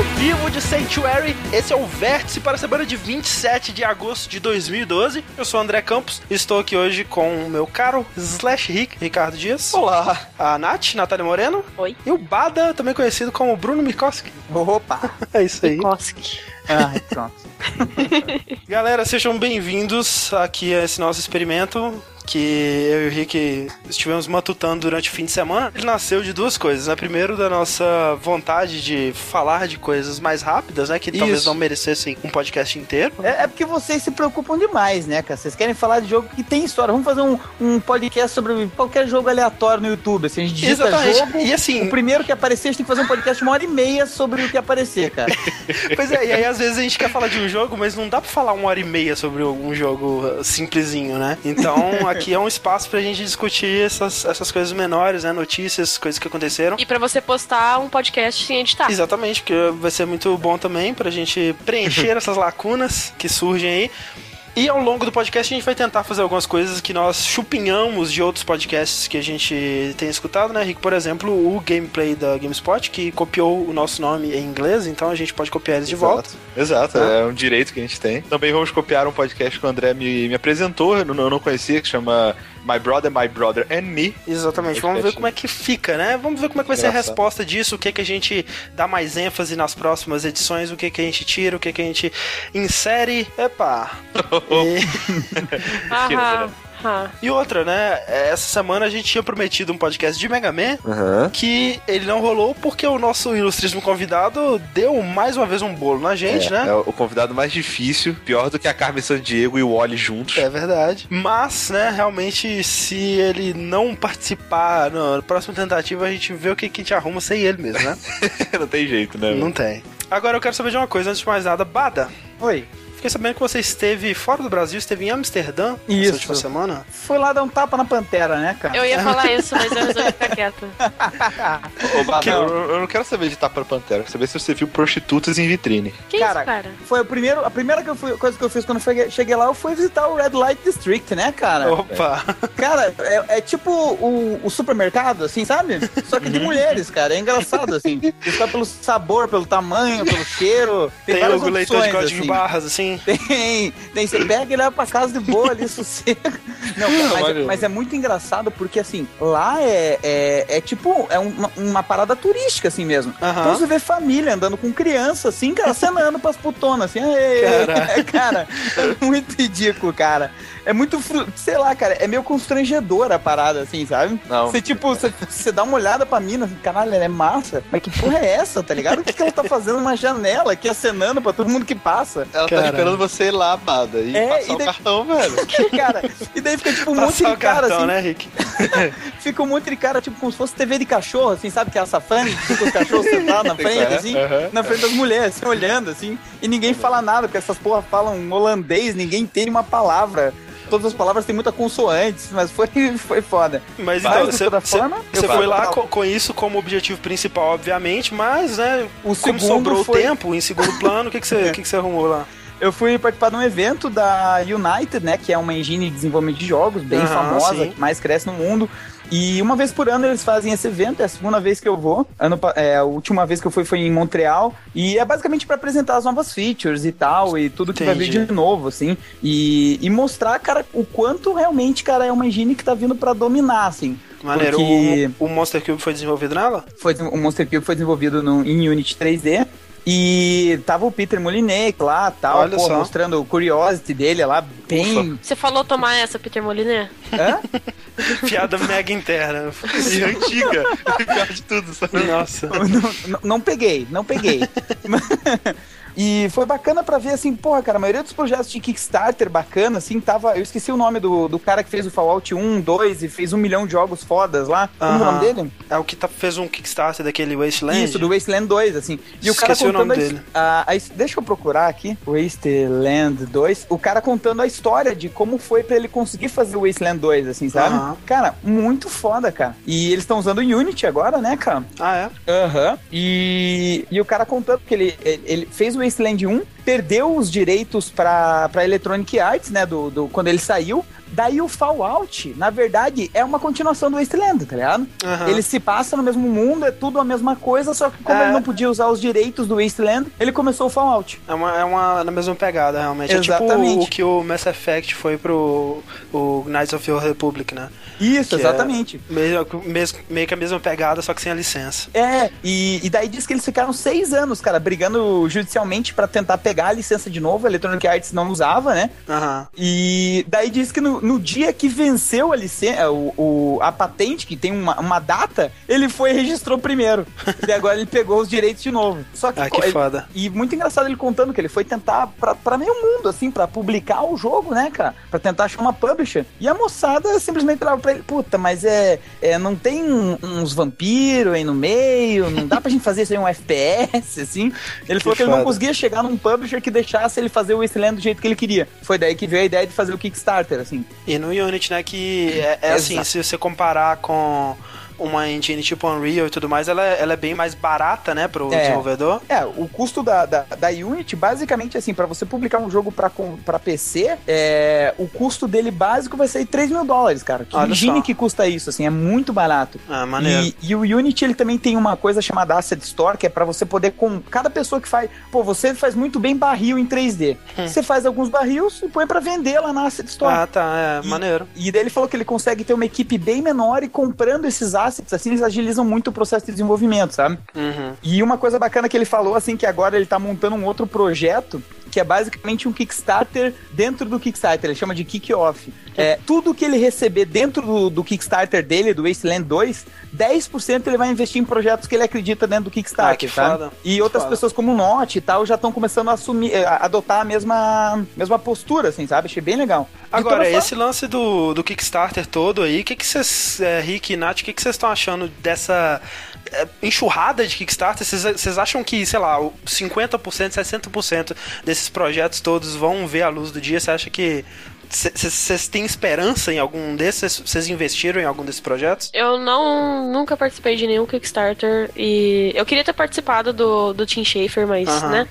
ao vivo de Sanctuary. Esse é o Vértice para a semana de 27 de agosto de 2012. Eu sou o André Campos estou aqui hoje com o meu caro Slash Rick, Ricardo Dias. Olá. A Nath, Natália Moreno. Oi. E o Bada, também conhecido como Bruno Mikoski. Opa. É isso aí. Mikoski. Ah, pronto. Galera, sejam bem-vindos aqui a esse nosso experimento que eu e o Rick estivemos matutando durante o fim de semana, ele nasceu de duas coisas, né? Primeiro, da nossa vontade de falar de coisas mais rápidas, né? Que talvez Isso. não merecessem um podcast inteiro. É, é porque vocês se preocupam demais, né, cara? Vocês querem falar de jogo que tem história. Vamos fazer um, um podcast sobre qualquer jogo aleatório no YouTube. Assim, a gente digita Exatamente. jogo. E assim- O primeiro que aparecer, a gente tem que fazer um podcast de uma hora e meia sobre o que aparecer, cara. Pois é, e aí às vezes a gente quer falar de um jogo, mas não dá pra falar uma hora e meia sobre um jogo uh, simplesinho, né? Então aqui é um espaço pra gente discutir essas, essas coisas menores, né? Notícias, coisas que aconteceram. E pra você postar um podcast sem editar. Exatamente, porque vai ser muito bom também pra gente preencher essas lacunas que surgem aí. E ao longo do podcast a gente vai tentar fazer algumas coisas que nós chupinhamos de outros podcasts que a gente tem escutado, né, Rick? Por exemplo, o gameplay da GameSpot, que copiou o nosso nome em inglês, então a gente pode copiar eles de volta. Exato, Tá. é um direito que a gente tem. Também vamos copiar um podcast que o André me, me apresentou, eu não, eu não conhecia, que chama My Brother, My Brother and Me. Exatamente, vamos ver como é que fica, né? Vamos ver como é que vai ser a Engraçado. resposta disso, o que que a gente dá mais ênfase nas próximas edições, o que que a gente tira, o que que a gente insere. Epa! E... Aham. E outra, né? Essa semana a gente tinha prometido um podcast de Mega Man. Aham. Que ele não rolou porque o nosso ilustríssimo convidado deu mais uma vez um bolo na gente, É, né? é o convidado mais difícil, pior do que a Carmen Sandiego e o Wally juntos. É verdade. Mas, né, realmente, se ele não participar na próxima tentativa, a gente vê o que, que a gente arruma sem ele mesmo, né? não tem jeito, né? não tem. Agora eu quero saber de uma coisa, antes de mais nada. Bada, Oi. Fiquei sabendo que você esteve fora do Brasil, esteve em Amsterdã Isso. essa última semana. Foi lá dar um tapa na pantera, né, cara? Eu ia falar isso, mas eu resolvi ficar quieta. Ô, Bada, Que- eu, eu não quero saber de Tapa Pantera, eu quero saber se você viu prostitutas em vitrine. Que Cara, isso, cara? Foi o primeiro, a primeira que eu fui- coisa que eu fiz quando eu cheguei, cheguei lá foi visitar o Red Light District, né, cara? Opa! Cara, é, é tipo o, o supermercado, assim, sabe? Só que de Uhum. mulheres, cara. É engraçado, assim. Só pelo sabor, pelo tamanho, pelo cheiro. Tem, Tem, o leitor de código de assim. barras, assim. Tem, tem. Você pega e leva pra casa de boa ali, sossego. Não, mas, Maneiro. mas é muito engraçado porque, assim, lá é, é, é tipo, é uma, uma parada turística, assim mesmo. Aham. Então você vê família andando com criança, assim, cara, cenando pras putonas, assim. Aê, Caraca. cara, é muito ridículo, cara. É muito, fru- sei lá, cara, é meio constrangedor a parada, assim, sabe? Não. Você, tipo, você, você dá uma olhada pra mina, assim, caralho, ela é massa, mas que porra é essa, tá ligado? O que, que ela tá fazendo numa janela aqui, acenando pra todo mundo que passa? Ela tá esperando você ir lá, Bada, e É, passar e o daí- cartão, velho. cara, e daí fica tipo um monte de o cara, cartão, assim, né, Rick? fica um monte de cara, tipo, como se fosse TV de cachorro, assim, sabe? Que é a safrane, fica os cachorros sentados na frente, assim, Aham. na frente das mulheres, assim, olhando, assim, e ninguém fala nada, porque essas porra falam holandês, ninguém entende uma palavra. Todas as palavras têm muita consoantes, mas foi, foi foda. Mas Mas, então, de você, você- forma, você eu foi lá com, com isso como objetivo principal, obviamente, mas, né, O como sobrou foi- tempo em segundo plano, o que, que, você, o que, que você arrumou lá? Eu fui participar de um evento da United, né? Que é uma engine de desenvolvimento de jogos bem Aham, famosa, sim. que mais cresce no mundo. E uma vez por ano eles fazem esse evento, é a segunda vez que eu vou. Ano, é, a última vez que eu fui foi em Montreal. E é basicamente para apresentar as novas features e tal, e tudo que vai vir Entendi. de novo, assim. E, e mostrar, cara, o quanto realmente, cara, é uma engine que tá vindo para dominar, assim. Maneiro, Porque- o, o Monster Cube foi desenvolvido nela? foi o Monster Cube foi desenvolvido no, em Unity 3D. E tava o Peter Molinek lá, tal, Olha pô, só. mostrando o curiosity dele lá, bem. Você falou tomar essa, Peter Moliné? Hã? Piada mega interna. E antiga. Pior de tudo, sabe? Nossa. não, não- não peguei, não peguei. E foi bacana pra ver, assim, porra, cara, a maioria dos projetos de Kickstarter bacana, assim, tava. Eu esqueci o nome do, do cara que fez o Fallout 1, 2 e fez um milhão de jogos fodas lá. Como é o nome dele? É o que tá, fez um Kickstarter daquele Wasteland. Isso, do Wasteland 2, assim. E o cara Esqueci o contando nome a dele. a- a deixa eu procurar aqui. Wasteland 2. O cara contando a história de como foi pra ele conseguir fazer o Wasteland 2, assim, sabe? Cara, muito foda, cara. E eles estão usando o Unity agora, né, cara? Ah, é? Aham. E, e o cara contando que ele, ele, ele fez o Wasteland 1 perdeu os direitos pra, pra Electronic Arts, né? Do, do, quando ele saiu. Daí o Fallout, na verdade, é uma continuação do Wasteland, tá ligado? Aham. Ele se passa no mesmo mundo, é tudo a mesma coisa, só que como É. ele não podia usar os direitos do Wasteland, ele começou o Fallout. É uma, é uma na mesma pegada, realmente. É Exatamente. tipo o que o Mass Effect foi pro o Knights of the Old Republic, né? Isso, Que é- exatamente. Meio, mes- meio que a mesma pegada, só que sem a licença. É, e, e daí diz que eles ficaram seis anos, cara, brigando judicialmente pra tentar pegar a licença de novo. A Electronic Arts não usava, né? Aham. E daí diz que no, no dia que venceu a licença, o, o- a patente, que tem uma, uma data, ele foi e registrou primeiro. e agora ele pegou os direitos de novo. Só que, Ah, que ele- foda. E muito engraçado ele contando que ele foi tentar pra, pra meio mundo, assim, pra publicar o jogo, né, cara? Pra tentar achar uma publisher. E a moçada simplesmente falava pra ele, puta, mas é, é não tem um- uns vampiros aí no meio, não dá pra gente fazer isso aí um FPS, assim. Ele Que falou que ele não foda. conseguia chegar num publisher que deixasse ele fazer o Wasteland do jeito que ele queria. Foi daí que veio a ideia de fazer o Kickstarter, assim. E no Unity, né, que é, é assim, se você comparar com uma engine tipo Unreal e tudo mais, ela, é- ela é bem mais barata, né, pro É. desenvolvedor. É, o custo da, da, da Unity, basicamente, assim, pra você publicar um jogo pra, pra PC, é, o custo dele básico vai ser 3 mil dólares, cara. Que só. que custa isso, assim, é muito barato. Ah, maneiro. E, e o Unity, ele também tem uma coisa chamada Asset Store, que é pra você poder, com cada pessoa que faz, pô, você faz muito bem barril em 3D. Você faz alguns barris e põe pra vender lá na Asset Store. Hum. Ah, tá, é, E- maneiro. E daí ele falou que ele consegue ter uma equipe bem menor e comprando esses assets, assim, eles agilizam muito o processo de desenvolvimento, sabe? Uhum. E uma coisa bacana que ele falou, assim, que agora ele tá montando um outro projeto, que é basicamente um Kickstarter dentro do Kickstarter, ele chama de Kick-Off. É, tudo que ele receber dentro do, do Kickstarter dele, do Wasteland 2, 10% ele vai investir em projetos que ele acredita dentro do Kickstarter, Ah, que foda. E outras Foda. pessoas como o Note e tal já estão começando a assumir, eh, a adotar a mesma, mesma postura, assim, sabe? Achei bem legal. De Agora, forma- esse lance do, do Kickstarter todo aí, o que que vocês, é, Rick e Nath, o que que vocês estão achando dessa enxurrada de Kickstarter? Vocês- acham que, sei lá, o 50%, 60% desses projetos todos vão ver a luz do dia? Você acha que vocês têm esperança em algum desses? Vocês investiram em algum desses projetos? Eu não nunca participei de nenhum Kickstarter e eu queria ter participado do, do Tim Schafer, mas, Aham. né?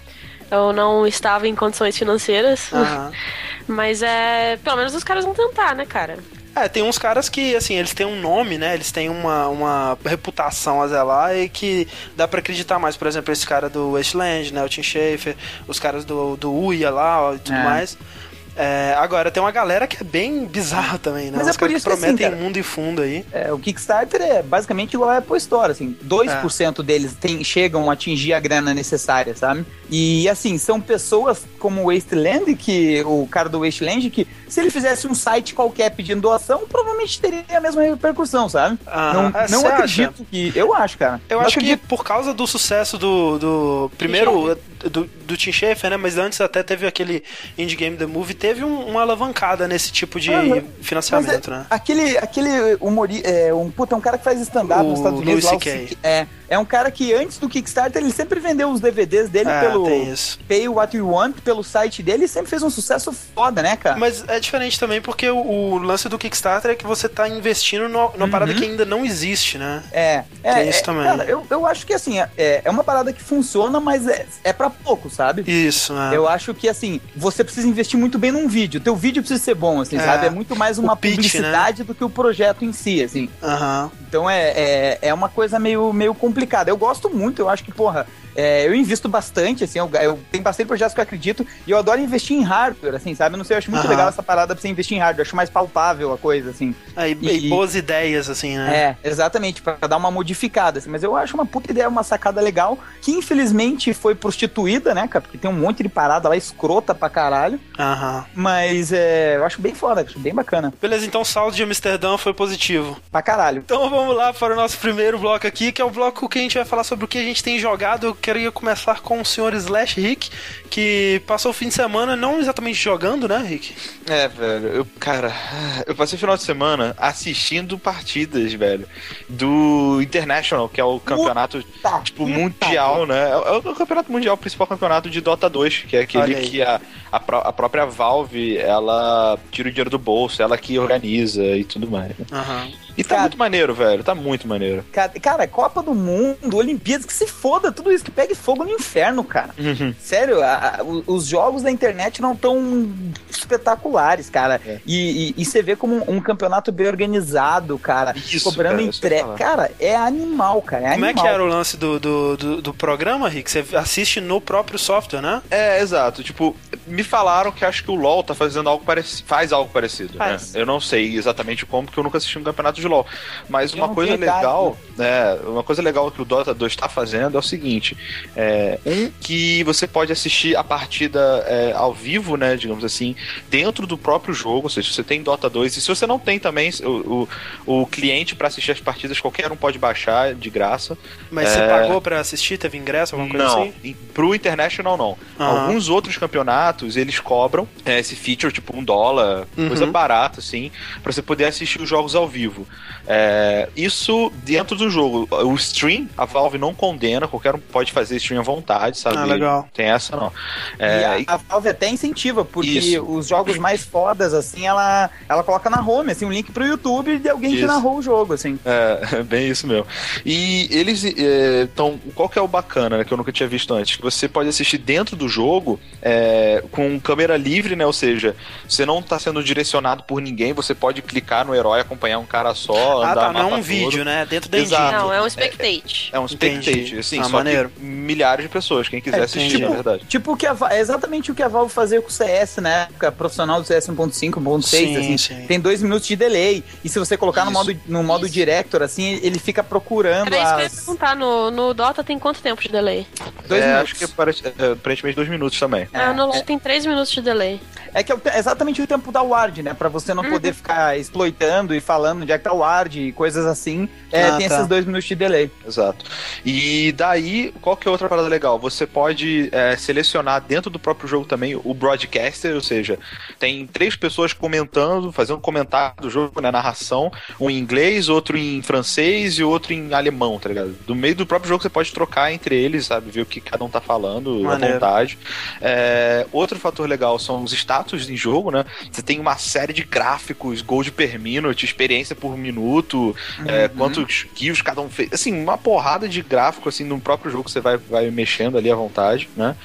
Eu não estava em condições financeiras. Aham. Mas é. Pelo menos os caras vão tentar, né, cara? É, tem uns caras que, assim, eles têm um nome, né? Eles têm uma, uma reputação a zelar e que dá pra acreditar mais. Por exemplo, esse cara do Wasteland, né? O Tim Schafer, os caras do, do Uia lá ó, e tudo É. mais. É, agora, tem uma galera que é bem bizarra também, né? Mas é Os por caras isso que, assim, prometem cara, mundo e fundo aí. É, o Kickstarter é basicamente igual a Apple Store, assim, 2% deles tem, chegam a atingir a grana necessária, sabe? E assim, são pessoas como o Wasteland, que o cara do Wasteland, que se ele fizesse um site qualquer pedindo doação, provavelmente teria a mesma repercussão, sabe? Aham. Não, É, não acredito que. Eu acho, cara. Eu Não acho acredito. que por causa do sucesso do. do primeiro, do, do Tim Schafer, né? Mas antes até teve aquele Indie Game The Movie, teve um- uma alavancada nesse tipo de Aham. financiamento, é- né? Aquele, aquele humori, é, um, puta, é um cara que faz stand-up nos Estados Unidos. Lá. CK, É, é um cara que antes do Kickstarter ele sempre vendeu os DVDs dele É, pelo. Pay What You Want, pelo site dele e sempre fez um sucesso foda, né, cara? Mas é diferente também porque o, o lance do Kickstarter é que você tá investindo no- numa parada que ainda não existe, né? É, é, Tem isso é, também. Cara, eu, eu acho que assim, é, é uma parada que funciona, mas é, é pra pouco, sabe? Isso, né? Eu acho que assim, você precisa investir muito bem num vídeo. Teu vídeo precisa ser bom, assim, É. sabe? É muito mais uma pitch, né? publicidade do que o projeto em si, assim. Aham. Então é, é, é uma coisa meio, meio complicada. Eu gosto muito, eu acho que, porra, é, eu invisto bastante, assim, eu, eu tenho bastante projetos que eu acredito e eu adoro investir em hardware, assim, sabe? Eu não sei, eu acho muito Aham. legal essa parada pra você investir em hardware, eu acho mais palpável a coisa, assim. Aí, E- e boas ideias, assim, né? É, exatamente, pra dar uma modificada, assim. Mas eu acho uma puta ideia, uma sacada legal, que infelizmente foi prostituída, né, cara? Porque tem um monte de parada lá escrota pra caralho. Aham. Mas é, eu acho bem foda, acho bem bacana. Beleza, então o saldo de Amsterdã foi positivo. Pra caralho. Então vamos lá para o nosso primeiro bloco aqui, que é o bloco que a gente vai falar sobre o que a gente tem jogado. Eu queria começar com o senhor Slash Rick, que passou o fim de semana não exatamente jogando, né, Rick? É, velho, eu, cara, eu passei o final de semana assistindo partidas, velho, do International, que é o campeonato, Tá. tipo, mundial, né? É o, é o campeonato mundial, o principal campeonato de Dota 2, que é aquele que a, a, pró- a própria Valve, ela tira o dinheiro do bolso, ela que organiza e tudo mais. né? Aham. E tá Cara- muito maneiro, velho. Tá muito maneiro. Cara, cara, Copa do Mundo, Olimpíadas, que se foda tudo isso, que pegue fogo no inferno, cara. Sério, a- a- os jogos da internet não tão espetaculares, cara. É. E, e- e você vê como um, um campeonato bem organizado, cara. Isso, cobrando entrega. Cara, é animal, cara. É Como é animal. que era o lance do, do, do, do programa, Rick? Você assiste no próprio software, né? É, exato. Tipo, me falaram que acho que o LoL tá fazendo algo parecido. Faz algo parecido, Faz. né? Eu não sei exatamente como, porque eu nunca assisti um campeonato de LoL. Mas Eu uma não coisa legal, né? Uma coisa legal que o Dota 2 tá fazendo é o seguinte: é, um, que você pode assistir a partida é, ao vivo, né? Digamos assim, dentro do próprio jogo. Ou seja, você tem Dota 2, e se você não tem também o, o, o cliente pra assistir as partidas, qualquer um pode baixar de graça. Mas você É. pagou pra assistir? Teve ingresso, alguma coisa não, assim? em- pro International não. Aham. Alguns outros campeonatos eles cobram é, esse feature, tipo um dólar, Uhum. coisa barata, assim, pra você poder assistir os jogos ao vivo. É, isso dentro do jogo. O stream, a Valve não condena, qualquer um pode fazer stream à vontade, sabe? Ah, legal. Tem essa não. E É, a, e- a Valve até incentiva, porque Isso. os jogos mais fodas, assim, ela, ela coloca na home, assim, um link pro YouTube de alguém que Isso. narrou o jogo, assim. É, bem isso mesmo. E eles estão. qual que é o bacana, né? Que eu nunca tinha visto antes? Que você pode assistir dentro do jogo é, com câmera livre, né? Ou seja, você não tá sendo direcionado por ninguém, você pode clicar no herói, acompanhar um cara só, Ah, andar tá. Não é um todo. vídeo, né? Dentro da Exato. Não, é um spectate. É um Entendi. spectate, assim, Ah, só maneiro. que milhares de pessoas, quem quiser É, assistir, tipo- na verdade. Tipo, que é exatamente o que a Valve fazia com o CS na época profissional do CS 1.5, 1.6, Sim, assim. sim. Tem dois minutos de delay. E se você colocar no Isso. modo, no modo Isso. director, assim, ele fica procurando Era isso que eu ia as... perguntar. No, no Dota tem quanto tempo de delay? Dois É, minutos. acho que apare- é, aparentemente dois minutos também. ah, no LoL é. tem 3 minutos de delay. É que é exatamente o tempo da ward, né? Pra você não Uhum. poder ficar exploitando e falando onde é que tá o ward e coisas assim. É, Ah, tem tá. esses dois minutos de delay. Exato. E daí, qual que é outra parada legal? Você pode é, selecionar dentro do próprio jogo também o broadcaster, ou seja, tem três pessoas comentando, fazendo comentário do jogo, né, narração, um em inglês, outro em francês e outro em alemão, tá ligado? Do meio do próprio jogo você pode trocar entre eles, sabe, ver o que cada um tá falando à Maneiro. vontade. É, outro fator legal são os status em jogo, né? Você tem uma série de gráficos, gold per minute, experiência por minuto, é, quantos kills cada um fez. Assim, uma porrada de gráfico assim no próprio jogo que você vai, vai mexendo ali à vontade, né?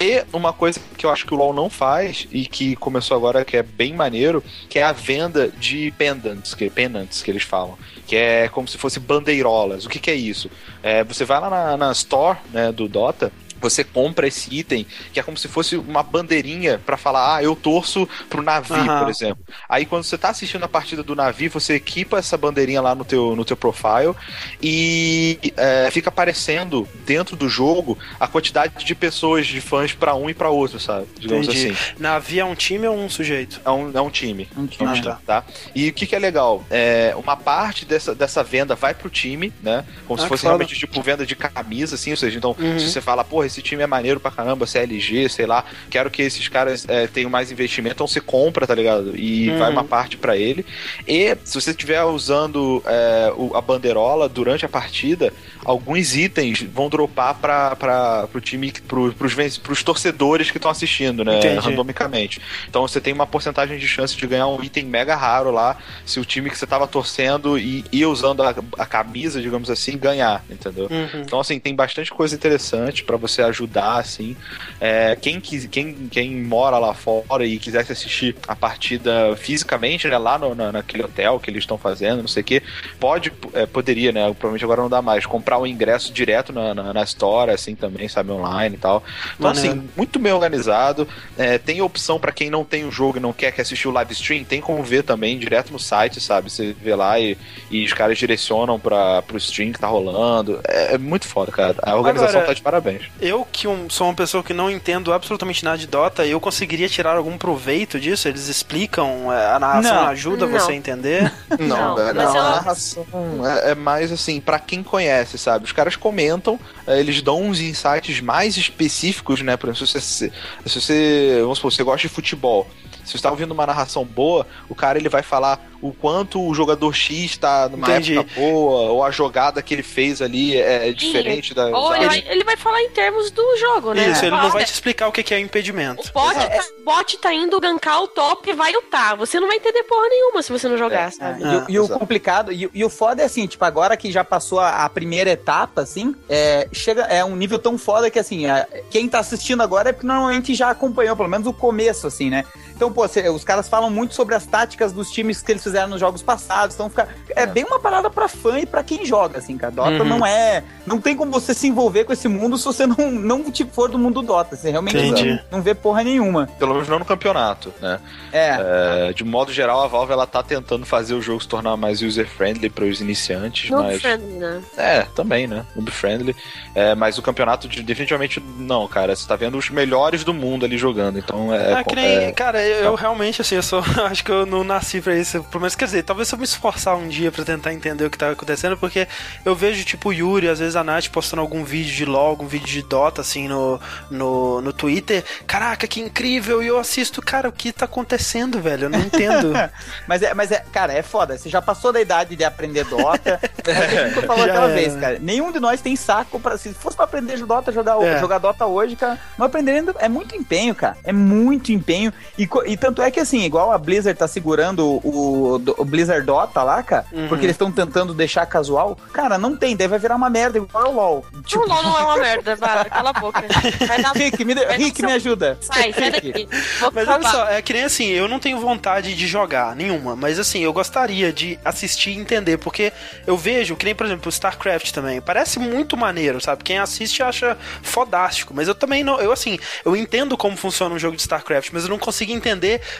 E uma coisa que eu acho que o LoL não faz e que começou agora que é bem maneiro, que é a venda de pendants, que pendants que eles falam, que é como se fosse bandeirolas. O que, que é isso? É, você vai lá na, na store né, do Dota você compra esse item, que é como se fosse uma bandeirinha pra falar, ah, eu torço pro Navi, Aham. por exemplo. Aí quando você tá assistindo a partida do Navi, você equipa essa bandeirinha lá no teu, no teu profile e é, fica aparecendo dentro do jogo a quantidade de pessoas, de fãs pra um e pra outro, sabe? Digamos Entendi. assim. Navi é um time ou um sujeito? É um, é um time. Um time. É um Ah, time, tá. tá? E o que, que é legal? É, uma parte dessa, dessa venda vai pro time, né? Como Ah, se fosse realmente tipo venda de camisa, assim, ou seja, então Uhum. se você fala, porra, esse time é maneiro pra caramba, CLG, sei lá, quero que esses caras é, tenham mais investimento, então você compra, tá ligado? E Uhum. vai uma parte pra ele. E se você estiver usando é, o- a bandeirola durante a partida, alguns itens vão dropar pra, pra, pro time, pro, pros, pros torcedores que estão assistindo, né? Entendi. Randomicamente. Então você tem uma porcentagem de chance de ganhar um item mega raro lá, se o time que você tava torcendo e ia usando a, a camisa, digamos assim, ganhar, entendeu? Uhum. Então, assim, tem bastante coisa interessante pra você ajudar, assim. É, quem, quem, quem mora lá fora e quisesse assistir a partida fisicamente, né, lá no, na, naquele hotel que eles estão fazendo, não sei o que, pode, é, poderia, né, provavelmente agora não dá mais, comprar o ingresso direto na, na, na Store, assim, também, sabe, online e tal. Então, Maneiro. assim, muito bem organizado. É, tem opção pra quem não tem o jogo e não quer que assistir o live stream, tem como ver também direto no site, sabe? Você vê lá e, e os caras direcionam para pro stream que tá rolando. É, é muito foda, cara. A organização Agora- tá de parabéns. Eu, que um- sou uma pessoa que não entendo absolutamente nada de Dota, eu conseguiria tirar algum proveito disso? Eles explicam, é, a narração Não. ajuda Não. você a entender? Não, velho, mas a narração é, é mais assim, pra quem conhece, sabe? Os caras comentam, é, eles dão uns insights mais específicos, né? Por exemplo, se você, se você, vamos supor, você gosta de futebol, se você tá ouvindo uma narração boa, o cara ele vai falar o quanto o jogador X tá numa Entendi. época boa, ou a jogada que ele fez ali é, diferente da. Ou ele vai, ele vai falar em termos do jogo, né? Isso, ele não vai te explicar o que é O impedimento. bot, tá, bot tá indo gankar o top e vai lutar. Você não vai entender porra nenhuma se você não jogar, É, sabe? e, o- e o complicado, e, o- e o foda é assim, tipo, agora que já passou a, a primeira etapa, assim, é, chega, é um nível tão foda que, assim, é, quem tá assistindo agora é porque normalmente já acompanhou, pelo menos o começo, assim, né? Então, pô, cê- os caras falam muito sobre as táticas dos times que eles fizeram nos jogos passados, então fica, é, bem uma parada pra fã e pra quem joga, assim, cara. Dota Uhum. não é, não tem como você se envolver com esse mundo se você não, não tipo, for do mundo Dota, você realmente não, não vê porra nenhuma. Pelo menos não no campeonato, né? É, É, de modo geral, a Valve ela tá tentando fazer o jogo se tornar mais user-friendly para os iniciantes, No mas... friendly, né? É, também, né? Noob-friendly. É, mas o campeonato, de- definitivamente, não, cara. Você tá vendo os melhores do mundo ali jogando, então é... É, que nem, é- cara, eu, eu realmente, assim, eu sou, acho que eu não nasci pra isso. Pelo menos, quer dizer, talvez se eu me esforçar um dia pra tentar entender o que tá acontecendo, porque eu vejo, tipo, o Yuri, às vezes a Nath postando algum vídeo de LoL, algum vídeo de Dota, assim, no, no, no Twitter. Caraca, que incrível! E eu assisto, cara, o que tá acontecendo, velho? Eu não entendo. Mas é, mas é, cara, é foda. Você já passou da idade de aprender Dota. É, o que eu aquela era. vez, cara. Nenhum de nós tem saco pra. Se fosse pra aprender Dota, jogar, É. jogar Dota hoje, cara, não aprendendo. É muito empenho, cara. É muito empenho. E, e tanto é que, assim, igual a Blizzard tá segurando o, o- Blizzard Dota lá, cara, Uhum. porque eles estão tentando deixar casual. Cara, não tem. Daí vai virar uma merda igual o LOL. o LOL não é uma merda, para, cala a boca. Vai dar... Rick, me, Rick, seu- me ajuda. Sai, sai daqui. Vou Mas olha só, é que nem assim, eu não tenho vontade de jogar nenhuma, mas assim, eu gostaria de assistir e entender, porque eu vejo, que nem, por exemplo, o StarCraft também, parece muito maneiro, sabe? Quem assiste acha fodástico, mas eu também não, eu assim, eu entendo como funciona um jogo de StarCraft, mas eu não consigo entender,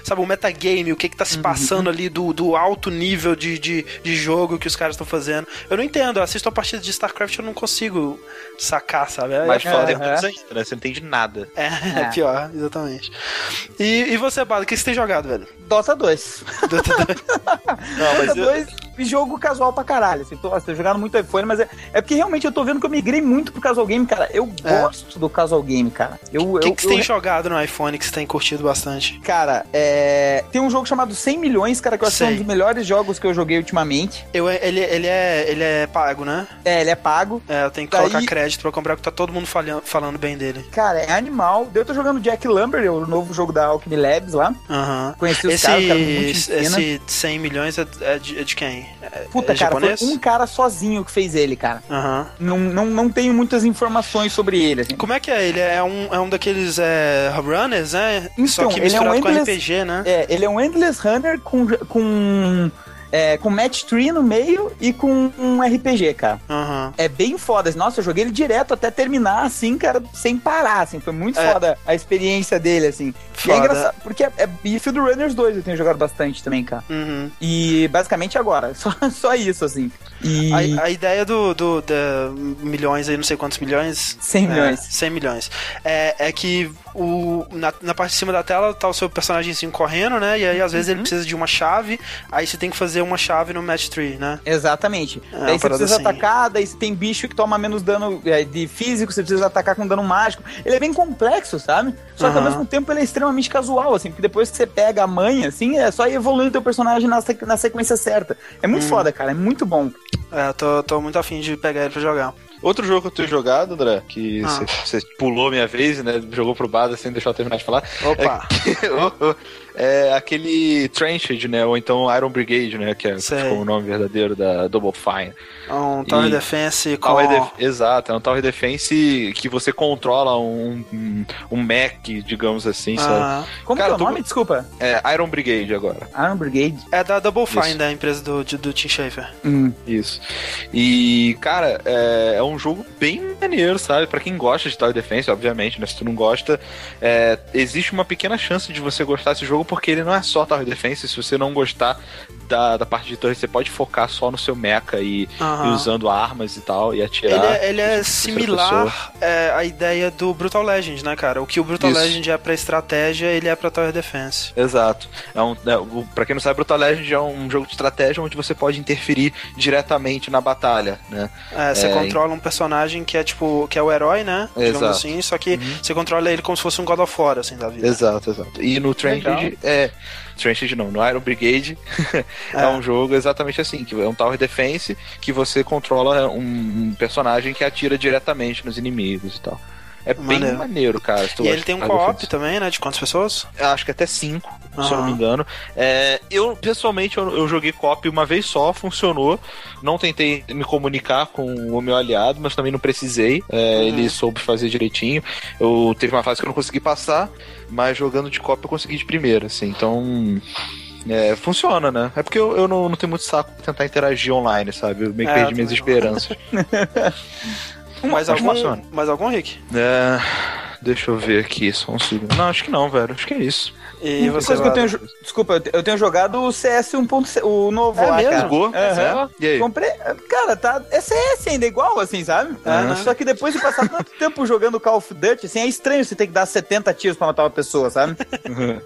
sabe, o metagame, o que que tá se passando ali do, do alto nível de, de, de jogo que os caras estão fazendo. Eu não entendo, eu assisto a partida de StarCraft eu não consigo sacar, sabe? É- Mais é foda é ainda, né? Você não entende nada. é, é pior, exatamente. E, e você, Bado, o que você tem jogado, velho? Dota 2. Não, mas Dota eu, 2, jogo casual pra caralho. Assim, tô, tô jogando muito iPhone, mas é, é porque realmente eu tô vendo que eu migrei muito pro casual game, cara. Eu É. gosto do casual game, cara. Eu, O que, eu, que você eu- tem jogado no iPhone que você tem curtido bastante? Cara, é... tem um jogo chamado 100 milhões, cara, que eu acho que é um dos melhores jogos que eu joguei ultimamente. Eu, ele, ele, é, ele é pago, né? É, ele é pago. É, eu tenho que Daí- colocar crédito pra comprar, porque tá todo mundo falhando, falando bem dele. Cara, é animal. Eu tô jogando Jack Lumber, o novo jogo da Alchemy Labs lá. Aham. Conheci os Esse, fina. esse 100 milhões é, é de, é de quem? É, Puta, é cara, japonês? foi um cara sozinho que fez ele, cara. Aham. Não, não, não tenho muitas informações sobre ele, assim. Como é que é? Ele é um, é um daqueles é, runners, né? Então, Só que ele é um misturado com endless- RPG, né? É, ele é um Endless Runner com, com, é, com match tree no meio e com um RPG, cara. Aham. É bem foda. Nossa, eu joguei ele direto até terminar, assim, cara, sem parar, assim. Foi muito É. foda a experiência dele, assim. E Foda. é engraçado, porque é, é, e Field Runners 2 eu tenho jogado bastante também, cara. Uhum. E basicamente agora, só, só isso, assim. E A, a ideia do, do milhões aí, não sei quantos milhões. 100 milhões. É, 100 milhões. É, é que o, na, na parte de cima da tela tá o seu personagemzinho correndo, né? E aí às vezes Uhum. ele precisa de uma chave, aí você tem que fazer uma chave no match tree, né? Exatamente. É, daí você precisa assim. atacar, daí tem bicho que toma menos dano é, de físico, você precisa atacar com dano mágico. Ele é bem complexo, sabe? Só que ao mesmo tempo ele é extremamente casual, assim, porque depois que você pega a manha, assim, é só ir evoluindo teu personagem na, na sequência certa. É muito Hum. foda, cara, é muito bom. É, eu tô, tô muito afim de pegar ele pra jogar. Outro jogo que eu tenho jogado, André, que Ah. você pulou minha vez, né? Jogou pro Bada sem deixar eu terminar de falar. Opa! É aquele Trenched, né? Ou então Iron Brigade, né? Que é ficou o nome verdadeiro da Double Fine. Um Tower E- Defense com. Tower Def- Exato, é um Tower Defense que você controla um, um, um mech, digamos assim, sabe? Aham. Como Cara, que é o nome? Desculpa. É Iron Brigade agora. Iron Brigade. É da Double Fine, Isso. da empresa do, de- do Tim Schafer. Hum. Isso. E, cara, é, é um jogo bem maneiro, sabe? Pra quem gosta de Tower Defense, obviamente, né? Se tu não gosta, é, existe uma pequena chance de você gostar desse jogo, porque ele não é só Tower Defense. Se você não gostar da, da parte de torre, você pode focar só no seu mecha e, Aham. e usando armas e tal, e atirar. Ele é, ele é similar é, à ideia do Brutal Legend, né, cara? O que o Brutal Isso. Legend é pra estratégia, ele é pra Tower Defense. Exato. É um, é, pra quem não sabe, Brutal Legend é um jogo de estratégia onde você pode interferir diretamente na batalha, né? É, você É, controla um personagem que é tipo, que é o herói, né? Digamos Exato. assim, só que você controla ele como se fosse um God of War, assim, da vida. Exato, exato. E no Legal. É. Trenched não, no Iron Brigade é. É. um jogo exatamente assim, que é um Tower Defense que você controla um, um personagem que atira diretamente nos inimigos e tal. É bem Maneiro. maneiro, cara. E ele tem um co-op também, né? De quantas pessoas? Acho que até cinco, se eu não me engano. É, eu, pessoalmente, eu, eu joguei cop uma vez só, funcionou. Não tentei me comunicar com o meu aliado, mas também não precisei. É, Ele soube fazer direitinho. Eu teve uma fase que eu não consegui passar, mas jogando de cop eu consegui de primeira, assim. Então. é, funciona, né? É porque eu, eu não, não tenho muito saco pra tentar interagir online, sabe? Eu meio que É, perdi minhas não. esperanças. Mais mas algum, funciona. mais algum, Rick? É, deixa eu ver aqui, só um segundo. Não, acho que não, velho. Acho que é isso. E você, coisa que eu tenho, desculpa, eu te- eu tenho jogado o CS 1.6, o novo É lá, mesmo? cara. Jogou? Aham. E aí? Comprei, cara, tá, é CS ainda igual, assim, sabe? Aham. Só que depois de passar tanto tempo jogando Call of Duty, assim, é estranho você ter que dar 70 tiros pra matar uma pessoa, sabe?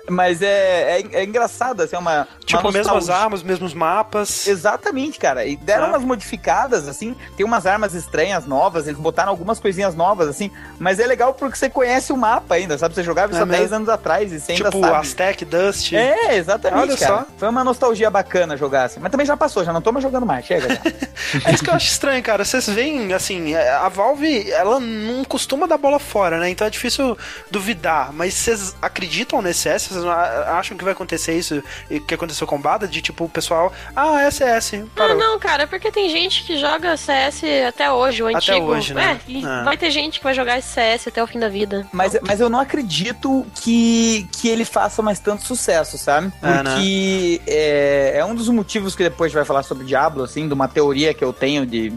Mas é, é, é engraçado, assim, é uma. Tipo, uma mesmas armas, mesmos mapas. Exatamente, cara. E deram Ah. umas modificadas, assim. Tem umas armas estranhas novas, eles botaram algumas coisinhas novas, assim. Mas é legal porque você conhece o mapa ainda, sabe? Você jogava isso É há 10 mesmo. anos atrás e você ainda Tipo, sabe. Aztec, Dust. É, exatamente, Olha cara. só. Foi uma nostalgia bacana jogar assim. Mas também já passou, já não tô mais jogando mais. Chega já. É isso que eu acho estranho, cara. Vocês veem, assim, a Valve, ela não costuma dar bola fora, né? Então é difícil duvidar. Mas vocês acreditam nesse CS? Vocês acham que vai acontecer isso e que aconteceu com o Bada? De tipo, o pessoal, ah, é CS. Não, Parou. não, cara, é porque tem gente que joga CS até hoje, o Até antigo. hoje, né? É, e É. vai ter gente que vai jogar esse CS até o fim da vida. Mas, mas eu não acredito que, que ele faça mais tanto sucesso, sabe? É, né? Porque é, é um dos motivos que depois a gente vai falar sobre Diablo, assim, de uma teoria que eu tenho de.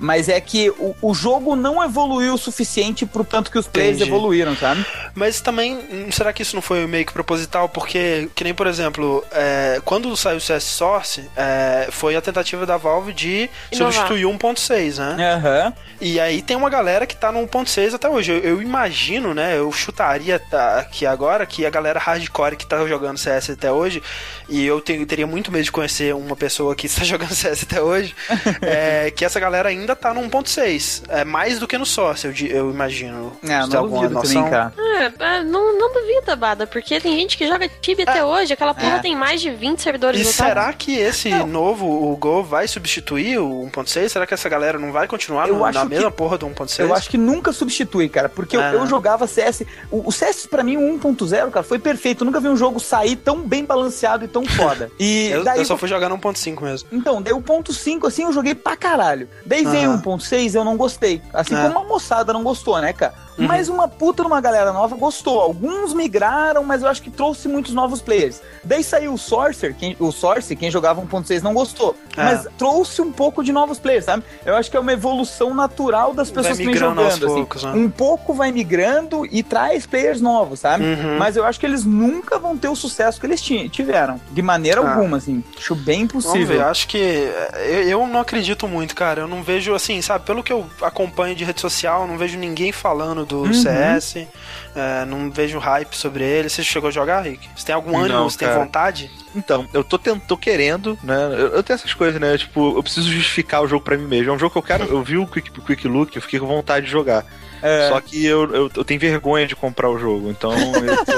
Mas é que o, o jogo não evoluiu o suficiente pro tanto que os players Entendi. evoluíram, sabe? Mas também, será que isso não foi meio que proposital? Porque, que nem, por exemplo, é, quando saiu o CS Source, é, foi a tentativa da Valve de Inovar. substituir o 1.6, né? Aham. E aí tem uma galera que tá no 1.6 até hoje. Eu, eu imagino, né? Eu chutaria tá, aqui agora que a galera hardcore que tá jogando CS até hoje, e eu tenho- teria muito medo de conhecer uma pessoa que está jogando CS até hoje, é, que essa galera ainda tá no 1.6. É mais do que no Source, eu, imagino. É, não alguma duvido noção? também, cara. É, é, não, não duvida, Bada, porque tem gente que joga Tibia até hoje, aquela porra tem mais de 20 servidores E no será que esse novo, o Go, vai substituir o 1.6? Será que essa galera não vai continuar Eu no- acho na que- mesma porra do 1.6? Eu acho que nunca substitui, cara, porque eu, É. eu jogava CS. O, o CS pra mim, o 1.0, cara, foi perfeito. Eu nunca vi um jogo sair tão bem balanceado e tão foda. E Eu, daí eu só fui jogar no 1.5 mesmo. Então, daí o ponto 5, assim, eu joguei pra caralho. Daí veio Aham. um ponto 6, eu não gostei. Assim É. como uma moçada não gostou, né, cara? Uhum. Mas uma puta numa galera nova gostou. Alguns migraram, mas eu acho que trouxe muitos novos players. Daí saiu o Sorcerer, quem, o Source, quem jogava 1.6 não gostou. É. Mas trouxe um pouco de novos players, sabe? Eu acho que é uma evolução natural das pessoas que vêm jogando, assim. poucos, né? Um pouco vai migrando e traz players novos, sabe? Uhum. Mas eu acho que eles nunca vão ter o sucesso que eles ti- tiveram. De maneira Ah. alguma, assim. Acho bem Vamos possível. ver, acho que é, eu, eu não acredito muito, cara. Eu não vejo, assim, sabe, pelo que eu acompanho de rede social, eu não vejo ninguém falando do Uhum. CS, é, não vejo hype sobre ele. Você chegou a jogar, Rick? Você tem algum ânimo? Não, Você tem cara. vontade? Então, eu tô, tent, tô querendo, né? Eu, eu tenho essas coisas, né? Tipo, eu preciso justificar o jogo pra mim mesmo. É um jogo que eu quero. Eu vi o Quick, Quick Look, eu fiquei com vontade de jogar. É. Só que eu, eu, eu tenho vergonha de comprar o jogo. Então eu tô,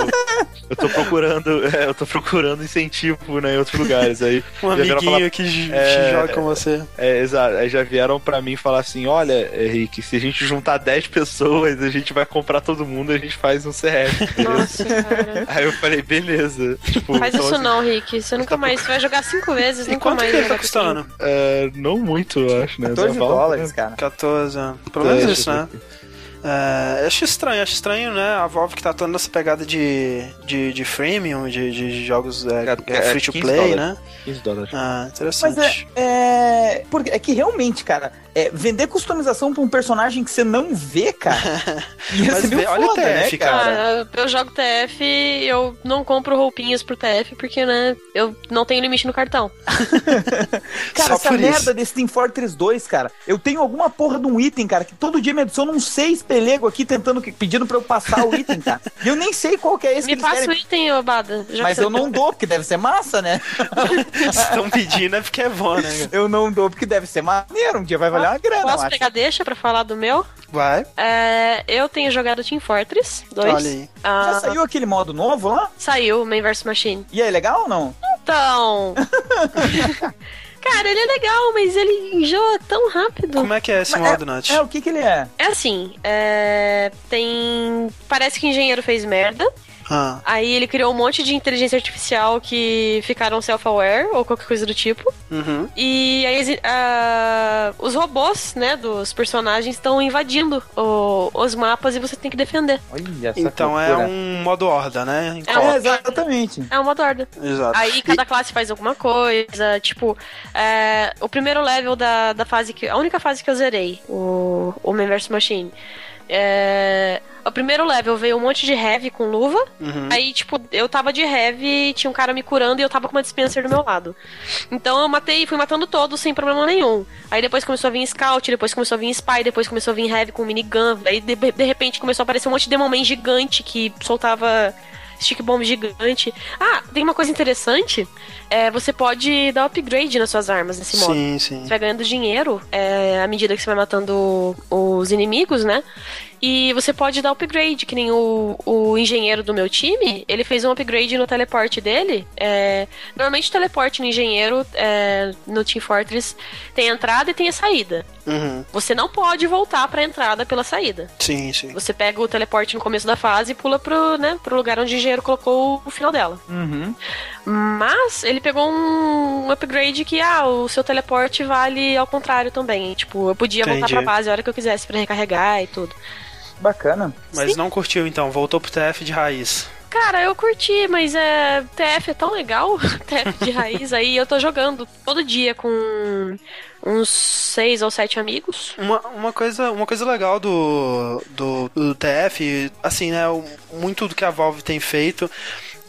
eu tô procurando. é, eu tô procurando incentivo né, em outros lugares. Aí, Um amiguinho falar- que É, joga com você. é, exato. Aí já vieram pra mim falar assim: olha, Henrique, se a gente juntar 10 pessoas, a gente vai comprar todo mundo e a gente faz um CS. Nossa, cara. Aí eu falei, beleza. Tipo, Faz então, isso assim, não, Rick. Você nunca mais. Você vai jogar cinco vezes, E nunca mais. que ele tá custando? é, não muito, eu acho, né? 14 Da Valve, dólares, né? cara. 14, é. pelo menos É, isso, né? É, acho estranho, acho estranho, né? A Valve que tá toda nessa pegada de, de, de freemium, de, de jogos é, É, é, é free to 15 play, dólares. né? 15 dólares. Ah, Mas interessante. é, é, porque é que realmente, cara, é, vender customização pra um personagem que você não vê, cara, Mas vê- olha o TF, né, cara. Ah, eu jogo TF e eu não compro roupinhas pro TF porque, né, eu não tenho limite no cartão. Cara, Só essa merda isso. desse Team Fortress 2, cara, eu tenho alguma porra de um item, cara, que todo dia me adiciona uns seis pelego aqui tentando, pedindo pra eu passar o item, cara. E eu nem sei qual que é esse Me que passa o item, Obada. já Mas eu não dou, porque deve ser massa, né? Estão pedindo é porque é bom, né? cara? Eu não dou, porque deve ser maneiro. Um dia vai valer uma grana, Posso acho. pegar deixa pra falar do meu? Vai, É, eu tenho jogado Team Fortress 2. olha aí. Ah, Já saiu aquele modo novo lá? Saiu, Main vs Machine. E aí, legal ou não? Então. Cara, ele é legal, mas ele enjoa tão rápido. Como é que é esse Mas modo, Nath? É, o que que ele é? É assim, é... tem. Parece que o engenheiro fez merda. Ah, Aí ele criou um monte de inteligência artificial que ficaram self-aware ou qualquer coisa do tipo. uhum. E aí ah, os robôs, né, dos personagens estão invadindo o- os mapas e você tem que defender. Olha essa Então é um modo horda, né? Em É, É, exatamente. É uma horda. Exato. Aí cada classe faz alguma coisa, tipo, é, o primeiro level da, da fase que. A única fase que eu zerei, o, o Man vs Machine. É, o primeiro level veio um monte de heavy com luva. Uhum. Aí, tipo, eu tava de heavy, tinha um cara me curando e eu tava com uma dispenser do meu lado. Então eu matei, fui matando todos sem problema nenhum. Aí depois começou a vir scout, depois começou a vir spy, depois começou a vir heavy com minigun. Aí de, de repente começou a aparecer um monte de Demonman gigante que soltava stick bomb gigante. Ah, tem uma coisa interessante. É, você pode dar upgrade nas suas armas nesse modo. Sim, sim. Você vai ganhando dinheiro é, à medida que você vai matando os inimigos, né? E você pode dar upgrade, que nem o, o engenheiro do meu time, ele fez um upgrade no teleporte dele. É, normalmente o teleporte no engenheiro é, no Team Fortress tem a entrada e tem a saída. Uhum. Você não pode voltar pra entrada pela saída. Sim, sim. Você pega o teleporte no começo da fase e pula pro, né, pro lugar onde o engenheiro colocou o final dela. Uhum. Mas ele pegou um upgrade que, ah, o seu teleporte vale ao contrário também. Tipo, eu podia voltar Entendi. pra base a hora que eu quisesse pra recarregar e tudo. Bacana. Mas não curtiu então, voltou pro TF de raiz. Cara, eu curti, mas é. TF é tão legal, TF de raiz, aí eu tô jogando todo dia com uns seis ou sete amigos. Uma, uma, coisa, uma coisa legal do, do, do TF, assim, né? Muito do que a Valve tem feito.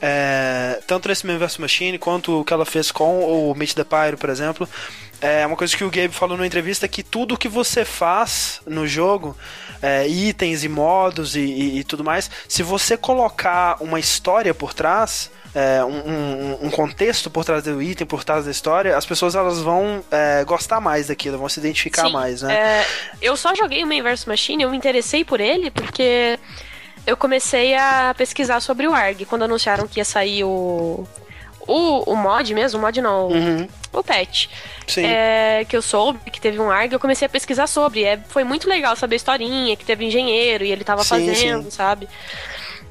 é, tanto nesse Man vs Machine quanto o que ela fez com o Meet the Pyro, por exemplo. É uma coisa que o Gabe falou numa entrevista que tudo que você faz no jogo, é, itens e modos e, e- e tudo mais, se você colocar uma história por trás, é, um, um- um contexto por trás do item, por trás da história, as pessoas elas vão é, gostar mais daquilo, vão se identificar Sim, mais, né? é, eu só joguei o Man vs Machine, eu me interessei por ele porque eu comecei a pesquisar sobre o ARG quando anunciaram que ia sair o. O, o mod mesmo, o mod não, Uhum, o patch. sim. é, que eu soube que teve um ARG, eu comecei a pesquisar sobre. É, foi muito legal saber a historinha, que teve engenheiro e ele tava Sim, fazendo, sim. sabe?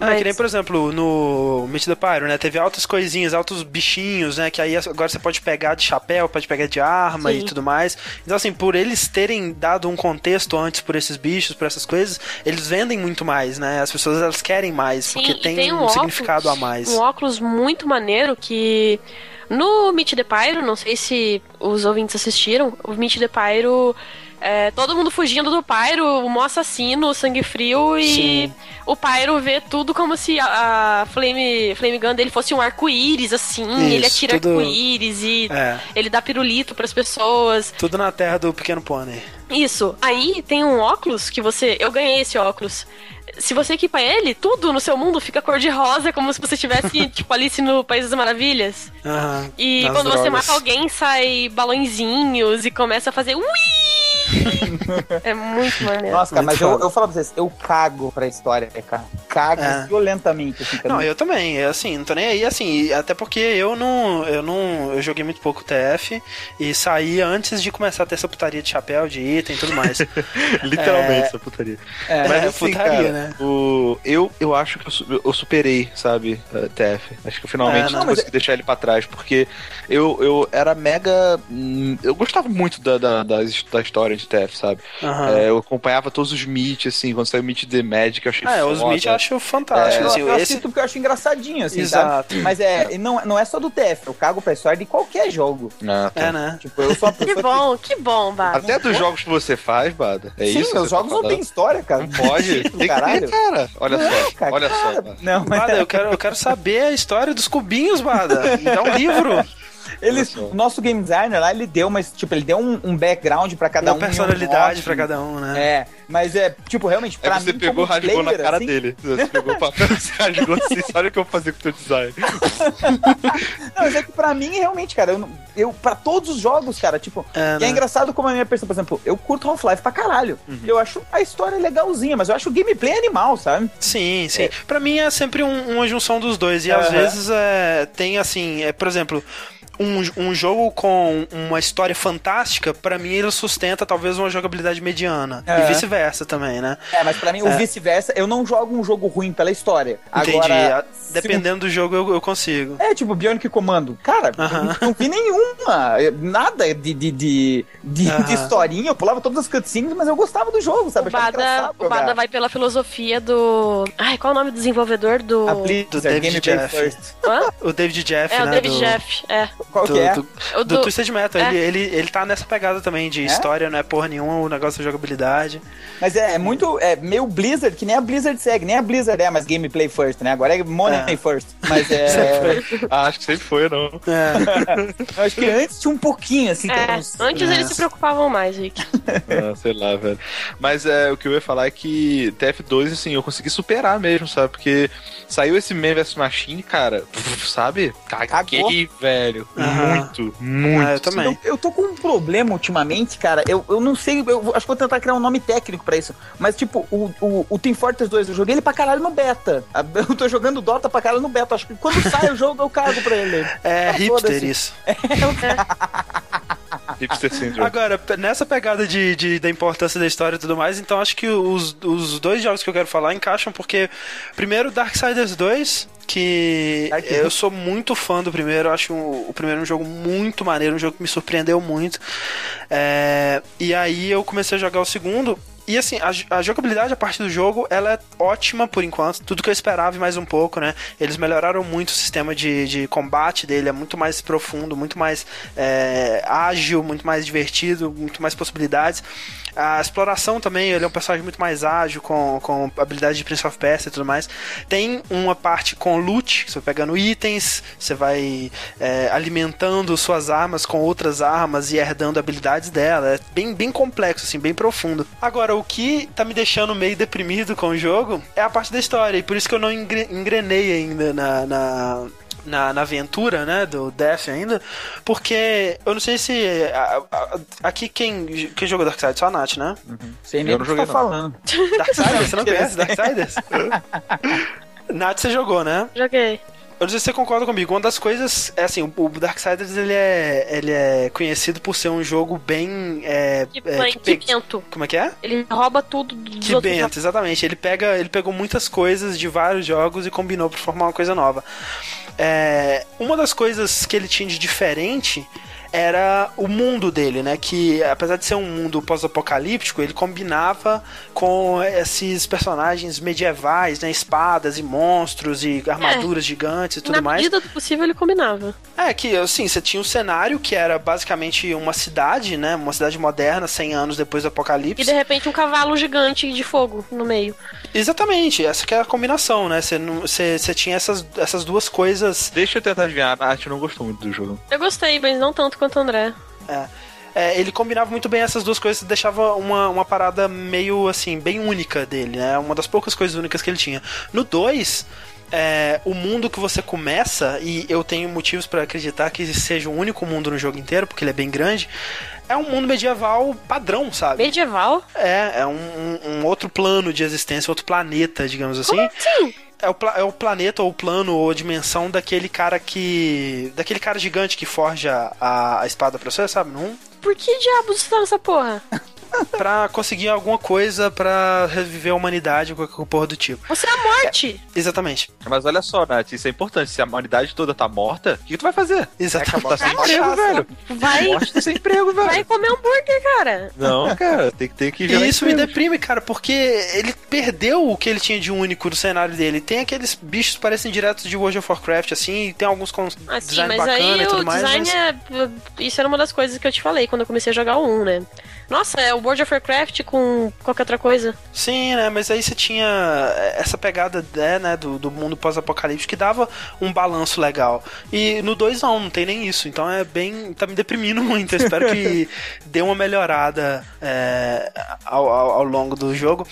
Ah, Mas- que nem, por exemplo, no Meet the Pyro, né? Teve altas coisinhas, altos bichinhos, né? Que aí agora você pode pegar de chapéu, pode pegar de arma Sim. e tudo mais. Então, assim, por eles terem dado um contexto antes por esses bichos, por essas coisas, eles vendem muito mais, né? As pessoas, elas querem mais, Sim, porque tem, tem um, um significado a óculos- mais. Um óculos muito maneiro que. No Meet the Pyro, não sei se os ouvintes assistiram, o Meet the Pyro. É, todo mundo fugindo do Pyro, o mó assassino, sangue frio, e Sim. o Pyro vê tudo como se a, a Flame, Flame Gun dele fosse um arco-íris, assim, ele Isso, atira tudo- arco-íris e É, ele dá pirulito pras pessoas. tudo na terra do Pequeno Pônei. Isso. Aí tem um óculos que você. Eu ganhei esse óculos. Se você equipa ele, tudo no seu mundo fica cor de rosa, como se você estivesse, tipo, Alice no País das Maravilhas. Aham, E quando você drogas. mata alguém, sai balãozinhos e começa a fazer. Ui! é muito maneiro. Nossa, cara, Muito mas eu, foda. eu falo pra vocês, eu cago pra história, cara. Cago É. violentamente, assim, Não, eu também, é assim, não tô nem aí, assim, até porque eu não, eu não, eu joguei muito pouco TF e saí antes de começar a ter essa putaria de chapéu, de item e tudo mais. Literalmente, É. essa putaria. É. Mas É, assim, putaria, cara, né? o, eu, eu acho que eu, eu superei, sabe, a TF. Acho que eu finalmente É, não não, mas consegui deixar ele pra trás, porque eu, eu era mega. hum, Eu gostava muito da, da, da, da história de TF, sabe? Aham. É, eu acompanhava todos os meets, assim, quando saiu o meet The Magic, eu achei Ah, é, os foda. Meet eu acho fantástico. Eu, assim, eu esse... assisto porque eu acho engraçadinho, assim, Exato. sabe? Mas é, não, não é só do TF, eu cago pra história de qualquer jogo. Ah, tá. É, né? Tipo, eu sou uma Que bom, que bom, Bado. Até dos jogos que você faz, Bada. É Sim, isso? que meus tá jogos não falando? têm história, cara. Não pode. Tem que caralho. ter, cara. Olha Não, só. cara, olha cara. só. Bada. Não, mas Bada, eu quero, eu quero saber a história dos cubinhos, Bada. Me dá um livro. ele, só. o nosso game designer lá, ele deu, mas tipo, ele deu um, um background pra cada Uma um. e um personalidade mote. pra cada um, né? É, mas é, tipo, realmente, pra Aí você mim, pegou, como rasgou na player, cara assim, dele. Você pegou o papel, você rasgou assim, "Sabe olha o que eu vou fazer com o teu design. Não, mas é que pra mim, realmente, cara, eu, não- eu pra todos os jogos, cara, tipo, É, e é né? engraçado como a minha pessoa, por exemplo, eu curto Half-Life pra caralho. Uhum. Eu acho a história legalzinha, mas eu acho o gameplay animal, sabe? Sim, sim. Pra mim é sempre um- uma junção dos dois. E às Aham. vezes é, tem assim, é, por exemplo. Um, um jogo com uma história fantástica, pra mim ele sustenta talvez uma jogabilidade mediana. É. E vice-versa também, né? É, mas pra mim, o É. vice-versa, eu não jogo um jogo ruim pela história. Entendi. Agora, A- Dependendo do jogo, eu, eu consigo. É, tipo, Bionic Comando. Cara, eu Aham. não, não vi nenhuma. eh, Nada de, de, de, de, Aham. de historinha. Eu pulava todas as cutscenes, mas eu gostava do jogo, sabe? O Bada, o Bada vai pela filosofia do. Ai, qual é o nome do desenvolvedor do. A Blizzard, do David Jeff. First. Hã? O David Jeff, É, né? o David do, Jeff. É. Qual do, que é? do, do do. Twisted Metal. É. Ele, ele, ele tá nessa pegada também de É? história, não é porra nenhuma, o negócio da jogabilidade. Mas é, é muito. É meio Blizzard, que nem a Blizzard segue. Nem a Blizzard é mais Gameplay First, né? Agora é Money É. First. Mas é. Ah, acho que sempre foi, não. É. eu acho que antes tinha um pouquinho, assim. É, uns- antes É. eles se preocupavam mais, Rick. Ah, sei lá, velho. Mas é, o que eu ia falar é que TF2, assim, eu consegui superar mesmo, sabe? Porque saiu esse Man vs Machine, cara, sabe? Caguei, velho. Muito, muito. Ah, eu também. Eu, eu tô com um problema ultimamente, cara. Eu, eu não sei, eu acho que vou tentar criar um nome técnico pra isso. Mas, tipo, o, o, o Team Fortress 2, eu joguei ele pra caralho no beta. A- Eu tô jogando Dota pra caralho no beta. Acho que quando sai o jogo, eu cago pra ele. É Ah, hipster isso. Hipster Syndrome. Agora, nessa pegada de, de- da importância da história e tudo mais, então acho que os, os dois jogos que eu quero falar encaixam porque, primeiro, Darksiders 2, que eu sou muito fã do primeiro, eu acho um- o primeiro um jogo muito maneiro, um jogo que me surpreendeu muito. É, e aí eu comecei a jogar o segundo. E assim, a, a jogabilidade a parte do jogo, ela é ótima por enquanto. Tudo que eu esperava e mais um pouco, né? Eles melhoraram muito o sistema de, de combate dele, é muito mais profundo, muito mais é, ágil, muito mais divertido, muito mais possibilidades. A exploração também, ele é um personagem muito mais ágil, com, com habilidade de Prince of Persia e tudo mais. Tem uma parte com loot, você vai pegando itens, você vai é, alimentando suas armas com outras armas e herdando habilidades dela. É bem, bem complexo, assim, bem profundo. Agora, o que tá me deixando meio deprimido com o jogo é a parte da história, e por isso que eu não engre- engrenei ainda na- na, na, na aventura, né, do Death ainda, porque eu não sei se a- a- aqui quem, quem jogou Darkseid só a Nath, né? Sei nem Eu o não que joguei, tá não. falando. Darksiders, você não conhece Darksiders? Nath, você jogou, né? Joguei. Eu não sei se você concorda comigo. Uma das coisas, é assim, o- Darksiders ele é, ele é conhecido por ser um jogo bem. É, Que, é, que, que pe- bento. Como é que é? Ele rouba tudo dos Que outros bento, exatamente. Ele pega, ele pegou muitas coisas de vários jogos e combinou pra formar uma coisa nova. É, uma das coisas que ele tinha de diferente era o mundo dele, né? Que apesar de ser um mundo pós-apocalíptico, ele combinava com esses personagens medievais, né? Espadas e monstros e armaduras gigantes e tudo Na mais. medida do possível ele combinava. É, que assim, você tinha um cenário que era basicamente uma cidade, né? Uma cidade moderna, 100 anos depois do apocalipse. E de repente um cavalo gigante de fogo no meio. Exatamente, essa que é a combinação, né? Você, tinha essas, essas duas coisas. Deixa eu tentar adivinhar, a Nath não gostou muito do jogo. Eu gostei, mas não tanto quanto o André. é, ele combinava muito bem essas duas coisas, deixava uma, uma parada meio assim, bem única dele, né? Uma das poucas coisas únicas que ele tinha. No 2. É, o mundo que você começa, e eu tenho motivos pra acreditar que seja o único mundo no jogo inteiro, porque ele é bem grande, é um mundo medieval padrão, sabe? Medieval? É, é um, um- um outro plano de existência, outro planeta, digamos assim. Sim. É o, é o planeta ou o plano ou dimensão daquele cara que. daquele cara gigante que forja a, a espada pra você, sabe? Não? Por que diabos você tá nessa porra? Pra conseguir alguma coisa pra reviver a humanidade ou qualquer porra do tipo. Você é a morte. Exatamente. Mas olha só, Nath, isso é importante. Se a humanidade toda tá morta, o que, que tu vai fazer? Exatamente. Tá sem emprego, velho. Vai, Morte sem emprego, velho. vai comer hambúrguer, cara. Não, cara, tem que ter que E isso me emprego. deprime, cara, porque ele perdeu o que ele tinha de único no cenário dele. Tem aqueles bichos que parecem diretos de World of Warcraft, assim, e tem alguns com Ah, sim, design mas bacana aí e o tudo mais. design mas- é. Isso era uma das coisas que eu te falei quando eu comecei a jogar o 1, né? Nossa, é o World of Warcraft com qualquer outra coisa. Sim, né? Mas aí você tinha essa pegada né, né, do, do mundo pós-apocalíptico que dava um balanço legal. E no 2 não, não tem nem isso. Então é bem. tá me deprimindo muito. Eu espero que dê uma melhorada é, ao, ao, ao longo do jogo.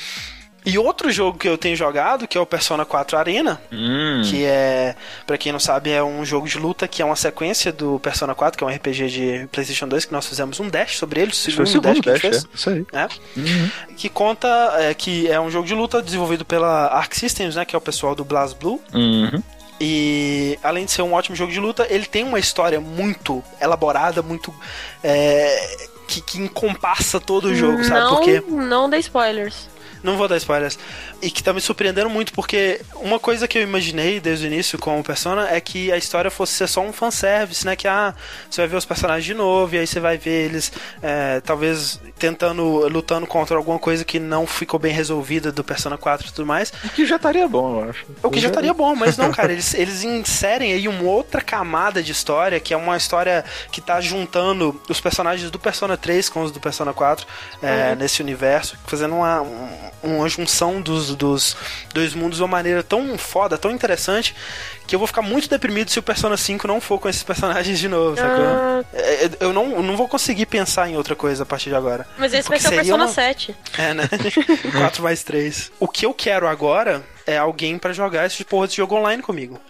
E outro jogo que eu tenho jogado, que é o Persona 4 Arena, Hum. que é, pra quem não sabe, é um jogo de luta que é uma sequência do Persona 4, que é um RPG de PlayStation 2, que nós fizemos um dash sobre ele, o segundo, o segundo dash que a Dash, gente é. fez Isso aí. né? Uhum. que conta é, que é um jogo de luta desenvolvido pela Arc Systems, né, que é o pessoal do BlazBlue, Uhum. E além de ser um ótimo jogo de luta, ele tem uma história muito elaborada, muito. É, que, que encompassa todo o jogo, sabe? Não, Porque. não dê spoilers. Não vou dar spoilers. E que tá me surpreendendo muito, porque uma coisa que eu imaginei desde o início com o Persona é que a história fosse ser só um fanservice, né? Que ah, você vai ver os personagens de novo, e aí você vai ver eles é, talvez tentando, lutando contra alguma coisa que não ficou bem resolvida do Persona 4 e tudo mais. O que já estaria bom, eu acho. O que já estaria bom, mas não, cara, eles, eles inserem aí uma outra camada de história, que é uma história que tá juntando os personagens do Persona 3 com os do Persona 4 é, nesse universo, fazendo uma, um- uma junção dos, dos dois mundos de uma maneira tão foda, tão interessante, que eu vou ficar muito deprimido se o Persona 5 não for com esses personagens de novo, sacou? Ah, É, é, Eu não, eu não vou conseguir pensar em outra coisa a partir de agora. mas esse vai ser o Persona uma- 7. É, né? 4 mais 3. O que eu quero agora é alguém pra jogar esse porra de jogo online comigo.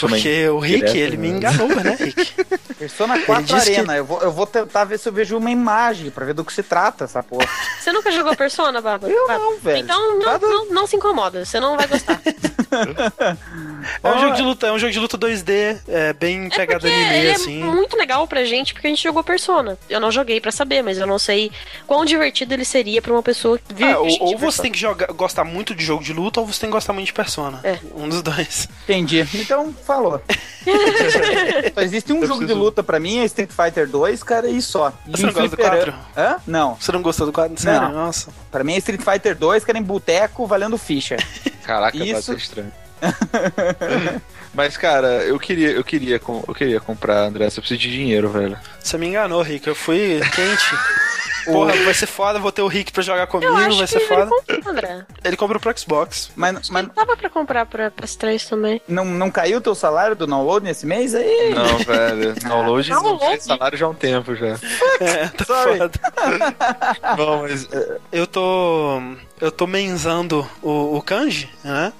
Porque o Rick, direto, ele me né? enganou, né, Rick? Persona 4 disse que- Arena. Eu, vou, eu vou tentar ver se eu vejo uma imagem pra ver do que se trata essa porra. Você nunca jogou Persona, Bárbara? Eu Bárbara? não, velho. Então não, não, não se incomoda, você não vai gostar. É um jogo de luta, é um jogo de luta 2D, é bem É pegada porque anime, ele assim. é muito legal pra gente, porque a gente jogou Persona. Eu não joguei pra saber, mas eu não sei quão divertido ele seria pra uma pessoa que vive É, ou, de ou você tem que jogar, gostar muito de jogo de luta, ou você tem que gostar muito de Persona. É. Um dos dois. Entendi. Então, falou. só existe um Eu jogo de preciso- luta pra mim, é Street Fighter 2, cara, e só. E Você não gosta do fliperama- 4? Hã? Não. Você não gostou do quadro? Sério? Não. Nossa. Pra mim é Street Fighter 2, que era em boteco, valendo ficha. Caraca, Isso- pode ser estranho. Mas, cara, eu queria, eu queria, eu queria comprar, André. Você precisa de dinheiro, velho. Você me enganou, Rick. Eu fui quente. Porra, vai ser foda, vou ter o Rick pra jogar comigo, Eu acho vai que ser ele foda. comprou, André. Ele comprou pro Xbox. Mas, mas dava pra comprar pra PS3 também. não, não caiu o teu salário do download nesse mês aí? Não, velho. Download não Download? tem salário já há um tempo já. É, tá Sorry. foda. Não, mas. Eu tô. Eu tô menzando o, o kanji, né?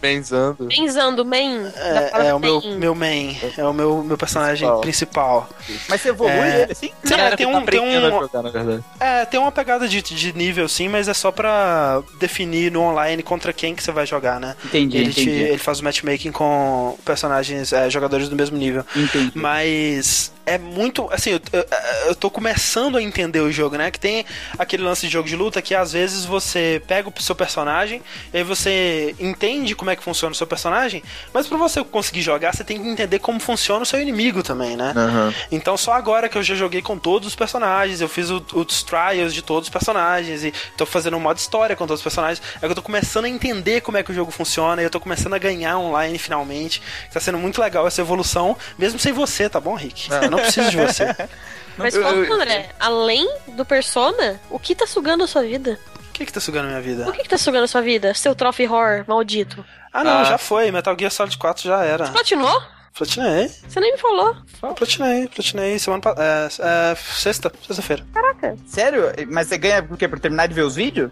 Pensando. Benzando, main. da É, palavra é o meu, main. meu main. É o meu, meu personagem Principal. principal. Mas você evolui É. ele assim? Sim, Cara, tem um- tá tem um- a jogar, na verdade. É, tem uma pegada de, de nível sim, mas é só pra definir no online contra quem que você vai jogar, né? Entendi, ele, te- entendi. ele faz o matchmaking com personagens, é, jogadores do mesmo nível. Entendi. Mas é muito. Assim, eu, eu, eu tô começando a entender o jogo, né? Que tem aquele lance de jogo de luta que às vezes você pega o seu personagem e aí você entende como é que funciona o seu personagem, mas pra você conseguir jogar, você tem que entender como funciona o seu inimigo também, né? Aham. Então só agora que eu já joguei com todos os personagens, eu fiz o- os trials de todos os personagens e tô fazendo um modo história com todos os personagens, é que eu tô começando a entender como é que o jogo funciona e eu tô começando a ganhar online finalmente. Tá sendo muito legal essa evolução, mesmo sem você, tá bom, Rick? Eu não preciso de você. Mas conta, eu- André, além do Persona, o que tá sugando a sua vida? O que que tá sugando a minha vida? O que, que tá sugando a sua vida? Seu trophy horror maldito. Ah não, Ah. já foi, Metal Gear Solid 4 já era. Platinou? Platinei, Você nem me falou. platinei, platinei semana passada. É, é, sexta, sexta-feira. Caraca. Sério? Mas você ganha por quê? Por terminar de ver os vídeos?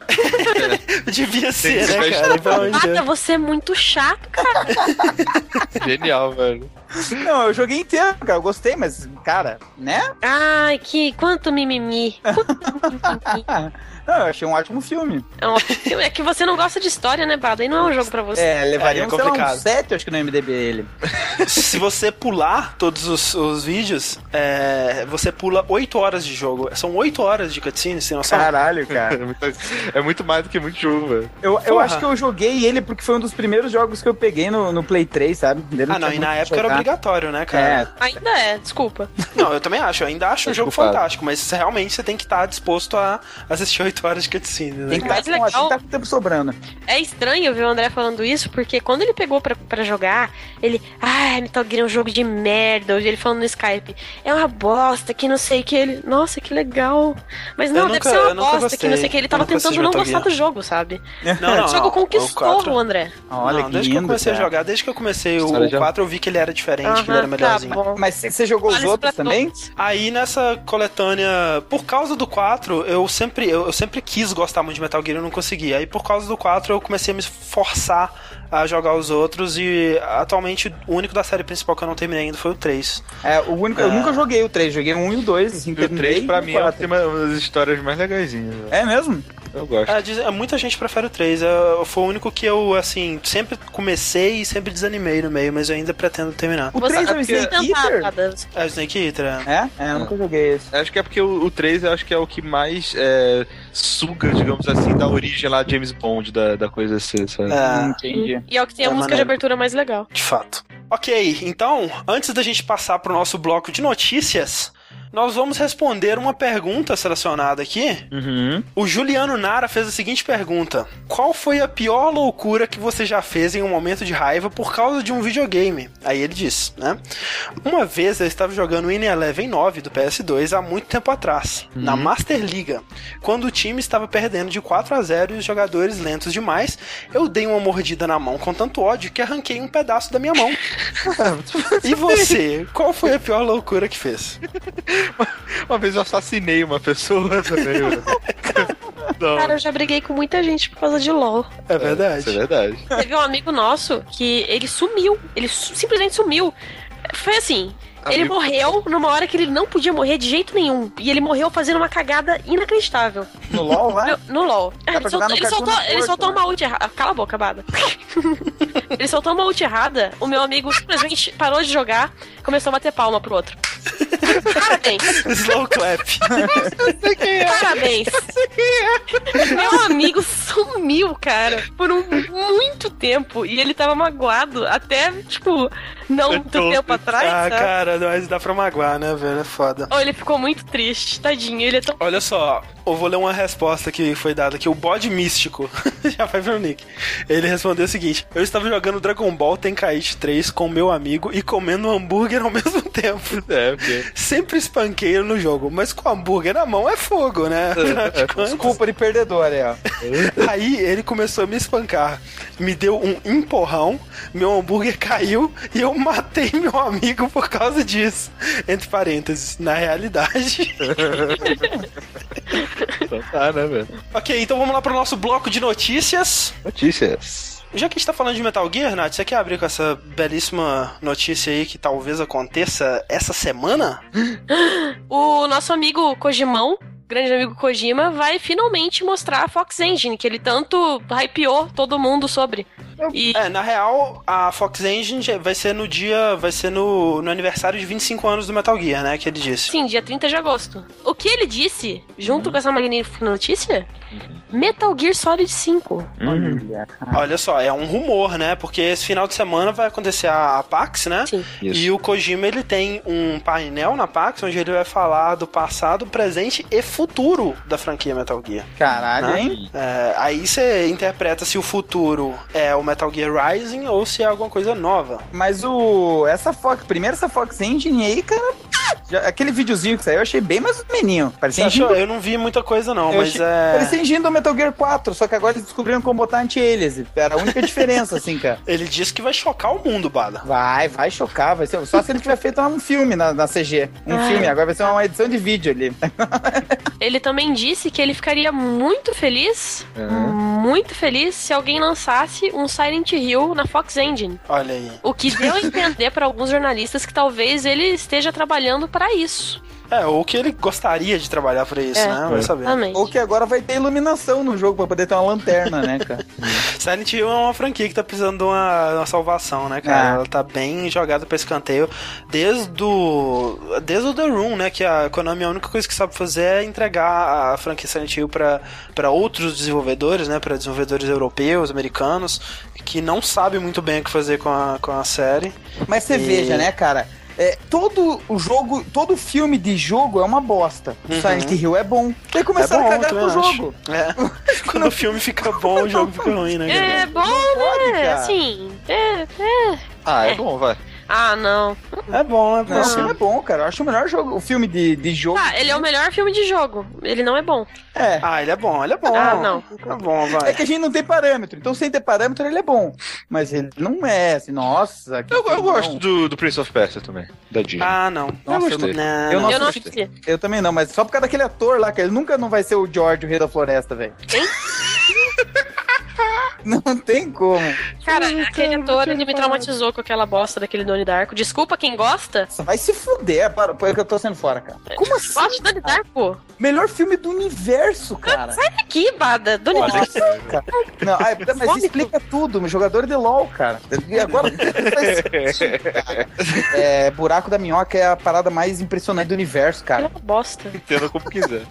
Devia ser, que né, cara? Deus. você é muito chato, cara. Genial, velho. Não, eu joguei inteiro, cara. Eu gostei, mas, cara, né? Ai, que quanto mimimi. Quanto mimimi. Não, eu achei um ótimo filme. É um ótimo filme. É que você não gosta de história, né, Bada? E não é um jogo pra você. É, levaria É, é um, sei lá, um complicado. 7, acho que no MDB ele. Se você pular todos os, os vídeos, é, você pula 8 horas de jogo. São 8 horas de cutscene, sem noção. Caralho, É cara. muito, é muito mais do que muito jogo, velho. Eu, eu acho que eu joguei ele porque foi um dos primeiros jogos que eu peguei no, no Play 3, sabe? Ele Ah, não, e na época era jogar. obrigatório, né, cara? É, Ainda é, desculpa. Não, eu também acho. Eu ainda acho um jogo fantástico, mas realmente você tem que estar disposto a assistir 8 horas de cutscene, né? tem que Mais estar com, tem que tá com tempo sobrando. É estranho ver o André falando isso, porque quando ele pegou pra, pra jogar, ele. Ai, Metal Gear é um jogo de merda. Hoje ele falando no Skype. É uma bosta, que não sei o que. Ele. Nossa, que legal. Mas não, Eu deve nunca- ser uma bosta, que não sei o que. Ele tava tentando não gostar do jogo, sabe? Não, não. o jogo o conquistou quatro- o André. Olha não, que desde lindo, que eu comecei cara. a jogar, desde que eu comecei o, o 4, eu vi que ele era diferente, que ele era tá melhorzinho. bom. Mas você jogou os outros também? todos. Aí nessa coletânea, por causa do 4, eu sempre, eu, eu sempre quis gostar muito de Metal Gear e não consegui. Aí por causa do 4 eu comecei a me forçar a jogar os outros e atualmente o único da série principal que eu não terminei ainda foi o 3. É, o único, eu É. nunca joguei o 3, joguei o 1 e o 2, assim, E o terminei 3 pra mim é uma uma das histórias mais legaisinhas, velho. É mesmo? Eu gosto. É, diz- é, muita gente prefere o 3. Eu, foi o único que eu, assim, sempre comecei e sempre desanimei no meio, mas eu ainda pretendo terminar. O Você- 3 é o porque- Snake Eater? É o Snake Eater, é. É? É, eu nunca joguei esse. Acho que é porque o, o 3 eu acho que é o que mais é, suga, digamos assim, da origem lá de James Bond, da, da coisa assim, sabe? É, Entendi. E é o que tem a É música maneiro. de abertura mais legal. de fato. Ok, então, antes da gente passar pro nosso bloco de notícias, nós vamos responder uma pergunta selecionada aqui. Uhum. O Juliano Nara fez a seguinte pergunta: Qual foi a pior loucura que você já fez em um momento de raiva por causa de um videogame? Aí ele diz, né? Uma vez eu estava jogando o Eleven 9 do PS2 há muito tempo atrás, na Master Liga. Quando o time estava perdendo de 4 a 0 e os jogadores lentos demais, eu dei uma mordida na mão com tanto ódio que arranquei um pedaço da minha mão. e você, qual foi a pior loucura que fez? Uma vez eu assassinei uma pessoa também. mano. Não, Cara, eu já briguei com muita gente por causa de LOL. É verdade. Isso é verdade. Teve um amigo nosso que ele sumiu. Ele su- simplesmente sumiu. Foi assim. Ele Amigo. morreu numa hora que ele não podia morrer de jeito nenhum. E ele morreu fazendo uma cagada inacreditável. No LoL lá? No, no LOL. Ele soltou, ele soltou, ele soltou né? uma ult errada. Cala a boca, Bada. ele soltou uma ult errada. O meu amigo simplesmente parou de jogar começou a bater palma pro outro. Parabéns. Slow clap. Parabéns. Meu amigo sumiu, cara, por um muito tempo. E ele tava magoado até, tipo, não muito tempo atrás. ah, sabe? cara, mas dá pra magoar, né, velho? É foda. Ou ele ficou muito triste, tadinho. Ele é tão. Olha só, eu vou ler uma resposta que foi dada aqui. O bode místico, já vai ver o Nick. Ele respondeu o seguinte: Eu estava jogando Dragon Ball Tenkaichi 3 com meu amigo e comendo um hambúrguer ao mesmo tempo. É, porque. Sempre espanqueio no jogo, mas com hambúrguer na mão é fogo, né? Desculpa de perdedor ó. Aí ele começou a me espancar. Me deu um empurrão, meu hambúrguer caiu e eu matei meu amigo por causa disso. Entre parênteses, na realidade. Então tá, né, velho? ok, então vamos lá pro nosso bloco de notícias. Notícias. Já que a gente tá falando de Metal Gear, Nath, você quer abrir com essa belíssima notícia aí que talvez aconteça essa semana? O nosso amigo Kojimão, grande amigo Kojima, vai finalmente mostrar a Fox Engine, que ele tanto hypeou todo mundo sobre. E É, na real, a Fox Engine vai ser no dia, vai ser no, no aniversário de 25 anos do Metal Gear, né, que ele disse. Sim, dia 30 de agosto. O que ele disse, junto com essa magnífica notícia? Metal Gear Solid 5. Olha, cara. Olha só, é um rumor, né? Porque esse final de semana vai acontecer a, a PAX, né? Sim. Isso. E o Kojima ele tem um painel na PAX onde ele vai falar do passado, presente e futuro da franquia Metal Gear. Caralho, Né? hein? É, aí você interpreta se o futuro é o Metal Gear Rising ou se é alguma coisa nova. Mas o. Essa Fox. Primeiro essa Fox Engine aí, cara. aquele videozinho que saiu, eu achei bem mais meninho. Parecia achou? engine, Eu não vi muita coisa não, eu mas achei- é... parecia engine do Metal Gear 4, só que agora eles descobriram como botar anti-alias. Era a única diferença, assim, cara. Ele disse que vai chocar o mundo, Bada. Vai, vai chocar, vai ser. Só se ele tiver feito um filme na, na CG. Um Ai. filme, agora vai ser uma edição de vídeo ali. Ele também disse que ele ficaria muito feliz, muito feliz, se alguém lançasse um Silent Hill na Fox Engine. Olha aí. O que deu a entender para alguns jornalistas que talvez ele esteja trabalhando para isso. É, ou que ele gostaria de trabalhar pra isso, É. né? Vai saber. Também. Ou que agora vai ter iluminação no jogo pra poder ter uma lanterna, né, cara? Silent Hill é uma franquia que tá precisando de uma, uma salvação, né, cara? É. Ela tá bem jogada pra escanteio desde o, desde o The Room, né? Que a Konami a única coisa que sabe fazer é entregar a franquia Silent Hill pra, pra outros desenvolvedores, né? Pra desenvolvedores europeus, americanos, que não sabem muito bem o que fazer com a, com a série. Mas você E- veja, né, cara? É, todo o jogo, todo filme de jogo é uma bosta. O Uhum. Silent Hill é bom. Daí É começaram bom, a cagar também com o jogo. É. Quando o filme fica bom, o jogo fica ruim, né? É bom, né? Assim, é, é. Ah, é É. bom, vai. Ah, não. É bom, é bom. Não, o filme é bom, cara. Eu acho o melhor jogo, o filme de, de jogo. Tá, ele é o melhor filme de jogo. Ele não é bom. É. Ah, ele é bom, ele é bom. Ah, não. É bom, vai. É que a gente não tem parâmetro. Então, sem ter parâmetro, ele é bom. Mas ele não é assim, nossa. que Eu, eu gosto do, do Prince of Persia também, da Disney. Ah, não. Nossa, eu gostei. não- Não, Eu não. não eu não. Eu também não, mas só por causa daquele ator lá, que ele nunca não vai ser o George, o rei da floresta, velho. Não tem como. Cara, aquele ator, ele me traumatizou com aquela bosta daquele Donnie Darko. Desculpa quem gosta. Você vai se fuder, para, para que eu tô sendo fora, cara. Como assim? Gosto de Donnie Darko. Melhor filme do universo, cara. Sai daqui, Bada. Olha Darko. Não, ai, mas Vômito. isso explica tudo. Jogador de LOL, cara. E agora é, Buraco da Minhoca é a parada mais impressionante do universo, cara. Aquela bosta. Entenda como quiser.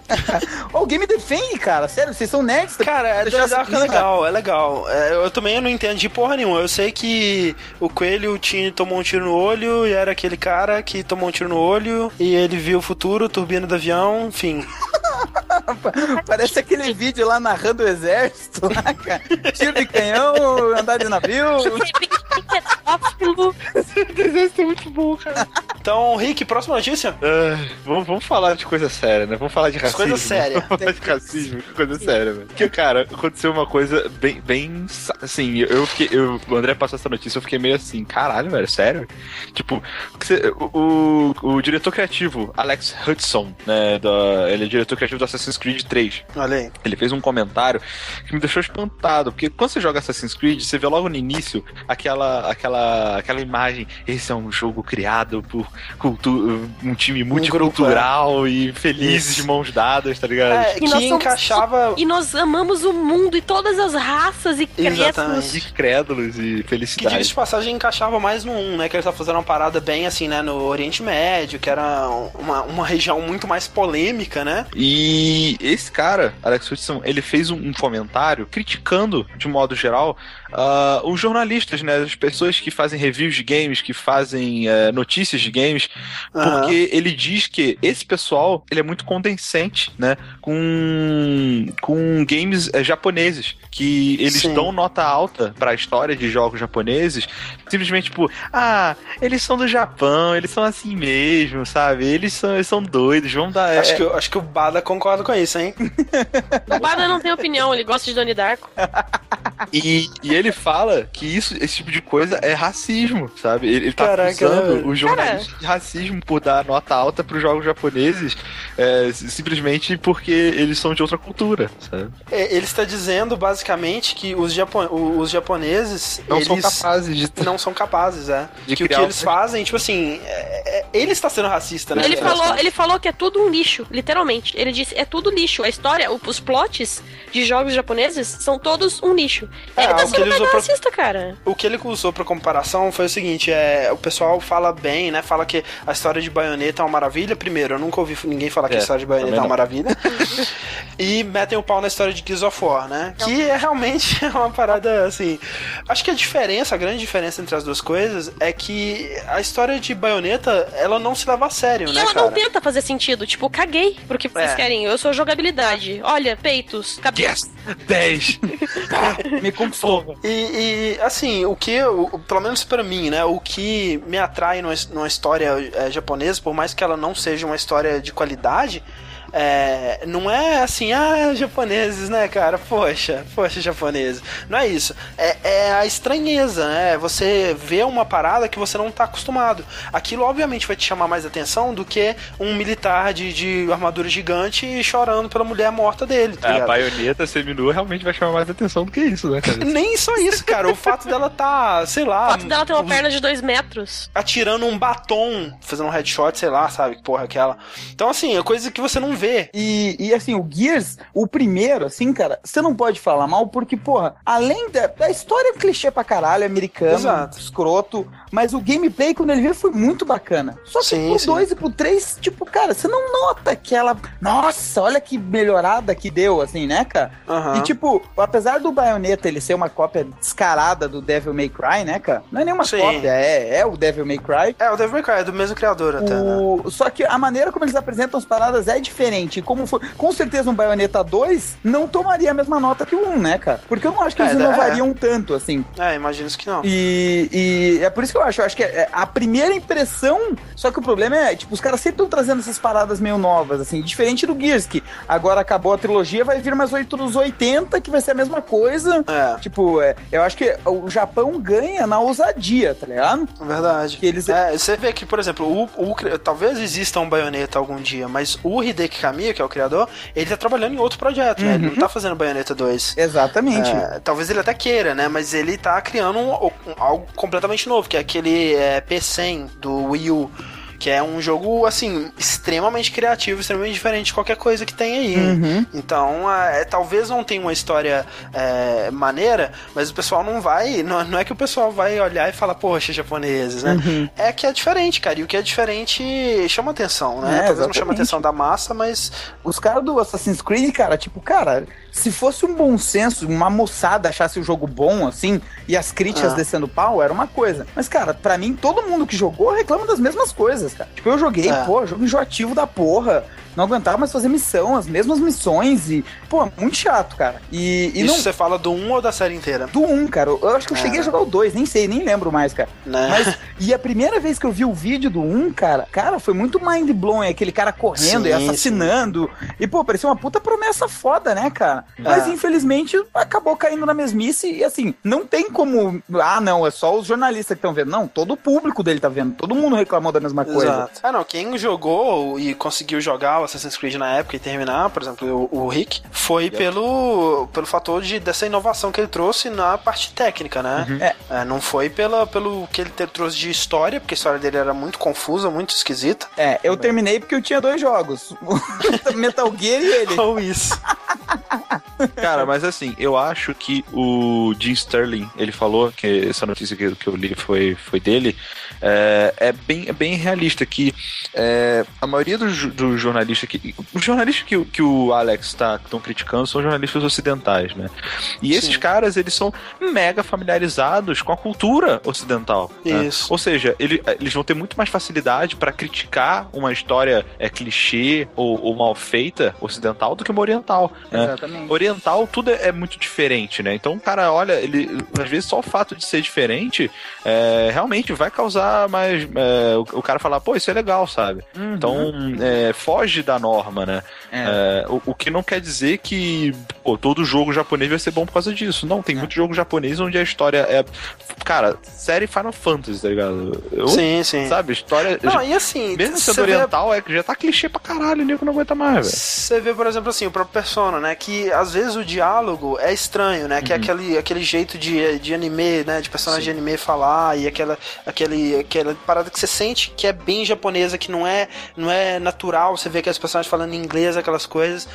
O game defende, cara. Sério, vocês são nerds. Cara, é, Donnie Darko é legal, é legal. É, eu também não entendi porra nenhuma. Eu sei que o coelho tinha, tomou um tiro no olho e era aquele cara que tomou um tiro no olho e ele viu o futuro, turbina do avião, enfim. Parece aquele vídeo lá narrando o exército, lá, cara. Tiro de canhão, andar de navio. Pedófilo. Isso é muito bom, cara. Então, Rick, próxima notícia? Ah, vamos, vamos falar de coisa séria, né? Vamos falar de racismo. Coisa séria. Vamos falar de racismo, coisa séria, velho. Porque, cara, aconteceu uma coisa bem, bem. Assim, eu fiquei. Eu, o André passou essa notícia, eu fiquei meio assim, caralho, velho, sério? Tipo, o, o, o diretor criativo, Alex Hudson, né? Da, ele é diretor criativo do Assassin's Creed 3. Olha aí. Ele fez um comentário que me deixou espantado, porque quando você joga Assassin's Creed, você vê logo no início aquela aquela aquela imagem, esse é um jogo criado por cultu um time multicultural e felizes Isso. de mãos dadas, tá ligado? É, E nós que somos encaixava. E nós amamos o mundo e todas as raças e Exatamente. crescos. De crédulos e Que diga felicidade. de passagem encaixava mais no 1, né? Que ele tá fazendo uma parada bem assim, né? No Oriente Médio, que era uma, uma região muito mais polêmica, né? E esse cara, Alex Hudson, ele fez um, um comentário criticando, de modo geral, ah, os jornalistas, né? As pessoas que fazem reviews de games, que fazem eh, notícias de games, Aham. porque ele diz que esse pessoal, ele é muito condescendente, né? Com, com games eh, japoneses, que eles Sim. dão nota alta pra história de jogos japoneses, simplesmente tipo, ah, eles são do Japão, eles são assim mesmo, sabe? Eles são, eles são doidos, vamos dar... Acho, é- que, acho que o Bada concorda com isso, hein? O Bada não tem opinião, ele gosta de Donnie Darko. E, e ele fala que isso, esse tipo de coisa é racismo, sabe? Ele, ele tá Caraca, acusando os jornalistas de racismo por dar nota alta pros jogos japoneses é, simplesmente porque eles são de outra cultura, sabe? É, Ele está dizendo basicamente que os, japo os japoneses Não eles são capazes de. não são capazes, é. De que o que criar eles um- fazem, tipo assim, é- é- ele está sendo racista, né? Ele falou, ele falou que é tudo um lixo, literalmente. Ele disse, é tudo lixo. A história, o- os plots de jogos japoneses são todos um lixo. É, ele tá o que sendo ele pra- racista, cara. O que ele usou pra comparação foi o seguinte: é, o pessoal fala bem, né? Fala que a história de baioneta é uma maravilha. Primeiro, eu nunca ouvi ninguém falar que É, a história de baioneta é uma não. maravilha. e metem o pau na história de Gears of War, né? Que é realmente uma parada assim. Acho que a diferença, a grande diferença entre as duas coisas é que a história de baioneta, ela não se leva a sério, E né, ela cara? não tenta fazer sentido. Tipo, caguei pro que vocês É. querem. Eu sou jogabilidade. Olha, peitos, cabeça. Yes! 10! Me conquistou. E, e, assim, o que, o- pelo menos pra mim, né, o que me atrai numa, numa história é, japonesa, por mais que ela não seja uma história de qualidade, é, não é assim, ah, japoneses, né, cara? Poxa, poxa, japoneses. Não é isso. É, é a estranheza, né? Você vê uma parada que você não tá acostumado. Aquilo, obviamente, vai te chamar mais atenção do que um militar de, de armadura gigante chorando pela mulher morta dele, tá A ligado? baioneta seminua realmente vai chamar mais atenção do que isso, né, cara? Nem só isso, cara. O fato dela tá, sei lá. O fato dela ter uma us- perna de dois metros. Atirando um batom, fazendo um headshot, sei lá, sabe? Que porra é aquela. Então, assim, é coisa que você não vê. E, e assim, o Gears, o primeiro, assim, cara, você não pode falar mal, porque, porra, além da, da história é um clichê pra caralho, americano, Exato. escroto, mas o gameplay, quando ele veio, foi muito bacana. Só que Sim, pro sim. 2 e pro 3, tipo, cara, você não nota aquela. Nossa, olha que melhorada que deu, assim, né, cara? Aham. E tipo, apesar do Bayonetta ele ser uma cópia descarada do Devil May Cry, né, cara? Não é nenhuma Sim. cópia, é, é o Devil May Cry. É, o Devil May Cry é do mesmo criador até, né? O... Só que a maneira como eles apresentam as paradas é diferente. Como foi... Com certeza um Bayonetta 2 não tomaria a mesma nota que o 1, né, cara? Porque eu não acho que eles É, inovariam tanto, assim. É, imagino que não. E, e é por isso que eu acho. Eu acho que é a primeira impressão. Só que o problema é, tipo, os caras sempre estão trazendo essas paradas meio novas, assim. Diferente do Gears, que agora acabou a trilogia, vai vir mais oito dos 80, que vai ser a mesma coisa. É, Tipo, é, eu acho que o Japão ganha na ousadia, tá ligado? verdade. Que eles- É, você vê que, por exemplo, o, o talvez exista um baioneta algum dia, mas o Hideki Kamiya, que é o criador, ele tá trabalhando em outro projeto, né? Ele não tá fazendo Bayonetta 2. Exatamente. É, talvez ele até queira, né? Mas ele tá criando um- um- algo completamente novo, que é aquele é, P100 do Wii U. Que é um jogo, assim, extremamente criativo, extremamente diferente de qualquer coisa que tem aí. Uhum. Então, é, talvez não tenha uma história é, maneira, mas o pessoal não vai. Não, não é que o pessoal vai olhar e falar, poxa, japoneses, né? Uhum. É que é diferente, cara. E o que é diferente chama atenção, né? É, talvez não chame a exatamente. atenção da massa, mas. Os caras do Assassin's Creed, cara, tipo, cara, se fosse um bom senso, uma moçada achasse o jogo bom, assim, e as críticas Ah. descendo pau, era uma coisa. Mas, cara, pra mim, todo mundo que jogou reclama das mesmas coisas, cara. Tipo, eu joguei, É. pô, jogo enjoativo da porra. Não aguentava mais fazer missão, as mesmas missões e, pô, muito chato, cara. E, e Isso não. você fala do 1 ou da série inteira? Do 1, cara. Eu acho que eu É. cheguei a jogar o 2, nem sei, nem lembro mais, cara. Né? Mas, e a primeira vez que eu vi o vídeo do 1, cara, cara, foi muito mind blowing, aquele cara correndo e Sim, assassinando. E, pô, parecia uma puta promessa foda, né, cara? Mas, É. infelizmente, acabou caindo na mesmice e, assim, não tem como. Ah, não, é só os jornalistas que estão vendo. Não, todo o público dele tá vendo. Todo mundo reclamou da mesma coisa. Exato. Ah, não, quem jogou e conseguiu jogar Assassin's Creed na época e terminar, por exemplo, o, o Rick, foi pelo, pelo fator de, dessa inovação que ele trouxe na parte técnica, né? É, não foi pela, pelo que ele trouxe de história, porque a história dele era muito confusa, muito esquisita. É, eu terminei porque eu tinha dois jogos: Metal Gear e ele. Ou isso. Cara, mas assim, eu acho que o Jim Sterling, ele falou que essa notícia que, que eu li foi, foi dele, é, é bem, é bem realista, que é, a maioria dos dos jornalistas que. Os jornalistas que, o- que o Alex tá estão criticando são jornalistas ocidentais, né? E esses Sim. caras, eles são mega familiarizados com a cultura ocidental. né? Isso. Ou seja, ele- eles vão ter muito mais facilidade para criticar uma história é, clichê ou, ou mal feita ocidental do que uma oriental. né? Exatamente. Oriental, tudo é, é muito diferente, né? Então, o cara, olha, ele, às vezes só o fato de ser diferente é, realmente vai causar mais. é, o, o cara falar, pô, isso é legal, sabe? Uhum. Então, é, foge da norma, né? É. É, o, o que não quer dizer que pô, todo jogo japonês vai ser bom por causa disso. Não, tem muito jogo japonês onde a história é. Cara, série Final Fantasy, tá ligado? Eu, Sim, sim. Sabe, história. Não, e assim, mesmo sendo você vê- oriental, é, que já tá clichê pra caralho, o nego não aguenta mais, velho. Você vê, por exemplo, assim, o próprio Persona, né? Que às vezes o diálogo é estranho, né? Que é aquele, aquele jeito de, de anime, né? De personagem de anime falar e aquela, aquele, aquela parada que você sente que é bem japonesa, que não é, não é natural. Você vê que as personagens falando inglês, aquelas coisas.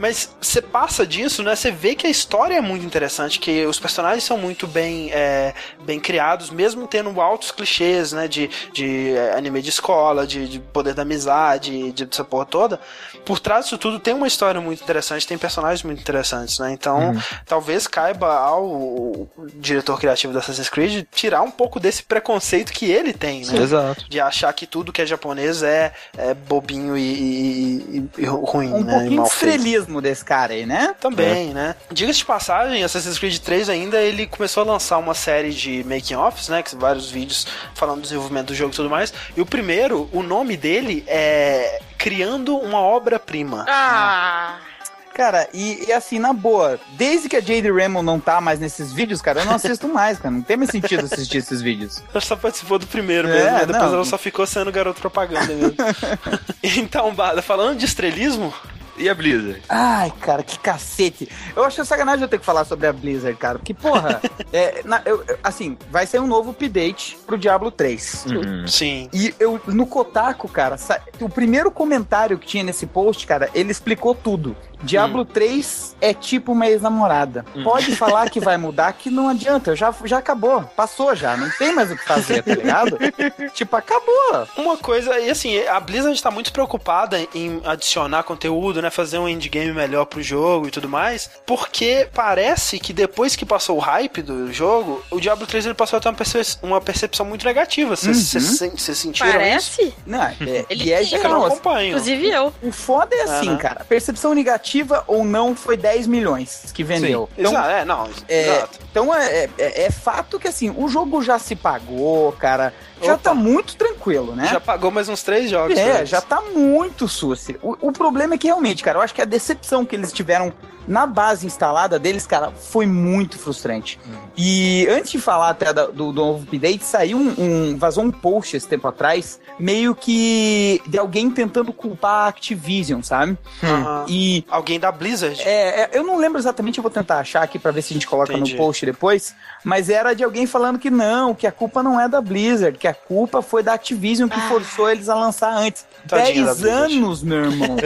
Mas você passa disso, né? Você vê que a história é muito interessante, que os personagens são muito bem, é, bem criados, mesmo tendo altos clichês, né? De, de é, anime de escola, de, de poder da amizade, de essa porra toda. Por trás disso tudo tem uma história muito interessante, tem personagens muito interessantes, né? Então, talvez caiba ao diretor criativo do Assassin's Creed tirar um pouco desse preconceito que ele tem, né? Exato. De achar que tudo que é japonês é, é bobinho e, e- e- e ruim, Um né? e pouquinho de mal feito. Estrelismo desse cara aí, né? Também, né? Diga-se de passagem, Assassin's Creed 3 ainda, ele começou a lançar uma série de making-offs, né? Que são vários vídeos falando do desenvolvimento do jogo e tudo mais. E o primeiro, o nome dele é Criando uma Obra-Prima. Ah! Cara, e, e assim, na boa, desde que a Jade Raymond não tá mais nesses vídeos, cara, eu não assisto mais, cara. Não tem mais sentido assistir esses vídeos. Ela só participou do primeiro É, mesmo, né? Depois não. ela só ficou sendo garoto propaganda mesmo. então, Bada, falando de estrelismo, E a Blizzard? Ai, cara, que cacete. Eu acho sacanagem eu ter que falar sobre a Blizzard, cara. Porque, porra, é, na- eu- assim, vai ser um novo update pro Diablo 3. Uhum. sim. E eu, no Kotaku, cara, o primeiro comentário que tinha nesse post, cara, ele explicou tudo. Diablo 3 é tipo uma ex-namorada. Pode falar que vai mudar, que não adianta, já, já acabou, passou já, não tem mais o que fazer, tá ligado? tipo, acabou. Uma coisa, e assim, a Blizzard tá muito preocupada em adicionar conteúdo, né? Fazer um endgame melhor pro jogo e tudo mais, porque parece que depois que passou o hype do jogo, o Diablo 3 ele passou a ter uma, perce- uma percepção muito negativa. Vocês Uhum. sentiram isso? Parece? Não, é, Ele e é É que eu não acompanho. Inclusive eu. O foda é É, assim, né? cara. Percepção negativa ou não foi 10 milhões que vendeu. Então, Exato, é, não, É, exato. então é, é- é fato que assim, o jogo já se pagou, cara. já Opa. tá muito tranquilo, né? Já pagou mais uns três jogos. É, já tá muito suci. O, o problema é que realmente, cara, eu acho que a decepção que eles tiveram na base instalada deles, cara, foi muito frustrante. E antes de falar até do, do novo update, saiu um, um- vazou um post esse tempo atrás, meio que de alguém tentando culpar a Activision, sabe? Aham. E Alguém da Blizzard? é, é, eu não lembro exatamente, eu vou tentar achar aqui pra ver se a gente coloca Entendi. no post depois, mas era de alguém falando que não, que a culpa não é da Blizzard, que a culpa foi da Activision que forçou eles a lançar antes. Tadinha da 10 Blizzard. anos, meu irmão.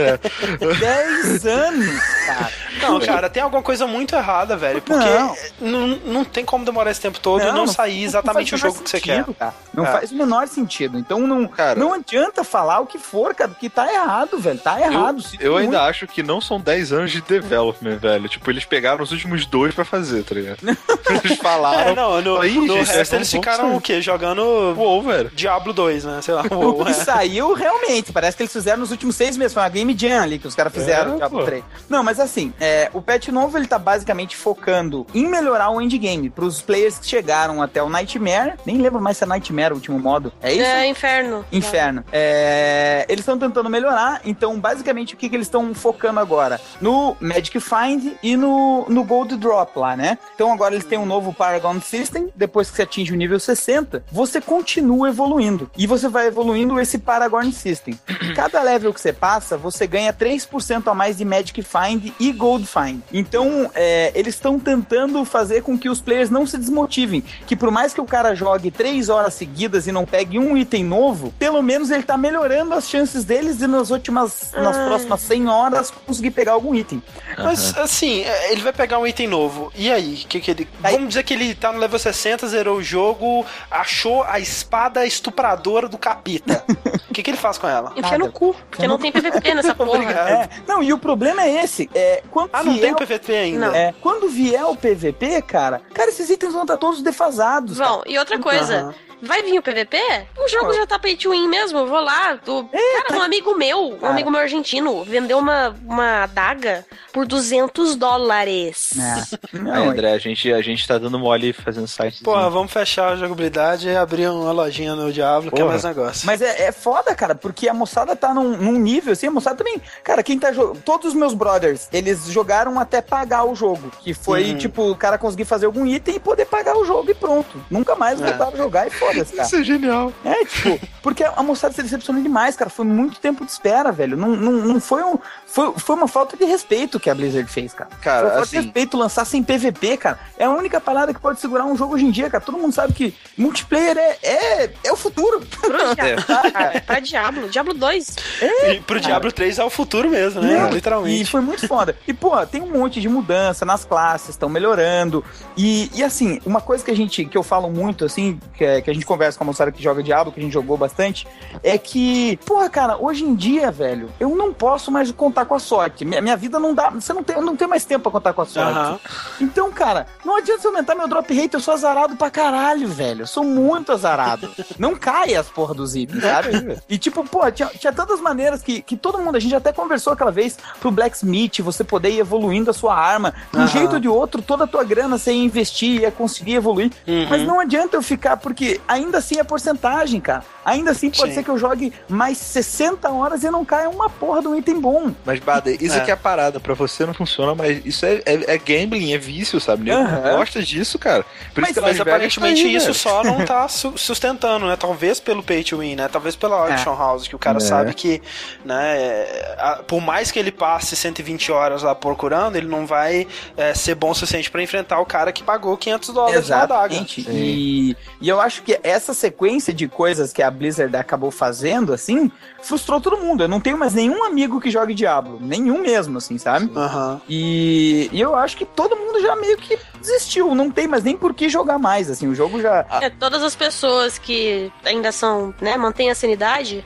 10 anos, cara. Não, cara, tem alguma coisa muito errada, velho. Porque Não. não, não, tem como demorar esse tempo todo e não, sair exatamente não o jogo menor que você quer. sentido, cara. Não É. faz o menor sentido. Então não, Cara. não adianta falar o que for, cara, porque tá errado, velho. Tá errado. Eu, eu ainda acho que não são 10 anos de development, velho. Tipo, eles pegaram os últimos dois pra fazer, tá ligado? Eles falaram. É, não, no, Aí, no gente, resto vamos- eles ficaram sair. o quê? Jogando Uou, velho. Diablo 2, né? Sei lá. O WoW, que é. saiu realmente, parece que eles fizeram nos últimos seis meses. Foi uma Game Jam ali que os caras fizeram É, Diablo pô. 3. Não, mas assim, é, o patch novo ele tá basicamente focando em melhorar o endgame. Pros players que chegaram até o Nightmare. Nem lembro mais se é Nightmare o último modo. É isso? É inferno. Inferno. É, eles estão tentando melhorar, então basicamente o que, que eles estão focando agora? No Magic Find e no, no Gold Drop lá, né? Então agora eles têm um novo Paragon System, depois que você atinge o nível 60, você continua evoluindo. E você vai evoluindo esse Paragon System. Cada level que você passa, você ganha 3% a mais de Magic Find e Gold Find. Então, é, eles estão tentando fazer com que os players não se desmotivem. Que por mais que o cara jogue 3 horas seguidas e não pegue um item novo, pelo menos ele tá melhorando as chances deles de nas últimas, nas Ai. próximas 100 horas conseguir pegar algum item. Mas assim, é, ele vai pegar um item novo. E aí? Que que ele... Aí- Vamos dizer que ele tá no level 60, zerou o jogo, achou a espada estupradora do capita. O que, que ele faz com ela? Enfia no cu, porque não tem PVP nessa porra. É, não, e o problema é esse. É, quando Ah, não vier tem o- PVP ainda? Não. é, quando vier o PVP, cara, cara, esses itens vão estar todos defasados. cara. Bom, e outra coisa, Aham. vai vir o PVP? O jogo já tá pay to win mesmo, eu vou lá. do- Cara, um amigo meu, um Cara. amigo meu argentino, vendeu uma, uma adaga por 200 dólares. É. Aí, Não, André, a gente, a gente tá dando mole fazendo site. Porra, vamos fechar a jogabilidade e abrir uma lojinha no Diablo, que é Porra. mais negócio. Mas é, é foda, cara, porque a moçada tá num, num nível assim, a moçada também. Cara, quem tá jogando. Todos os meus brothers, eles jogaram até pagar o jogo. Que foi, Uhum. tipo, o cara conseguir fazer algum item e poder pagar o jogo e pronto. Nunca mais É. voltaram a jogar e foda-se, cara. Isso é genial. É, tipo, porque a moçada se decepcionou demais, cara. Foi muito tempo de espera, velho. Não, não, não foi um. Foi, foi uma falta de respeito que a Blizzard fez, cara. Cara, foi uma falta assim- de respeito lançar sem PVP, cara. É a única parada que pode segurar um jogo hoje em dia, cara. Todo mundo sabe que multiplayer é, é, é o futuro. Pro Diablo, cara, pra Diablo. Diablo 2. E pro Diablo 3 é o futuro mesmo, né? Não, Literalmente. E foi muito foda. E, pô, tem um monte de mudança nas classes, estão melhorando. E, e, assim, uma coisa que a gente, que eu falo muito, assim, que, é- que a gente conversa com a moçada que joga Diablo, que a gente jogou bastante, é que, porra, cara, hoje em dia, velho, eu não posso mais contar com a sorte. Minha, minha vida não dá. Você não tem, eu não tenho mais tempo pra contar com a sorte. Aham. Então, cara, não adianta você aumentar meu drop rate, eu sou azarado pra caralho, velho. Eu sou muito azarado. não cai as porra dos itens, sabe? E tipo, pô, tinha, tinha tantas maneiras que, que todo mundo, a gente até conversou aquela vez pro Blacksmith, você poder ir evoluindo a sua arma. De um Aham. jeito ou de outro, toda a tua grana você ia investir, ia conseguir evoluir. Uhum. Mas não adianta eu ficar, porque ainda assim é porcentagem, cara. Ainda assim pode Sim. ser que eu jogue mais 60 horas e não caia uma porra de um item bom. Mas, Bada, isso É. aqui é a parada. Pra você não funciona, mas isso é, é, é gambling, é vício, sabe? Nego Aham. gosta disso, cara. Por Mas- isso que Mas aparentemente tá aí, isso velho. só não tá su- sustentando, né? Talvez pelo pay to win, né? Talvez pela auction house, que o cara É. sabe que, né? é, a- por mais que ele passe 120 horas lá procurando, ele não vai é, ser bom o suficiente pra enfrentar o cara que pagou 500 dólares na adaga. E, e eu acho que essa sequência de coisas que a Blizzard acabou fazendo, assim, frustrou todo mundo. Eu não tenho mais nenhum amigo que jogue Diablo. Nenhum mesmo, assim, sabe? E, e eu acho que todo mundo já meio que desistiu. Não tem mais nem por que jogar mais, assim. O jogo já... É, todas as pessoas que ainda são, né, mantêm a sanidade,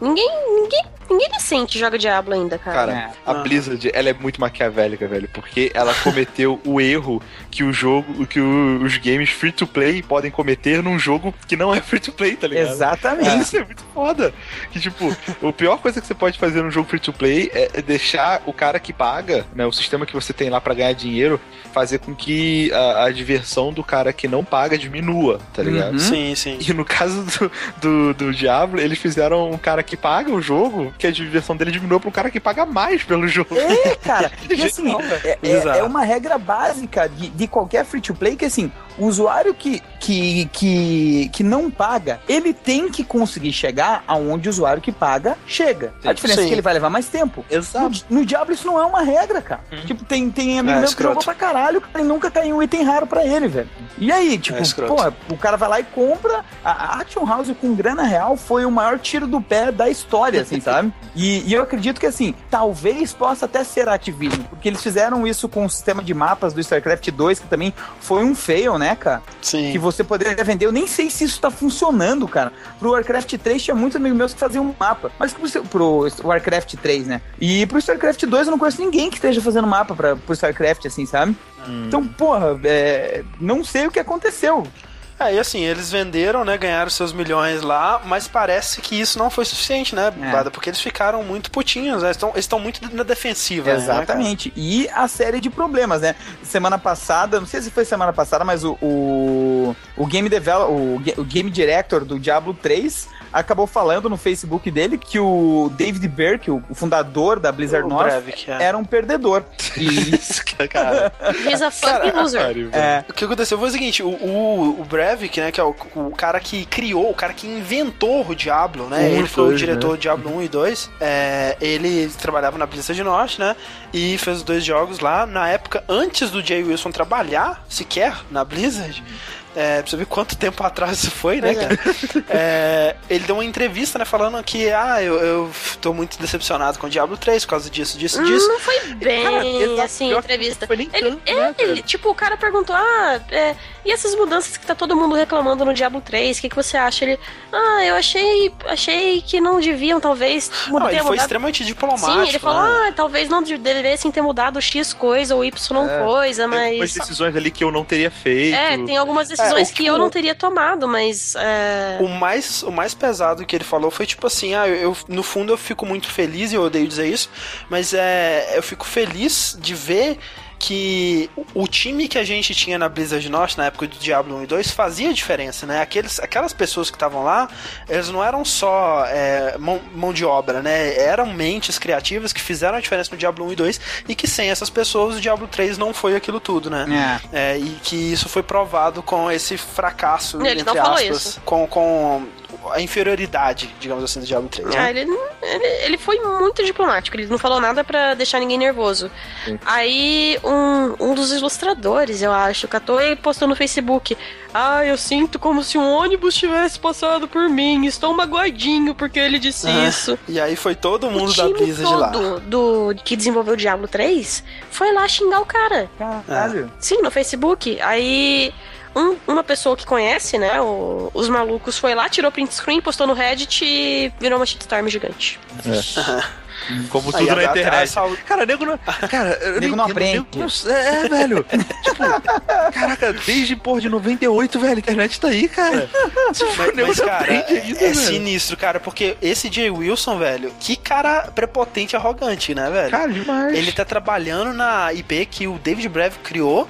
ninguém, ninguém Ninguém decente joga Diablo ainda, cara. Cara, É. a. Blizzard, ela é muito maquiavélica, velho, porque ela cometeu o erro que o jogo, que o- os games free to play podem cometer num jogo que não é free to play, tá ligado? Exatamente. Isso é muito foda. Que, tipo, a pior coisa que você pode fazer num jogo free to play é deixar o cara que paga, né? O sistema que você tem lá pra ganhar dinheiro, fazer com que a, a diversão do cara que não paga diminua, tá ligado? Uhum. Sim, sim. E no caso do, do, do Diablo, eles fizeram um cara que paga o jogo, que a diversão dele diminuiu pra um cara que paga mais pelo jogo. É, cara. E assim, velho. é, é- é uma regra básica de, de qualquer free to play que assim, o usuário que, que, que, que não paga, ele tem que conseguir chegar aonde o usuário que paga chega. A diferença é Sim. que ele vai levar mais tempo. Exato. No, no Diablo isso não é uma regra, cara. Tipo, tem, tem amigo É, meu que jogou pra caralho, cara, e nunca caiu um item raro pra ele, velho. E aí, tipo, É, escroto. pô, o cara vai lá e compra. A Action House com grana real foi o maior tiro do pé da história, assim, sabe? E, e eu acredito que, assim, talvez possa até ser Activision, porque eles fizeram isso com o sistema de mapas do StarCraft 2, que também foi um fail, né, cara? Sim. que você poderia vender. Eu nem sei se isso tá funcionando, cara. Pro Warcraft 3 tinha muitos amigos meus que faziam um mapa. Mas pro, pro Warcraft 3, né? E pro StarCraft 2 eu não conheço ninguém que esteja fazendo mapa pra, pro StarCraft, assim, sabe? Então, porra, é, não sei o que aconteceu. É, e assim, eles venderam, né, ganharam seus milhões lá, mas parece que isso não foi suficiente, né, É. Bada? Porque eles ficaram muito putinhos, né? Eles estão muito na defensiva, né, Exatamente. e a série de problemas, né? Semana passada, não sei se foi semana passada, mas o, o, o Game Develop, o, o Game Director do Diablo 3 acabou falando no Facebook dele que o David Burke, o, fundador da Blizzard O North, é. era um perdedor. E Isso, cara. He's a fucking loser. É, O que aconteceu foi o seguinte, o, o, o Breivik, né, que é o, o cara que criou, o cara que inventou o Diablo, né, ele foi o diretor né? do Diablo 1 e 2, é, ele trabalhava na Blizzard Norte, né, e fez os dois jogos lá, na época, antes do Jay Wilson trabalhar, sequer, na Blizzard, é, pra você ver quanto tempo atrás isso foi, né, é. cara? É, ele deu uma entrevista, né, falando que, ah, eu, eu tô muito decepcionado com o Diablo 3 por causa disso, disso, disso. Hum, Não foi bem, Cara, assim, entrevista. foi nem Ele, tanto, é, né, ele- tipo, o cara perguntou, ah, é, e essas mudanças que tá todo mundo reclamando no Diablo 3, o que, que você acha? Ele, ah, eu achei, achei que não deviam, talvez, mudar, Não, ele foi mudado. extremamente diplomático. Sim, ele falou, né? ah, talvez não de- devessem ter mudado X coisa ou Y É, coisa, Tem algumas mas... decisões ali que eu não teria feito. É, tem algumas decisões É, que que eu o- não teria tomado, mas... é, O mais, o mais pesado que ele falou foi tipo assim: ah, eu, eu- no fundo eu fico muito feliz, e eu odeio dizer isso, mas é, eu fico feliz de ver que o- time que a gente tinha na Blizzard Norte, na época do Diablo 1 e 2, fazia diferença, né? Aqueles, aquelas pessoas que estavam lá, eles não eram só é, mão, mão de obra, né? Eram mentes criativas que fizeram a diferença no Diablo 1 e 2 e que sem essas pessoas o Diablo 3 não foi aquilo tudo, né? é. É, e que isso foi provado com esse fracasso, Ele entre não falou aspas, isso. Com, com a inferioridade, digamos assim, do Diablo 3. Ah, ele, ele, ele foi muito diplomático, ele não falou nada pra deixar ninguém nervoso. Sim. Aí um, um dos ilustradores, eu acho, catou e postou no Facebook. Ah, eu sinto como se um ônibus tivesse passado por mim. Estou magoadinho porque ele disse Ah, isso. E aí foi todo mundo o da Blizzard lá. todo do, que desenvolveu o Diablo 3 foi lá xingar o cara. Caralho. Sim, no Facebook. Aí um- uma pessoa que conhece, né, o- os malucos foi lá, tirou print screen, postou no Reddit e virou uma shitstorm gigante. Como Aí tudo na a- a- internet. essa- Cara, nego não. Cara, eu Nego não aprende. nego não- é, é, velho. tipo, caraca, desde porra de 98, velho, a internet tá aí, cara. Tipo, Mas, mas, não cara, aprende é, ainda, é velho. sinistro, cara, porque esse Jay Wilson, velho, que cara prepotente e arrogante, né, velho? Cara, demais. Ele tá trabalhando na IP que o David Breve criou,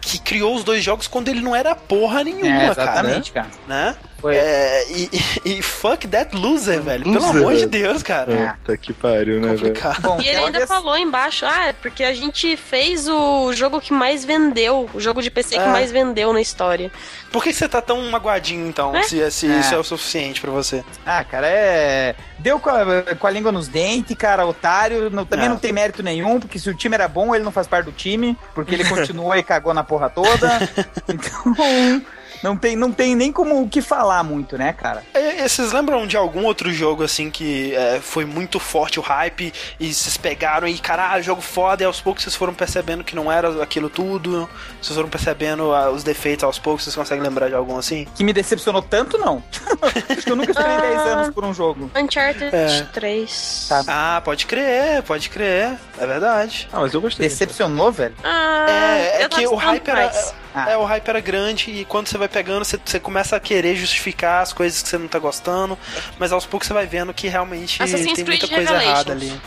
que criou os dois jogos quando ele não era porra nenhuma, É, cara. exatamente, cara. Né? Foi. É, e, e- fuck that loser, velho. Pelo Loser, amor de velho. Deus, cara. Puta que pariu, né, velho? Complicado. Bom, E ele ainda falou embaixo, ah, é porque a gente fez o jogo que mais vendeu, o jogo de PC que É. mais vendeu na história. Por que você tá tão magoadinho, então, É? se, se É. isso é o suficiente pra você? Ah, cara, é. Deu com a, com a língua nos dentes, cara, otário. não- também É. não tem mérito nenhum, porque se o time era bom, ele não faz parte do time, porque ele continua e cagou na porra toda. Então. Não tem, não tem nem como o que falar muito, né, cara? E, e vocês lembram de algum outro jogo assim que é, foi muito forte o hype e vocês pegaram e caralho, jogo foda e aos poucos vocês foram percebendo que não era aquilo tudo? Vocês foram percebendo ah, os defeitos aos poucos? Vocês conseguem lembrar de algum assim? Que me decepcionou tanto, não. Acho que eu nunca esperei Ah. 10 anos por um jogo. Uncharted É. 3. Tá. Ah, pode crer, pode crer. É verdade. Ah, mas eu gostei. Decepcionou, velho? Ah, É, é que o hype era. Ah. É, o hype era grande e quando você vai pegando, você, você começa a querer justificar as coisas que você não tá gostando, mas aos poucos você vai vendo que realmente Assassin's tem Creed muita coisa Revelations. errada ali.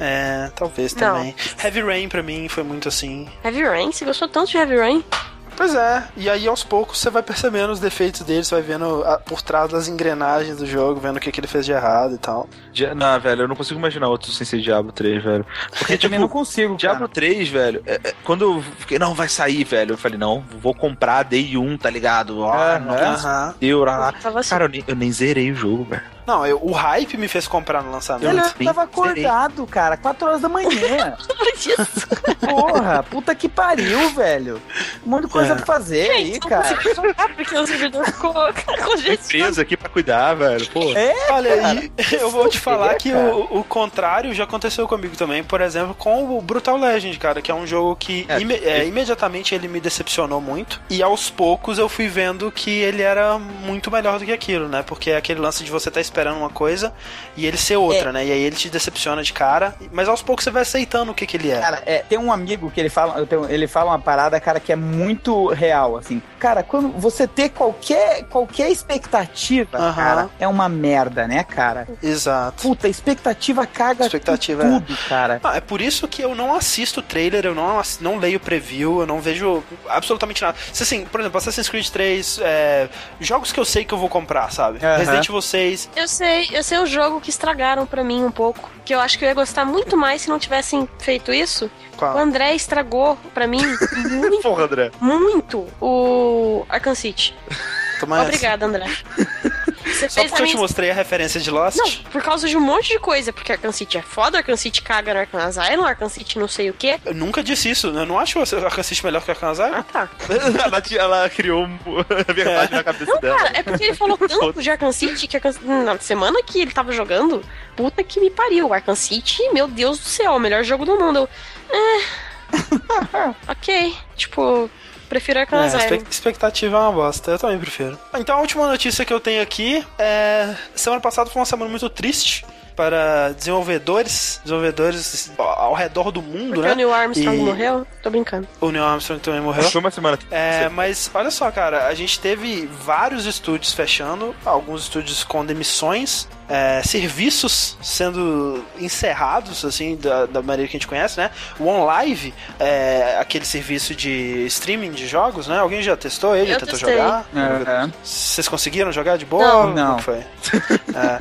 É, talvez Não. também. Heavy Rain pra mim foi muito assim. Heavy Rain? Você gostou tanto de Heavy Rain? Pois é, e aí aos poucos você vai percebendo os defeitos dele, você vai vendo ah, por trás das engrenagens do jogo, vendo o que, que ele fez de errado e tal. Não, velho, eu não consigo imaginar outro sem ser Diablo 3, velho. Porque, Eu também tipo, não consigo, Diablo cara. 3, velho, é- é, quando eu fiquei, não, vai sair, velho, eu falei, não, vou comprar Day 1, tá ligado? Ah, Aham. nossa, Aham. deu, lá. Tava assim. Cara, eu nem, eu nem zerei o jogo, velho. Não, eu- o hype me fez comprar no lançamento. Ele Sim, tava acordado, cara, 4 horas da manhã. Porra, puta que pariu, velho. Um monte de coisa É. pra fazer aí, Gente, não cara. jogar porque o servidor ficou congestionado. Empresa aqui pra cuidar, velho, pô. É, Olha cara. aí, eu vou te falar que o, o contrário já aconteceu comigo também, por exemplo, com o Brutal Legend, cara, que é um jogo que É, ime- é, imediatamente ele me decepcionou muito, e aos poucos eu fui vendo que ele era muito melhor do que aquilo, né? Porque é aquele lance de você estar esperando uma coisa e ele ser outra, né? E aí ele te decepciona de cara, mas aos poucos você vai aceitando o que, que ele é. Cara, é, tem um amigo que ele fala, ele fala uma parada, cara, que é muito real, assim. Cara, quando você ter qualquer, qualquer expectativa, cara, é uma merda, né, cara? Exato. Puta, expectativa caga Expectativa, com tudo, cara. Ah, é por isso que eu não assisto trailer, eu não, não leio preview, eu não vejo absolutamente nada. Se assim, por exemplo, Assassin's Creed 3, é, jogos que eu sei que eu vou comprar, sabe? Aham. Resident Evil 6, Eu sei, eu sei o jogo que estragaram pra mim um pouco. Que eu acho que eu ia gostar muito mais se não tivessem feito isso. O qual? André estragou pra mim muito, Porra, André. muito o Arkham City. Toma essa. Obrigada, André. Você Só porque eu te minha... mostrei a referência de Lost? Não, por causa de um monte de coisa. Porque Arkham City é foda, Arkham City caga no Arkham Asylum, Arkham City não sei o quê. Eu nunca disse isso, eu não acho o Arkham City melhor que o Arkham Asylum. Ah, tá. ela, ela criou um- a verdade na cabeça Não, dela. cara, é porque ele falou tanto de Arkham City que Arkham... na semana que ele tava jogando, puta que me pariu. Arkham City, meu Deus do céu, o melhor jogo do mundo. Eu, é... ok, tipo, prefiro Arkham É, Asylum. expec- expectativa é uma bosta, eu também prefiro. Então a última notícia que eu tenho aqui é. Semana passada foi uma semana muito triste para desenvolvedores, desenvolvedores ao redor do mundo, Porque né? o Neil Armstrong E- morreu? Tô brincando. O Neil Armstrong também morreu. Foi uma semana. É, mas olha só, cara, a gente teve vários estúdios fechando, alguns estúdios com demissões, é, serviços sendo encerrados, assim, da, da maneira que a gente conhece, né? O OnLive, é, aquele serviço de streaming de jogos, né? Alguém já testou ele? Eu tentou testei. jogar? Aham. Vocês conseguiram jogar de boa? Não. Não. foi? É.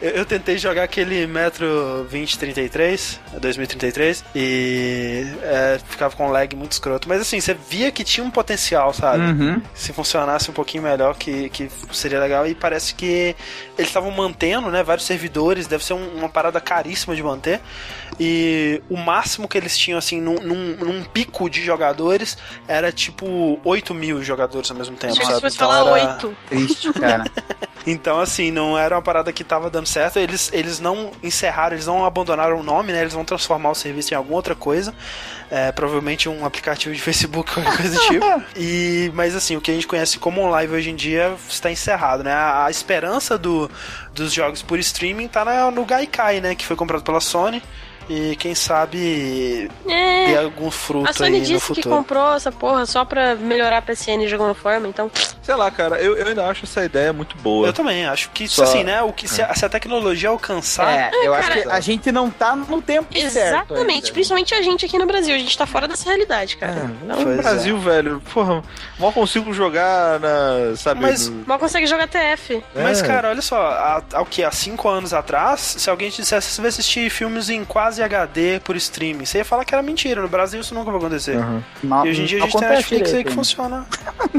eu, eu tentei jogar aquele Metro 2033, 2033, e é, ficava com um lag muito escroto. Mas assim, você via que tinha um potencial, sabe? Uhum. Se funcionasse um pouquinho melhor, que, que seria legal. E parece que eles estavam mantendo, né? Vários servidores, deve ser um- uma parada caríssima de manter. E o máximo que eles tinham, assim, num, num- num pico de jogadores, era tipo 8 mil jogadores ao mesmo tempo, sabe? Então falar era- oito. Triste, cara. então, assim, não era uma parada que tava dando certo. Eles, eles não encerraram, eles não abandonaram o nome, né? Eles vão transformar o serviço em alguma outra coisa. É, provavelmente um aplicativo de Facebook, qualquer coisa do tipo. E, mas, assim, o que a gente conhece como live hoje em dia está encerrado, né? A, a esperança do, dos jogos por streaming tá na- no Gaikai, né? Que foi comprado pela Sony. E quem sabe É. ter algum fruto A Sony aí no disse que comprou essa porra só pra melhorar a PCN jogando forma, então. Sei lá, cara, eu, eu ainda acho essa ideia muito boa. Eu também, acho que, Só- assim, né? O que, se, a, se a tecnologia alcançar. É, eu acho cara. que a gente não tá no tempo certo. Exatamente, principalmente a gente aqui no Brasil. A gente tá fora dessa realidade, cara. Não, Pois No é. Brasil, velho, porra, mal consigo jogar na. Sabe? Mas- no- mal consegue jogar TF. Mas, É. cara, olha só, há, há o que? Há cinco anos atrás, se alguém te dissesse você vai assistir filmes em quase quase HD por streaming. Você ia falar que era mentira, no Brasil isso nunca vai acontecer. Mal- E hoje em dia a gente tem Netflix aí que funciona.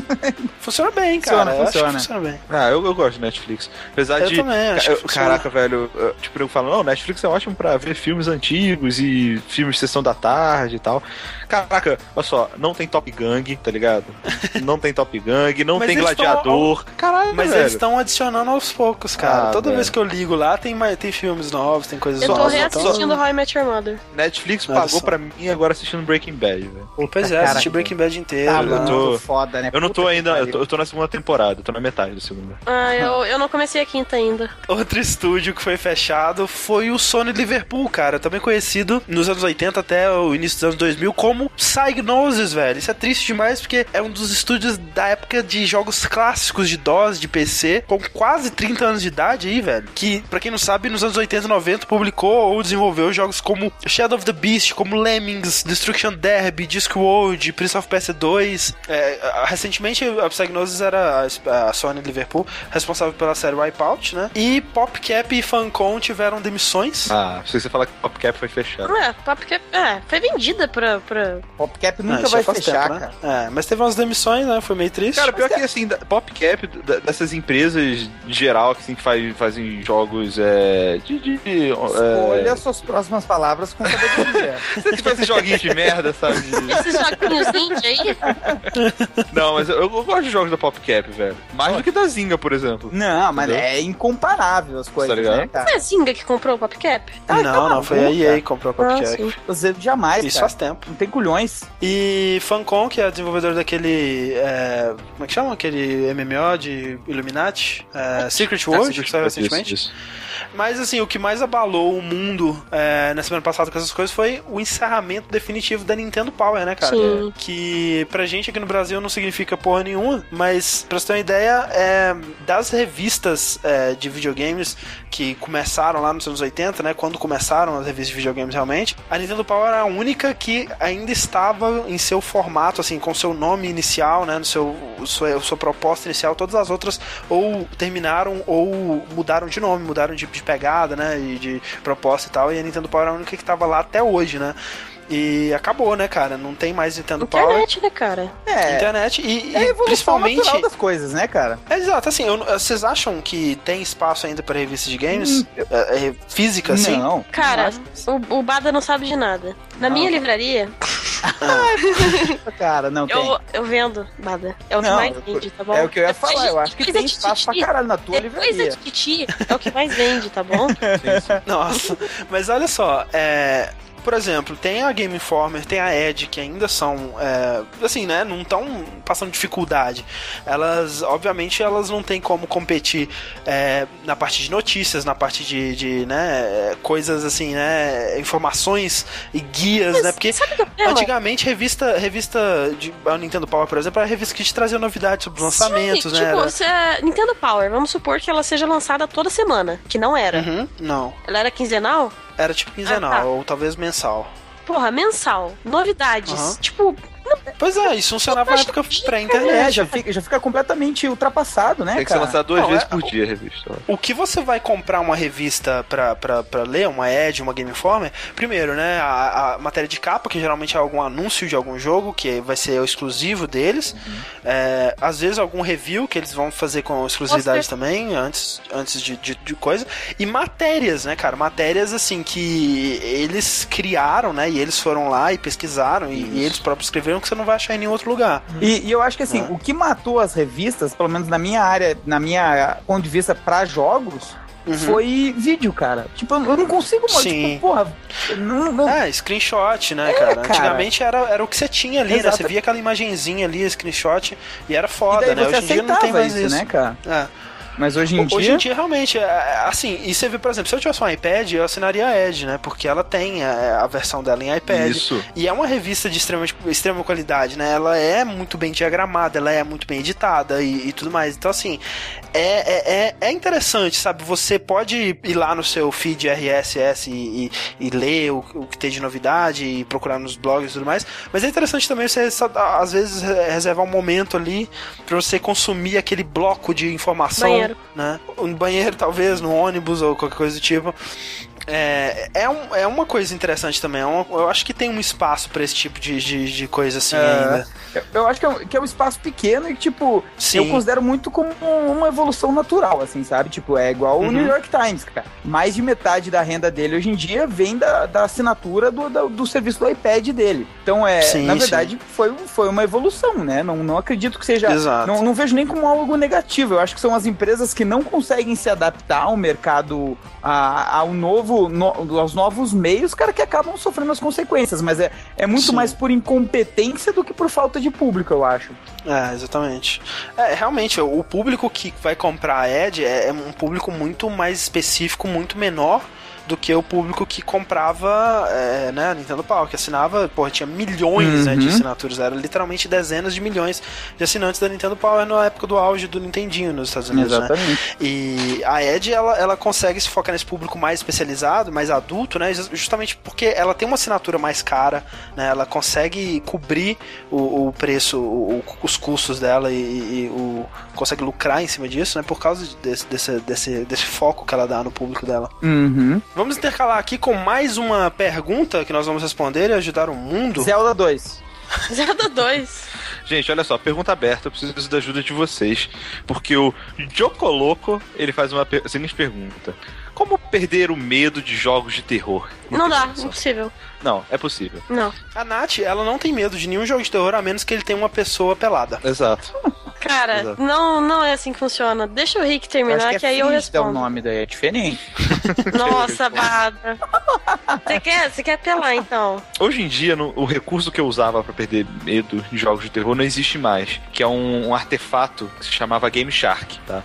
funciona bem, Funciona, cara. Que funciona. funciona bem. Ah, eu, eu gosto de Netflix. Apesar Eu de. também, acho funciona. Caraca, velho. eu- Tipo, eu falo, não, Netflix é ótimo pra ver filmes antigos e filmes de sessão da tarde e tal. Caraca, olha só, não tem Top Gang, tá ligado? Não tem Top Gang, não Mas tem eles tão- Gladiador. Caralho, Mas velho. eles estão adicionando aos poucos, cara. Ah, Toda velho. vez que eu ligo lá, tem, tem filmes novos, tem coisas Eu tô novas. reassistindo How I Met Your Mother. Netflix Olha pagou só. pra mim agora assistindo Breaking Bad, velho. Pois é, assisti Breaking Bad inteiro. Tá eu tô- foda, né? Eu não tô Puta ainda, eu tô, eu tô na segunda temporada, eu tô na metade da segunda. Ah, eu, eu não comecei a quinta ainda. Outro estúdio que foi fechado foi o Sony Liverpool, cara. Também conhecido nos anos 80 até o início dos anos 2000 como Psygnosis, velho. Isso é triste demais porque é um dos estúdios da época de jogos clássicos de DOS, de PC, com quase 30 anos de idade aí, velho. Que, pra quem não sabe, nos anos 80 e 90 publicou ou desenvolveu jogos como Shadow of the Beast, como Lemmings, Destruction Derby, Discworld, Prince of Persia 2. É, recentemente, a Psygnosis era a, Sony Liverpool responsável pela série Wipeout, né? E PopCap e Funcom tiveram demissões. Ah, se você falar que PopCap foi fechado. É, que é, foi vendida pra. pra... PopCap Ah, nunca isso vai fechar, tempo, né? cara. É, mas teve umas demissões, né? Foi meio triste. Cara, pior que assim, da- PopCap, da- dessas empresas em geral que assim, que faz, fazem jogos é, de. de, de Escolha é, suas próximas palavras com sabedoria. se tipo esses joguinhos de merda, sabe? Esses joguinhos indie aí? Não, mas eu, eu gosto de jogos da PopCap, velho. Mais do que da Zinga, por exemplo. não, mas Entendeu? é incomparável as coisas, Tá ligado? né, cara? Foi a Zinga que comprou o PopCap? Ah, não, não, foi a EA que comprou a Ah, PopCap. sim. Você jamais, Isso cara. faz tempo. Não tem culhões. E Funcom, que é desenvolvedor daquele. é, como é que chama? Aquele MMO de Illuminati? É, Secret World, que saiu Isso, recentemente. isso. Mas assim, o que mais abalou o mundo é, na semana passada com essas coisas foi o encerramento definitivo da Nintendo Power, né, cara? Sim. Que pra gente aqui no Brasil não significa porra nenhuma, mas pra você ter uma ideia, é, das revistas é, de videogames que começaram lá nos anos 80, né? Quando começaram as revistas de videogames realmente, a Nintendo Power era a única que ainda estava em seu formato, assim, com seu nome inicial, né? No seu, sua, sua proposta inicial, todas as outras ou terminaram ou mudaram de nome, mudaram de, de pegada, né? E de proposta e tal. E a Nintendo Power era a única que estava lá até hoje, né? E acabou, né, cara? Não tem mais Nintendo Power. Internet, né, cara? É, Internet e, é e principalmente. das coisas, né, cara? É, exato, assim, eu vocês acham que tem espaço ainda para revista de games? Hum, É, é, física, assim? Não. Cara, não o, o Bada não sabe de nada. Na Não. minha livraria, acho, cara, não tem. eu, eu vendo, Bada. É o que Não, mais vende, tá bom? É o que eu ia Depois falar, de- eu acho que tem de espaço pra caralho na tua Depois da livraria. Titi, é o que mais vende, tá bom? Nossa, mas olha só, é. Por exemplo, tem a Game Informer, tem a Edge, que ainda são, é, assim, né, não estão passando dificuldade. Elas, obviamente, elas não têm como competir é, na parte de notícias, na parte de, de, né, coisas assim, né, informações e guias, né, porque Sabe o que é o problema? Antigamente, revista, revista de a Nintendo Power, por exemplo, era a revista que te trazia novidades sobre os lançamentos, Sim, né? Tipo, Era- se a Nintendo Power, vamos supor que ela seja lançada toda semana, que não era. Uhum, não. Ela era quinzenal? Era tipo quinzenal, Ah, tá. ou talvez mensal. Porra, mensal. Novidades. Aham. Tipo, Pois é, isso funcionava na época É, pré-internet. já fica, já fica completamente ultrapassado, né, Tem que ser cara? lançado duas Não, vezes é- por dia a revista. O que você vai comprar uma revista pra, pra, pra ler, uma Edge, uma Game Informer, primeiro, né, a, a matéria de capa, que geralmente é algum anúncio de algum jogo, que vai ser o exclusivo deles. É, às vezes algum review que eles vão fazer com exclusividade também, antes, antes de, de, de coisa. E matérias, né, cara? Matérias, assim, que eles criaram, né, e eles foram lá e pesquisaram, e, e eles próprios escreveram que você não vai achar em nenhum outro lugar. E, e eu acho que assim, Né? o que matou as revistas, pelo menos na minha área, na minha ponto de vista pra jogos, Uhum. foi vídeo, cara. Tipo, eu não consigo, mano. Sim. Tipo, porra, não, não- É, screenshot, né, É, cara? cara. Antigamente era, era o que você tinha ali, né? Exato. Você via aquela imagenzinha ali, screenshot, e era e foda, daí né? Hoje em dia não tem mais isso, isso. né, cara? É. Mas hoje em Hoje dia. em dia, realmente, é, assim, e você vê, por exemplo, se eu tivesse um iPad, eu assinaria a Edge, né? Porque ela tem a, a versão dela em iPad. Isso. E é uma revista de extrema, extrema qualidade, né? Ela é muito bem diagramada, ela é muito bem editada e, e tudo mais. Então, assim, é, é, é- é interessante, sabe? Você pode ir lá no seu feed RSS e, e, e ler o, o que tem de novidade e procurar nos blogs e tudo mais. Mas é interessante também você, às vezes, re- reservar um momento ali pra você consumir aquele bloco de informação, Banheiro. né? No banheiro, talvez, no ônibus ou qualquer coisa do tipo. É, é, um, é uma coisa interessante também. É uma, eu acho que tem um espaço pra esse tipo de, de, de coisa assim É. ainda. Eu, eu acho que é, um- que é um espaço pequeno e, tipo, Sim. eu considero muito como uma evolução natural, assim, sabe? Tipo, é igual o Uhum. New York Times, cara. Mais de metade da renda dele hoje em dia vem da, da assinatura do, do, do serviço do iPad dele. Então, é, Sim, na sim. verdade, foi, foi uma evolução, né? Não, não acredito que seja. Exato. Não, não vejo nem como algo negativo. Eu acho que são as empresas que não conseguem se adaptar ao mercado, a- ao novo, no- aos novos meios, cara, que acabam sofrendo as consequências. Mas é, é muito Sim. mais por incompetência do que por falta de público, eu acho. É, exatamente. É, realmente, o público que vai comprar a Edge é é um público muito mais específico, muito menor do que o público que comprava é, né, a Nintendo Power, que assinava, porra, tinha milhões né, de Uhum. assinaturas, era literalmente dezenas de milhões de assinantes da Nintendo Power na época do auge do Nintendinho nos Estados Unidos, né? Exatamente. E a Edge, ela, ela consegue se focar nesse público mais especializado, mais adulto, né? Justamente porque ela tem uma assinatura mais cara, né? Ela consegue cobrir o, o preço, o- os custos dela e, e o, consegue lucrar em cima disso, né? Por causa desse, desse, desse, desse foco que ela dá no público dela. Uhum. Vamos intercalar aqui com mais uma pergunta que nós vamos responder e ajudar o mundo. Zelda 2. Zelda 2. Gente, olha só, pergunta aberta, eu preciso da ajuda de vocês. Porque o Jocoloco, ele faz uma seguinte pergunta. Como perder o medo de jogos de terror? Não dá, impossível. Não, é possível. Não. A Nath, ela não tem medo de nenhum jogo de terror, a menos que ele tenha uma pessoa pelada. Exato. Cara, Exato. não, não é assim que funciona. Deixa o Rick Eu terminar, acho que, que é aí eu é o respondo. nome daí, é diferente. Nossa, Bada. Você quer, você quer apelar, então? Hoje em dia, no- o recurso que eu usava pra perder medo de jogos de terror não existe mais. Que é um, um artefato que se chamava Game Shark, tá?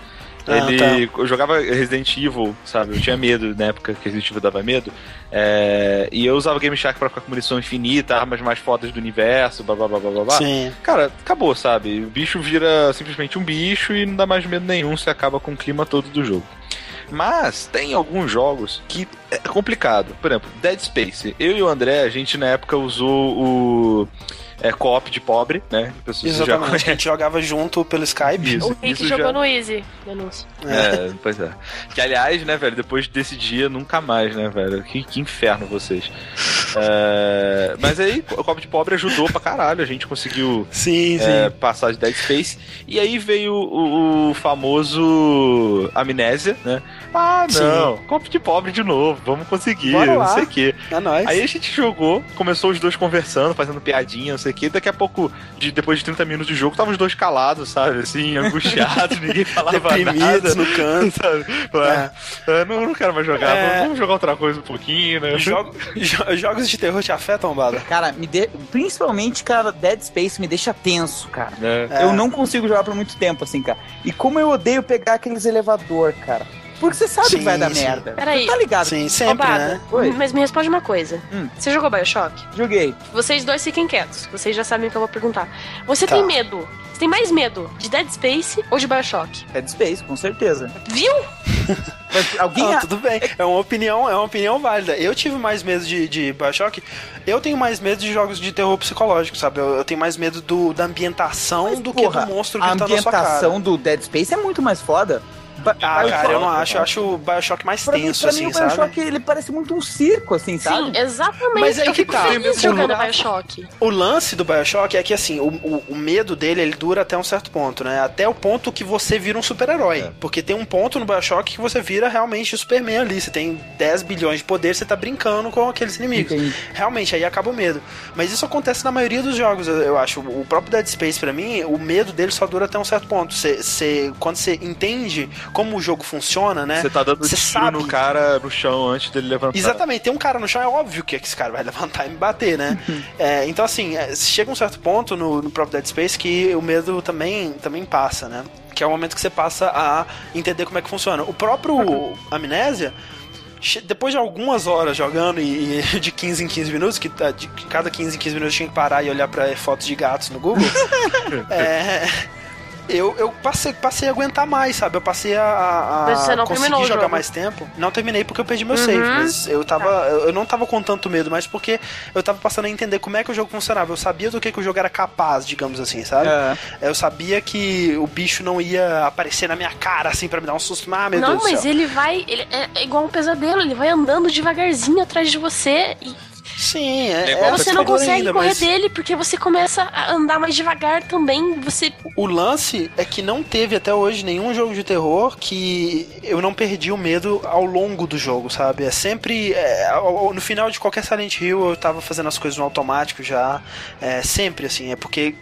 Ah, Ele. Eu jogava Resident Evil, sabe? Eu tinha medo na época que Resident Evil dava medo. É, e eu usava Game Shark pra ficar com munição infinita, armas mais fodas do universo, blá blá blá blá blá. blá. Sim. Cara, acabou, sabe? O bicho vira simplesmente um bicho e não dá mais medo nenhum, você acaba com o clima todo do jogo. Mas tem alguns jogos que é complicado. Por exemplo, Dead Space. Eu e o André, a gente na época usou o é, co-op de pobre, né? Pessoas já Exatamente. A gente jogava junto pelo Skype. Isso, o Rick jogou já- no Easy. Denúncia. É, pois é. Que aliás, né, velho, depois desse dia, nunca mais, né, velho? Que, que inferno vocês. É, mas aí, o copo de pobre ajudou pra caralho. A gente conseguiu Sim, sim. é, passar de Dead Space. E aí veio o, o famoso Amnésia, né? Ah, não, copo de pobre de novo, vamos conseguir, não sei o quê. É nóis. Aí a gente jogou, começou os dois conversando, fazendo piadinha, não sei o quê. Daqui a pouco, de- depois de 30 minutos de jogo, tava os dois calados, sabe? Assim, angustiados, ninguém falava Deprimidos nada. no canto. Sabe? É. É, não, não quero mais jogar, É. vamos jogar outra coisa um pouquinho, né? Jogo- jo- jogos de terror te afetam, Bada? Cara, me de... principalmente, cara, Dead Space me deixa tenso, cara. É. É. Eu não consigo jogar por muito tempo, assim, cara. E como eu odeio pegar aqueles elevador, cara. Porque você sabe Sim, que vai dar sim. merda. Peraí. Você tá ligado? Sim, sempre, né? Oi. Mas me responde uma coisa. Hum. Você jogou Bioshock? Joguei. Vocês dois fiquem quietos. Vocês já sabem o que eu vou perguntar. Você Tá. tem medo? Você tem mais medo de Dead Space ou de Bioshock? Dead Space, com certeza. Viu? Mas alguém. Não, tudo bem. É uma opinião, é uma opinião válida. Eu tive mais medo de, de Bioshock. Eu tenho mais medo de jogos de terror psicológico, sabe? Eu, eu tenho mais medo do, da ambientação Mas, do porra, que do monstro a gritando na sua cara. ambientação do Dead Space é muito mais foda. Ah, cara, eu não Bioshock, acho. Eu acho o Bioshock mais Pra mim, tenso, pra assim, mim, o sabe? Bioshock ele parece muito um circo, assim, sabe? Sim, exatamente. Mas aí eu que fico tá. feliz O jogando lugar- Bioshock. O lance do Bioshock é que, assim, o, o, o medo dele, ele dura até um certo ponto, né? Até o ponto que você vira um super-herói. É. Porque tem um ponto no Bioshock que você vira realmente o Superman ali. Você tem 10 bilhões de poder, você tá brincando com aqueles inimigos. Entendi. Realmente, aí acaba o medo. Mas isso acontece na maioria dos jogos, eu- eu acho. O próprio Dead Space, pra mim, o medo dele só dura até um certo ponto. Você, você- quando você entende como o jogo funciona, né? Você tá dando Você tiro sabe. no cara no chão antes dele levantar. Exatamente, tem um cara no chão, é óbvio que esse cara vai levantar e me bater, né? É, então, assim, é, chega um certo ponto no, no próprio Dead Space que o medo também, também passa, né? Que é o momento que você passa a entender como é que funciona. O próprio Amnésia. che- Depois de algumas horas jogando e, e de 15 em 15 minutos, que tá- de cada 15 em 15 minutos eu tinha que parar e olhar pra fotos de gatos no Google, é, Eu, eu passei, passei a aguentar mais, sabe? Eu passei a, a não conseguir jogar jogo. mais tempo. Não terminei porque eu perdi meu Uhum. save, mas eu tava. Eu eu não tava com tanto medo, mas porque eu tava passando a entender como é que o jogo funcionava. Eu sabia do que, que o jogo era capaz, digamos assim, sabe? É. Eu sabia que o bicho não ia aparecer na minha cara assim pra me dar um susto. Ah, meu não, Deus do mas céu. ele vai. Ele é, é igual um pesadelo, ele vai andando devagarzinho atrás de você e Sim, é. igual é você não consegue ainda, correr mas dele porque você começa a andar mais devagar também. Você. O lance é que não teve até hoje nenhum jogo de terror que eu não perdi o medo ao longo do jogo, sabe? É sempre. é, no final de qualquer Silent Hill eu tava fazendo as coisas no automático já. É, sempre assim, é porque.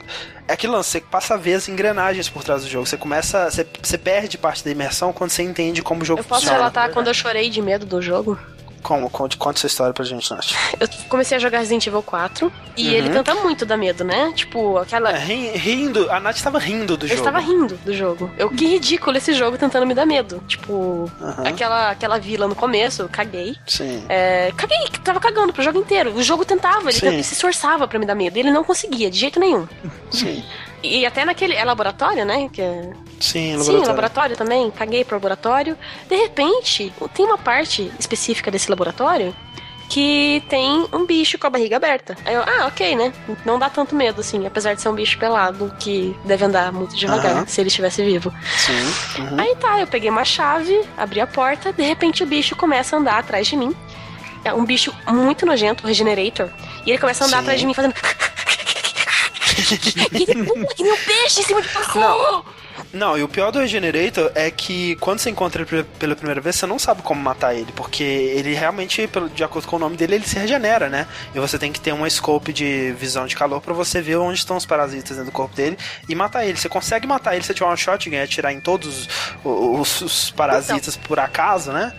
É aquele lance, você passa a ver as engrenagens por trás do jogo. Você começa. Você, você perde parte da imersão quando você entende como o jogo Eu posso funciona. relatar quando eu chorei de medo do jogo? Como? Conte, conte essa história pra gente, Nath. Eu comecei a jogar Resident Evil 4 e Uhum. ele tenta muito dar medo, né? Tipo, aquela. É, ri- rindo, a Nath tava rindo do Eu jogo. estava rindo do jogo. Eu que ridículo esse jogo tentando me dar medo. Tipo, Aham. aquela, aquela vila no começo, eu caguei. Sim. É, caguei, tava cagando pro jogo inteiro. O jogo tentava, ele Sim. se esforçava pra me dar medo. E ele não conseguia, de jeito nenhum. Sim. E até naquele. É laboratório, né? Que é- Sim, Sim, laboratório também. Caguei pro laboratório. De repente, tem uma parte específica desse laboratório que tem um bicho com a barriga aberta. Aí eu, ah, ok, né? Não dá tanto medo, assim, apesar de ser um bicho pelado que deve andar muito devagar Aham. se ele estivesse vivo. Sim. Uhum. Aí tá, eu peguei uma chave, abri a porta, de repente o bicho começa a andar atrás de mim. É um bicho muito nojento, o Regenerator. E ele começa a andar Sim. atrás de mim fazendo. e ele pula que nem um peixe em cima de você. Não, e o pior do Regenerator é que quando você encontra ele pe- pela primeira vez, você não sabe como matar ele, porque ele realmente, de acordo com o nome dele, ele se regenera, né? E você tem que ter uma scope de visão de calor pra você ver onde estão os parasitas dentro do corpo dele e matar ele. Você consegue matar ele se tiver uma shotgun e atirar em todos os, os parasitas por acaso, né?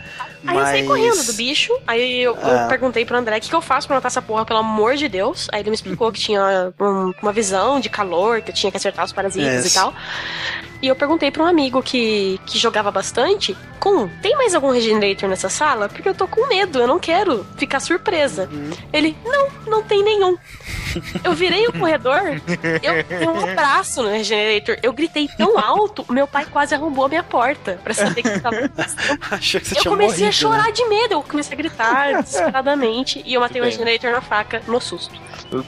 Aí eu saí correndo do bicho. Aí eu, eu É. perguntei pro André o que, que eu faço pra matar essa porra, pelo amor de Deus. Aí ele me explicou que tinha um- uma visão de calor, que eu tinha que acertar os parasitas e tal. E eu perguntei pra um amigo que, que jogava bastante: Com, tem mais algum Regenerator nessa sala? Porque eu tô com medo, eu não quero ficar surpresa. Uhum. Ele, não, não tem nenhum. Eu virei o corredor, eu dei um abraço no Regenerator. Eu gritei tão alto, meu pai quase arrombou a minha porta pra saber que tava. Achei que você Eu tinha comecei morrido. a chorar de medo, eu comecei a gritar desesperadamente e eu matei o. Regenerator na faca no susto.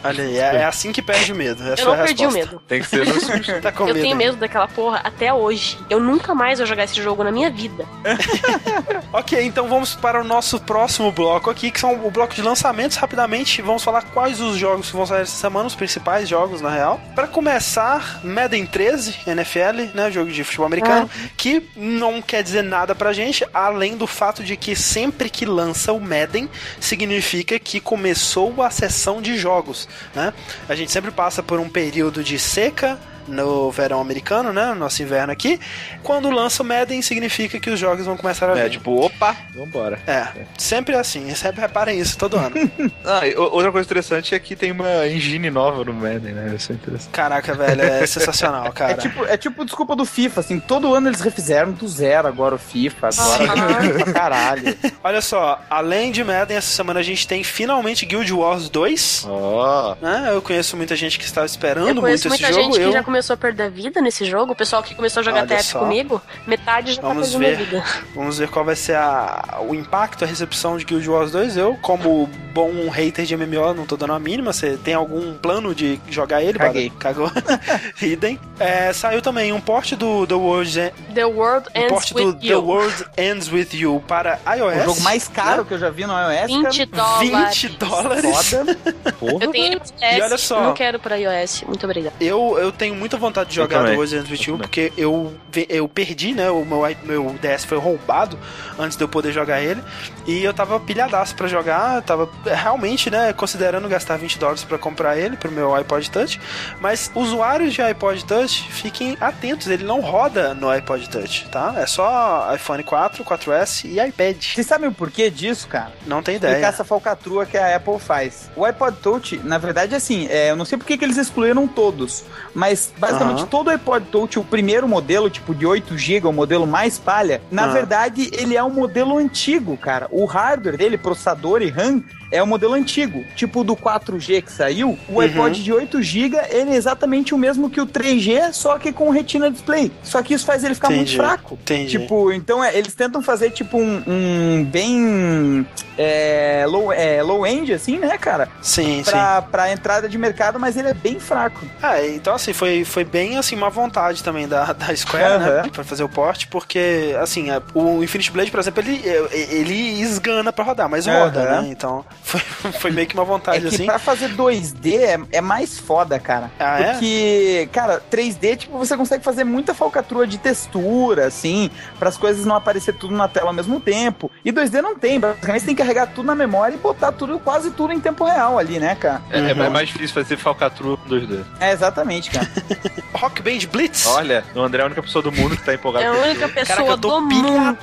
Olha aí, é, é assim que perde o medo. Essa eu não a perdi o resposta. medo. Tem que ser no susto. Tá com Eu medo tenho ainda. medo daquela porra até hoje. Eu nunca mais vou jogar esse jogo na minha vida. Ok, então vamos para o nosso próximo bloco aqui, que são o bloco de lançamentos. Rapidamente, vamos falar quais os jogos que vão sair essa semana, os principais jogos, na real. Para começar, Madden 13, NFL, né, jogo de futebol americano, que não quer dizer nada pra gente, além do fato de que sempre que lança o Madden, significa que começou a sessão de jogos, né? A gente sempre passa por um período de seca, no verão americano, né? No nosso inverno aqui. Quando lança o Madden, significa que os jogos vão começar a vir. É, tipo, opa, vambora. É, sempre assim, sempre reparem isso todo ano. Ah, e outra coisa interessante é que tem uma engine nova no Madden, né? Isso é interessante. Caraca, velho, é sensacional, cara. É tipo, é tipo desculpa do FIFA, assim, todo ano eles refizeram do zero agora o FIFA, agora Sim. pra caralho. Olha só, além de Madden, essa semana a gente tem finalmente Guild Wars 2. Ó, Né? Eu conheço muita gente que estava esperando eu muito esse muita jogo. gente eu... que já começou a perder a vida nesse jogo. O pessoal que começou a jogar Olha TF só. comigo, metade já Vamos tá perdendo ver. a vida. Vamos ver qual vai ser a, o impacto, a recepção de Guild Wars 2. Eu, como bom hater de MMO, não tô dando a mínima. Você tem algum plano de jogar ele? Caguei. Bada? Cagou. Idem. É, saiu também um port do The World, The World um Ends With The You. World Ends With You para iOS. O jogo mais caro que eu já vi no iOS, 20 cara. dólares. 20 dólares. Foda. porra. Eu tenho ele E olha só. não quero para iOS. Muito obrigada. Eu, eu tenho muita vontade de jogar With You, Eu porque eu, eu perdi, né? O meu, meu DS foi roubado antes de eu poder jogar ele. E eu tava pilhadaço pra jogar. Tava realmente, né? Considerando gastar 20 dólares pra comprar ele pro meu iPod Touch. Mas usuários de iPod Touch, fiquem atentos, ele não roda no iPod Touch, tá? É só iPhone 4, 4S e iPad. Vocês sabem o porquê disso, cara? Não tem explicar ideia. essa falcatrua que a Apple faz. O iPod Touch, na verdade, assim, é, eu não sei porque que eles excluíram todos, mas basicamente Aham. todo iPod Touch, o primeiro modelo, tipo de 8 GB, o modelo mais palha, na Aham. verdade, ele é um modelo antigo, cara. O hardware dele, processador e RAM, é o modelo antigo, tipo do 4G que saiu. O Uhum. iPod de 8 GB, ele é exatamente o mesmo que o 3G, só que com Retina Display. Só que isso faz ele ficar Entendi, muito fraco. entendi. Tipo, então é, eles tentam fazer tipo um, um bem é, low, é, low end, assim, né, cara? Sim, sim. Pra, pra entrada de mercado, mas ele é bem fraco. Ah, então assim, foi, foi bem assim, uma vontade também da, da Square, né? Aham. Pra fazer o porte, porque, assim, a- o Infinite Blade, por exemplo, ele, ele esgana pra rodar, mas roda, né? Então, foi, foi meio que uma É vontade, que assim. pra fazer 2D é, é mais foda, cara. Ah, é? Porque, cara, 3D, tipo, você consegue fazer muita falcatrua de textura, assim, para as coisas não aparecer tudo na tela ao mesmo tempo. E 2D não tem, basicamente você tem que carregar tudo na memória e botar tudo, quase tudo em tempo real ali, né, cara? É, é Uhum. mais difícil fazer falcatrua com 2D. É, exatamente, cara. Rock Band Blitz. Olha, o André é a única pessoa do mundo que tá empolgado É a única pessoa Caraca, eu tô do mundo.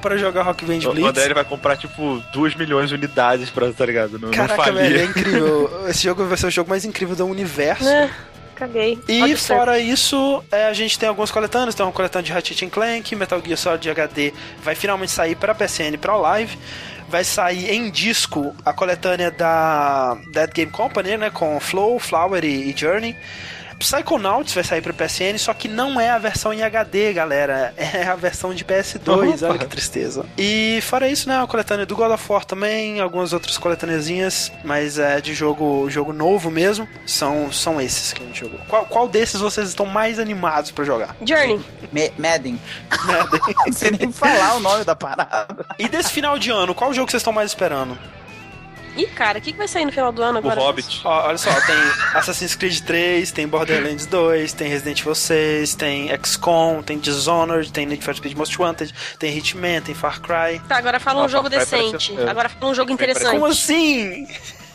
Pra jogar Rock Band Blitz. O André ele vai comprar, tipo, 2 milhões de unidades pra, tá ligado? Não, não Caraca, falir. velho, é incrível. Esse jogo vai ser o jogo mais incrível do universo. É, caguei. E Pode ser. fora isso, é, a gente tem algumas coletâneas, tem uma coletânea de Ratchet and Clank, Metal Gear Solid HD vai finalmente sair para PSN e para o Live. Vai sair em disco a coletânea da Dead Game Company, né, com Flow, Flower e, e Journey. Psychonauts vai sair para PSN, só que não é a versão em HD, galera. É a versão de PS2, Opa. olha que tristeza. E fora isso, né, a coletânea do God of War também, algumas outras coletâneazinhas, mas é de jogo, jogo novo mesmo, são, são esses que a gente jogou. Qual, qual desses vocês estão mais animados pra jogar? Journey. Me- Madden. Não sei nem falar o nome da parada. E desse final de ano, qual jogo vocês estão mais esperando? Ih, cara, o que, que vai sair no final do ano O agora? Hobbit. Ó, olha só, tem Assassin's Creed 3, tem Borderlands 2, tem Resident Evil 6, tem XCOM, tem Dishonored, tem Need for Speed Most Wanted, tem Hitman, tem Far Cry. Tá, agora fala um Ah, jogo decente. Agora fala um jogo interessante. Como assim?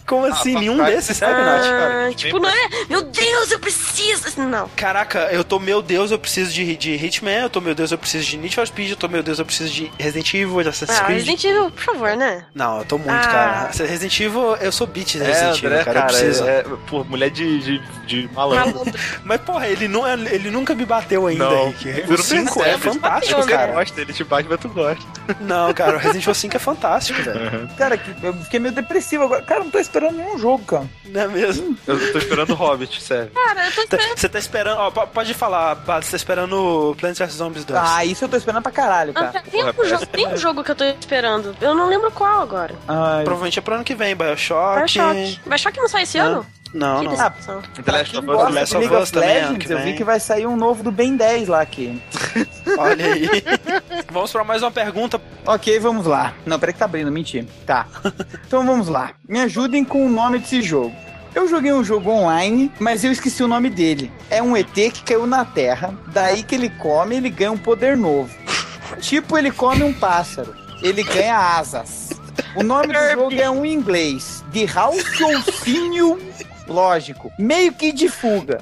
Como assim? Far Nenhum desses, sério, Nath? Ah, Nem tipo, não é. Meu Deus, eu preciso. Não. Caraca, eu tô, meu Deus, eu preciso de, de Hitman, eu tô, meu Deus, eu preciso de Need for Speed, eu tô, meu Deus, eu preciso de Resident Evil, de Assassin's Ah, Creed. Resident Evil, por favor, né? Não, eu tô muito, Ah. cara. Resident Evil, eu sou beat de É, Resident Evil, André, cara, eu cara, preciso. é, é, pô, mulher de, de, de malandro. Malandro. Mas, porra, ele, não, é- ele nunca me bateu ainda, Não. Henrique. O não 5 é fantástico, bateu, né? cara. gosta, ele te bate, mas tu gosta. Não, cara, o Resident Evil 5 é fantástico, velho. Cara, que- eu fiquei meio depressivo agora. Cara, não tô esperando nenhum jogo, cara. Não é mesmo? Eu tô esperando o Hobbit, sério. Cara, eu tô Tá- esperando. Você tá esperando. Ó, po- pode falar, Bado, você tá esperando Plants vs Zombies 2. Ah, isso eu tô esperando pra caralho, cara. Ah, Tem Porra, um, jogo, tem um jogo que eu tô esperando. Eu não lembro qual agora. Ai, Provavelmente é pro ano que vem, Bioshock. Bioshock. Bioshock não sai esse Não. ano? Não, Que não. decepção. The pra Last of Us, The Last of Us of também, ano Legends, eu vi que vai sair um novo do Ben 10 lá aqui. Olha aí. Vamos pra mais uma pergunta. Ok, vamos lá. Não, peraí que tá abrindo, mentira. Tá. Então vamos lá. Me ajudem com o nome desse jogo. Eu joguei um jogo online, mas eu esqueci o nome dele. É um ET que caiu na Terra. Daí que ele come, ele ganha um poder novo. Tipo, ele come um pássaro. Ele ganha asas. O nome do jogo é um em inglês. De Ralpholfinho Lógico. Meio que de fuga.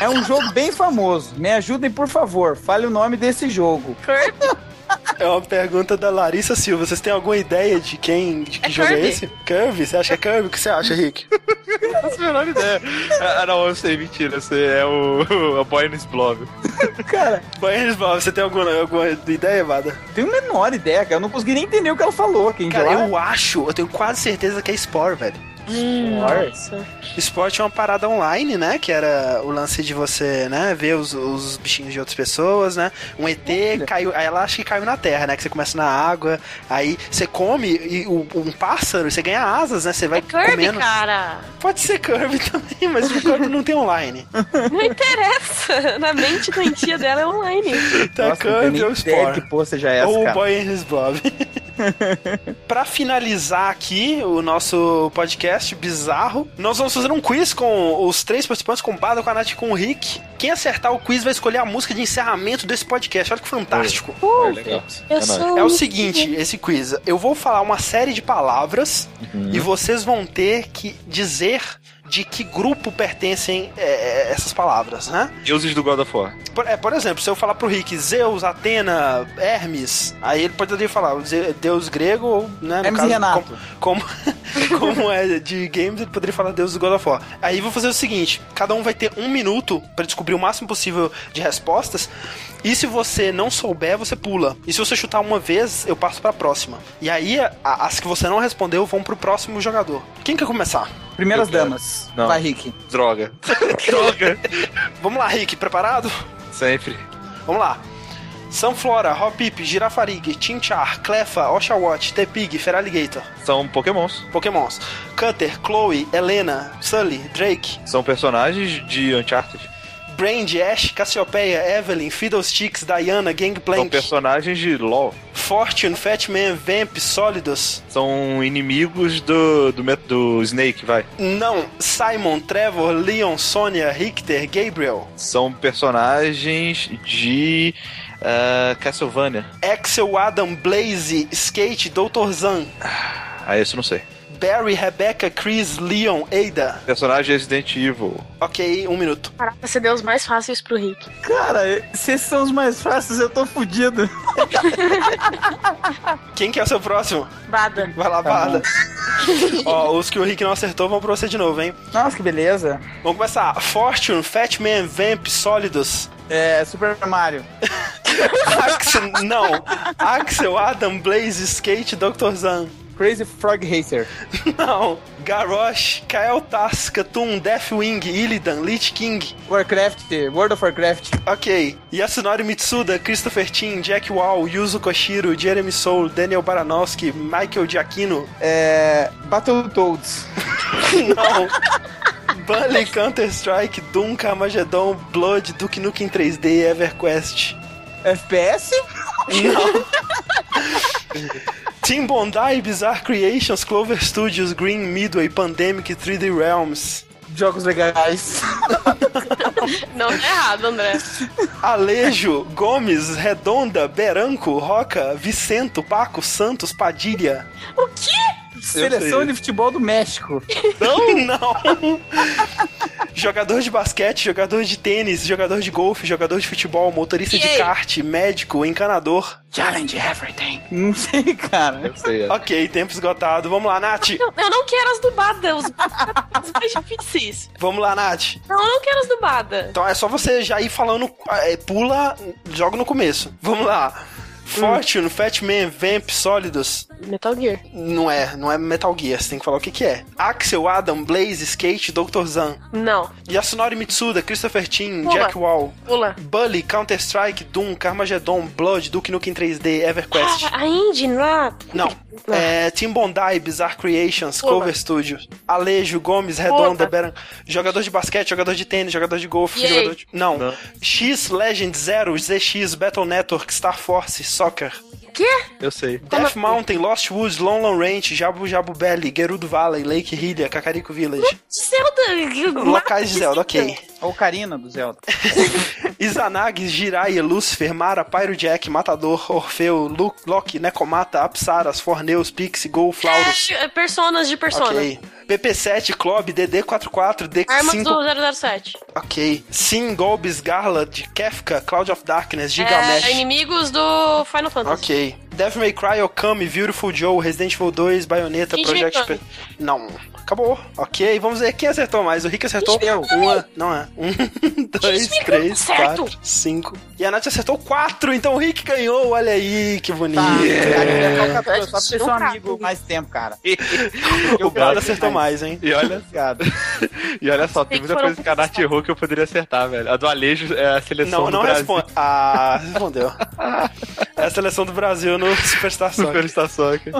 É um jogo bem famoso. Me ajudem, por favor. Fale o nome desse jogo. É uma pergunta da Larissa Silva. Vocês têm alguma ideia de quem, de que É jogo é Kirby. esse? Kirby? Você acha que é Kirby? O que você acha, Rick? Não faço a menor ideia. Ah, não, eu sei, mentira. Você é o, o Boy no Blob. Cara, Banheiros Bob, você tem alguma, alguma ideia, Vada? tenho a menor ideia, cara. Eu não consegui nem entender o que ela falou. Quem Cara, lá? eu acho, eu tenho quase certeza que é Spore, velho. Nossa. Sport é uma parada online, né? Que era o lance de você, né? Ver os, os bichinhos de outras pessoas, né? Um ET caiu. Aí ela acha que caiu na terra, né? Que você começa na água, aí você come e o- um pássaro, você ganha asas, né? Você vai É Kirby, comendo. cara. Pode ser Kirby também, mas o Kirby não tem online. Não interessa. Na mente doentia dela é online. Então Nossa, Kirby ou ideia Spore. que porra seja essa, Ou o cara. Boy and His Blob. pra finalizar aqui o nosso podcast bizarro, nós vamos fazer um quiz com os três participantes, com o Bado, com a Nath e com o Rick. Quem acertar o quiz vai escolher a música de encerramento desse podcast. Olha que fantástico. Uh, legal. eu É É o seguinte, esse quiz. Eu vou falar uma série de palavras Uhum. e vocês vão ter que dizer de que grupo pertencem é, essas palavras, né? Deuses do God of War. Por, é, por exemplo, se eu falar pro Rick Zeus, Atena, Hermes, aí ele poderia falar deus grego ou, né, no Hermes e caso, Renato. como, como, como é de games, ele poderia falar Deus do God of War. Aí vou fazer o seguinte: cada um vai ter um minuto pra descobrir o máximo possível de respostas. E se você não souber, você pula. E se você chutar uma vez, eu passo pra próxima. E aí, a- as que você não respondeu vão pro próximo jogador. Quem quer começar? Primeiras damas. Não. Vai, Rick. Droga. Droga. Vamos lá, Rick, preparado? Sempre. Vamos lá. Sunflora, Hopip, Girafarig, Chinchar, Clefa, Oshawott, Tepig, Feraligator. São pokémons. Pokémons. Cutter, Chloe, Helena, Sully, Drake, São personagens de Uncharted. Brand, Ash, Cassiopeia, Evelyn, Fiddlesticks, Diana, São Gangplank, personagens de LoL. Fortune, Fatman, Vamp, Sólidos. São inimigos do, do, do Snake, vai. Não, Simon, Trevor, Leon, Sonia, Richter, Gabriel. São personagens de ah, Castlevania. Axel, Adam, Blaze, Skate, Dr. Zan. Ah, esse eu não sei. Barry, Rebecca, Chris, Leon, Ada. Personagem Resident Evil. Ok, um minuto. Caraca, você deu os mais fáceis pro Rick. Cara, se esses são os mais fáceis, eu tô fudido. Quem que é o seu próximo? Bada. Vai lá, Tá Barda. Ó, os que o Rick não acertou vão pra você de novo, hein? Nossa, que beleza. Vamos começar. Fortune, Fatman, Vamp, Sólidos. É, Super Mario. Axel, não. Axel, Adam, Blaze, Skate, Dr. Zan. Crazy Frog Racer. Não. Garrosh, Kael Tass, Katum, Deathwing, Illidan, Lich King. Warcraft, World of Warcraft. Ok. Yasunori Mitsuda, Christopher Tin, Jack Wall, Yuzo Koshiro, Jeremy Soul, Daniel Baranowski, Michael Giacchino. É. Battletoads. Não. Bully, Counter-Strike, Doom, Carmageddon, Blood, Duke Nukem 3D, EverQuest. FPS? Team Bondi, Bizarre Creations, Clover Studios, Green Midway, Pandemic, 3D Realms. Jogos legais. Não tá errado, André. Alejo, Gomes, Redonda, Beranco, Roca, Vicento, Paco, Santos, Padilha. O quê? Seleção de futebol do México. Não, não. jogador de basquete, jogador de tênis, jogador de golfe, jogador de futebol, motorista de EA. kart, médico, encanador. Challenge everything. Não sei, cara. Eu sei. é. Ok, tempo esgotado. Vamos lá, Nath. Eu, eu não quero as do Bada, os mais difíceis. Vamos lá, Nath. Não, eu não quero as do Bada. Então é só você já ir falando, é, pula, joga no começo. Vamos lá. Fortune, Fatman, Vamp, Sólidos. Metal Gear. Não é, não é Metal Gear, você tem que falar o que que é. Axel, Adam, Blaze, Skate, Dr. Zan. Não. Yasunori Mitsuda, Christopher Tin, Pula. Jack Wall. Pula. Bully, Counter-Strike, Doom, Carmageddon, Blood, Duke Nukem 3D, EverQuest. Ah, a Indy lá. Não. É, Team Bondi, Bizarre Creations, Pula. Clover Studios, Alejo, Gomes, Redonda. Beran, jogador de basquete, jogador de tênis, jogador de golfe, jogador de... Não. Não. X, Legend, Zero, ZX, Battle Network, Star Force, Soccer, Quê? Eu sei. Death Mountain, Lost Woods, Lone Lone Range, Jabu Jabu Belly, Gerudo Valley, Lake Hylia, Kakariko Village. Zelda. Locais de Zelda, ok. Ocarina do Zelda. Izanagi, Jiraiya, Lucifer, Mara, Pyro Jack, Matador, Orfeu, Lu- Loki, Necomata, Apsaras, Forneus, Pixie, Gol, Flaurus. É, personas de persona. Ok. PP7, Club, DD44, Armas D5. do 007. Ok. Sim, Golbis, Garland, Kefka, Cloud of Darkness, É, Gigamesh. inimigos do Final Fantasy. Ok. Devil May Cry, Okami, Beautiful Joe, Resident Evil 2, Bayonetta, Project... Não. Acabou. Ok, vamos ver quem acertou mais. O Rick acertou Mikami. uma... Não é. Um, dois, três, certo. quatro, cinco. E a Nath acertou quatro, então o Rick ganhou. Olha aí, que bonito. Tá, yeah. só pra ser seu amigo mais tempo, cara. O Brado acertou mais, hein? E olha, Obrigado. e olha só, tem muita coisa que a Nath errou que eu poderia acertar, velho. A do Alejo é a seleção Não, do não Brasil. responde. Ah, respondeu. É a seleção do Brasil no Superstar Soccer. Superstar Soccer.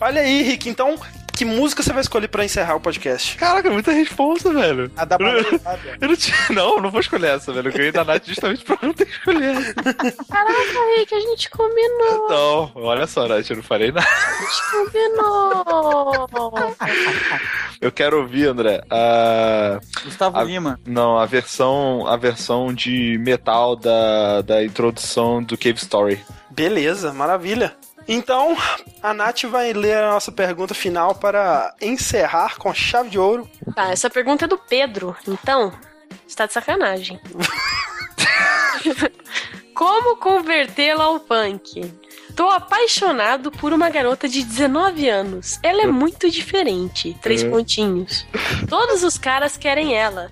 Olha aí, Rick, então, que música você vai escolher pra encerrar o podcast? Caraca, muita responsa, velho. A da Eu. Eu não tinha. Não, não vou escolher essa, velho. Eu ganhei da Nath justamente pra não ter que escolher essa. Caraca, Rick, a gente combinou. Não, olha só, Nath, eu não falei nada. A gente combinou. Eu quero ouvir, André, a. Gustavo A- Lima. Não, a versão. A versão de metal da, da introdução do Cave Story. Beleza, maravilha. Então, a Nath vai ler a nossa pergunta final para encerrar com chave de ouro. Tá, essa pergunta é do Pedro. Então, está de sacanagem. Como convertê-la ao punk? Tô apaixonado por uma garota de 19 anos. Ela é muito diferente. Três pontinhos. Todos os caras querem ela.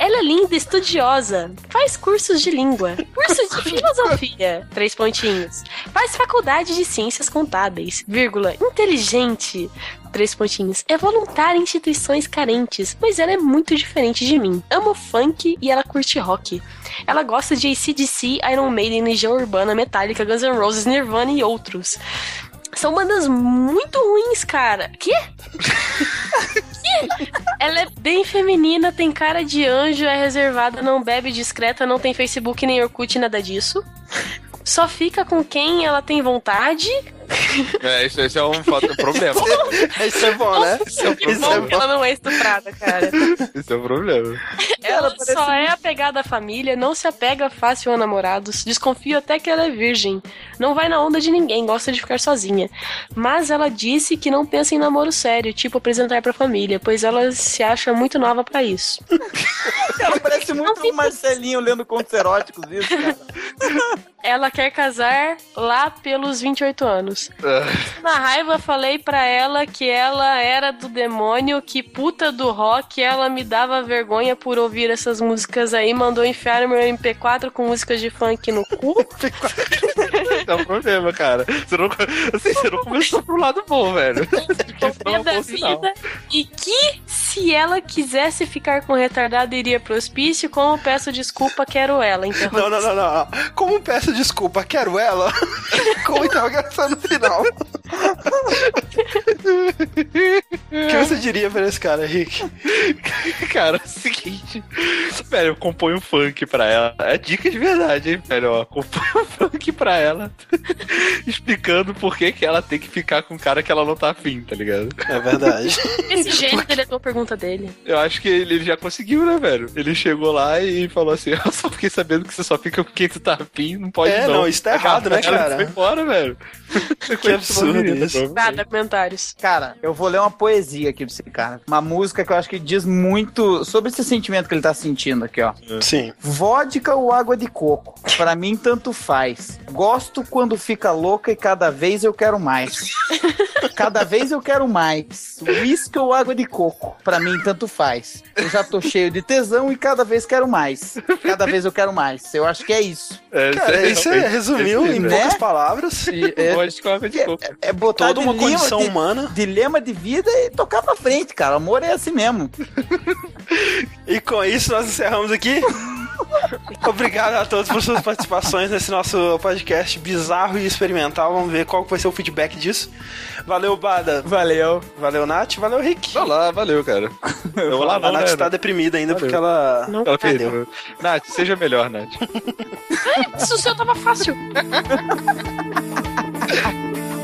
Ela é linda, estudiosa. Faz cursos de língua. Cursos de filosofia. Três pontinhos. Faz faculdade de ciências contábeis. Vírgula. Inteligente. Três pontinhos. É voluntária em instituições carentes, mas ela é muito diferente de mim. Amo funk e ela curte rock. Ela gosta de ACDC, Iron Maiden, Legião Urbana, Metallica, Guns N' Roses, Nirvana e outros. São bandas muito ruins, cara. Que? Ela é bem feminina, tem cara de anjo, é reservada, não bebe, discreta, não tem Facebook nem Orkut, nada disso. Só fica com quem ela tem vontade. É, isso, esse é um fato, problema. Isso é bom, né? Isso é que bom que ela não é estuprada, cara. Isso é um problema. Ela só é apegada à família, não se apega fácil a namorados, desconfio até que ela é virgem. Não vai na onda de ninguém, gosta de ficar sozinha. Mas ela disse que não pensa em namoro sério, tipo apresentar pra família, pois ela se acha muito nova pra isso. Ela parece muito o Marcelinho lendo contos eróticos, isso, cara. Ela quer casar lá pelos 28 anos. Na raiva, falei pra ela que ela era do demônio, que puta do rock, ela me dava vergonha por ouvir essas músicas aí, mandou enfiar meu MP4 com músicas de funk no cu. É um problema, cara. Você não, assim, você não começou pro lado bom, velho. Pé da vida. E que se ela quisesse ficar com retardado, iria pro hospício. Como peço desculpa, quero ela. Então, Não, não, não, não. Como peço desculpa, quero ela? Com interrogação no final. O que você diria pra esse cara, Rick? Cara, é o seguinte. Velho, eu componho um funk pra ela. É dica de verdade, hein, velho? Ó, componho um funk pra ela. explicando por que, que ela tem que ficar com um cara que ela não tá afim, tá ligado? É verdade. esse gênio deletou a pergunta dele. Eu acho que ele, ele já conseguiu, né, velho? Ele chegou lá e falou assim: Eu só fiquei sabendo que você só fica com quem tu tá afim, não pode É, não. não, isso tá errado, né, Ela cara? Foi embora, velho. Que absurdo isso. Nada, comentários. Cara, eu vou ler uma poesia aqui pra esse cara. Uma música que eu acho que diz muito sobre esse sentimento que ele tá sentindo aqui, ó. Sim. Vodka ou água de coco? Pra mim, tanto faz. Gosto quando fica louca e cada vez eu quero mais. Cada vez eu quero mais. Whisky ou água de coco? Pra mim, tanto faz. Eu já tô cheio de tesão e cada vez quero mais. Cada vez eu quero mais. Eu acho que é isso. É, Cara, isso é, resumiu em Né? poucas palavras E é, De coco. é botar toda uma dilema condição de- humana. dilema de vida e tocar pra frente, cara. Amor é assim mesmo. E com isso nós encerramos aqui. Obrigado a todos por suas participações nesse nosso podcast bizarro e experimental. Vamos ver qual vai ser o feedback disso. Valeu, Bada. Valeu. Valeu, Nath. Valeu, Rick. Vai lá, valeu, cara. Eu vou lá, A não, Nath né? tá deprimida ainda Valeu. porque ela. Não, Ela perdeu. Nath, seja melhor, Nath. Isso o seu tava fácil.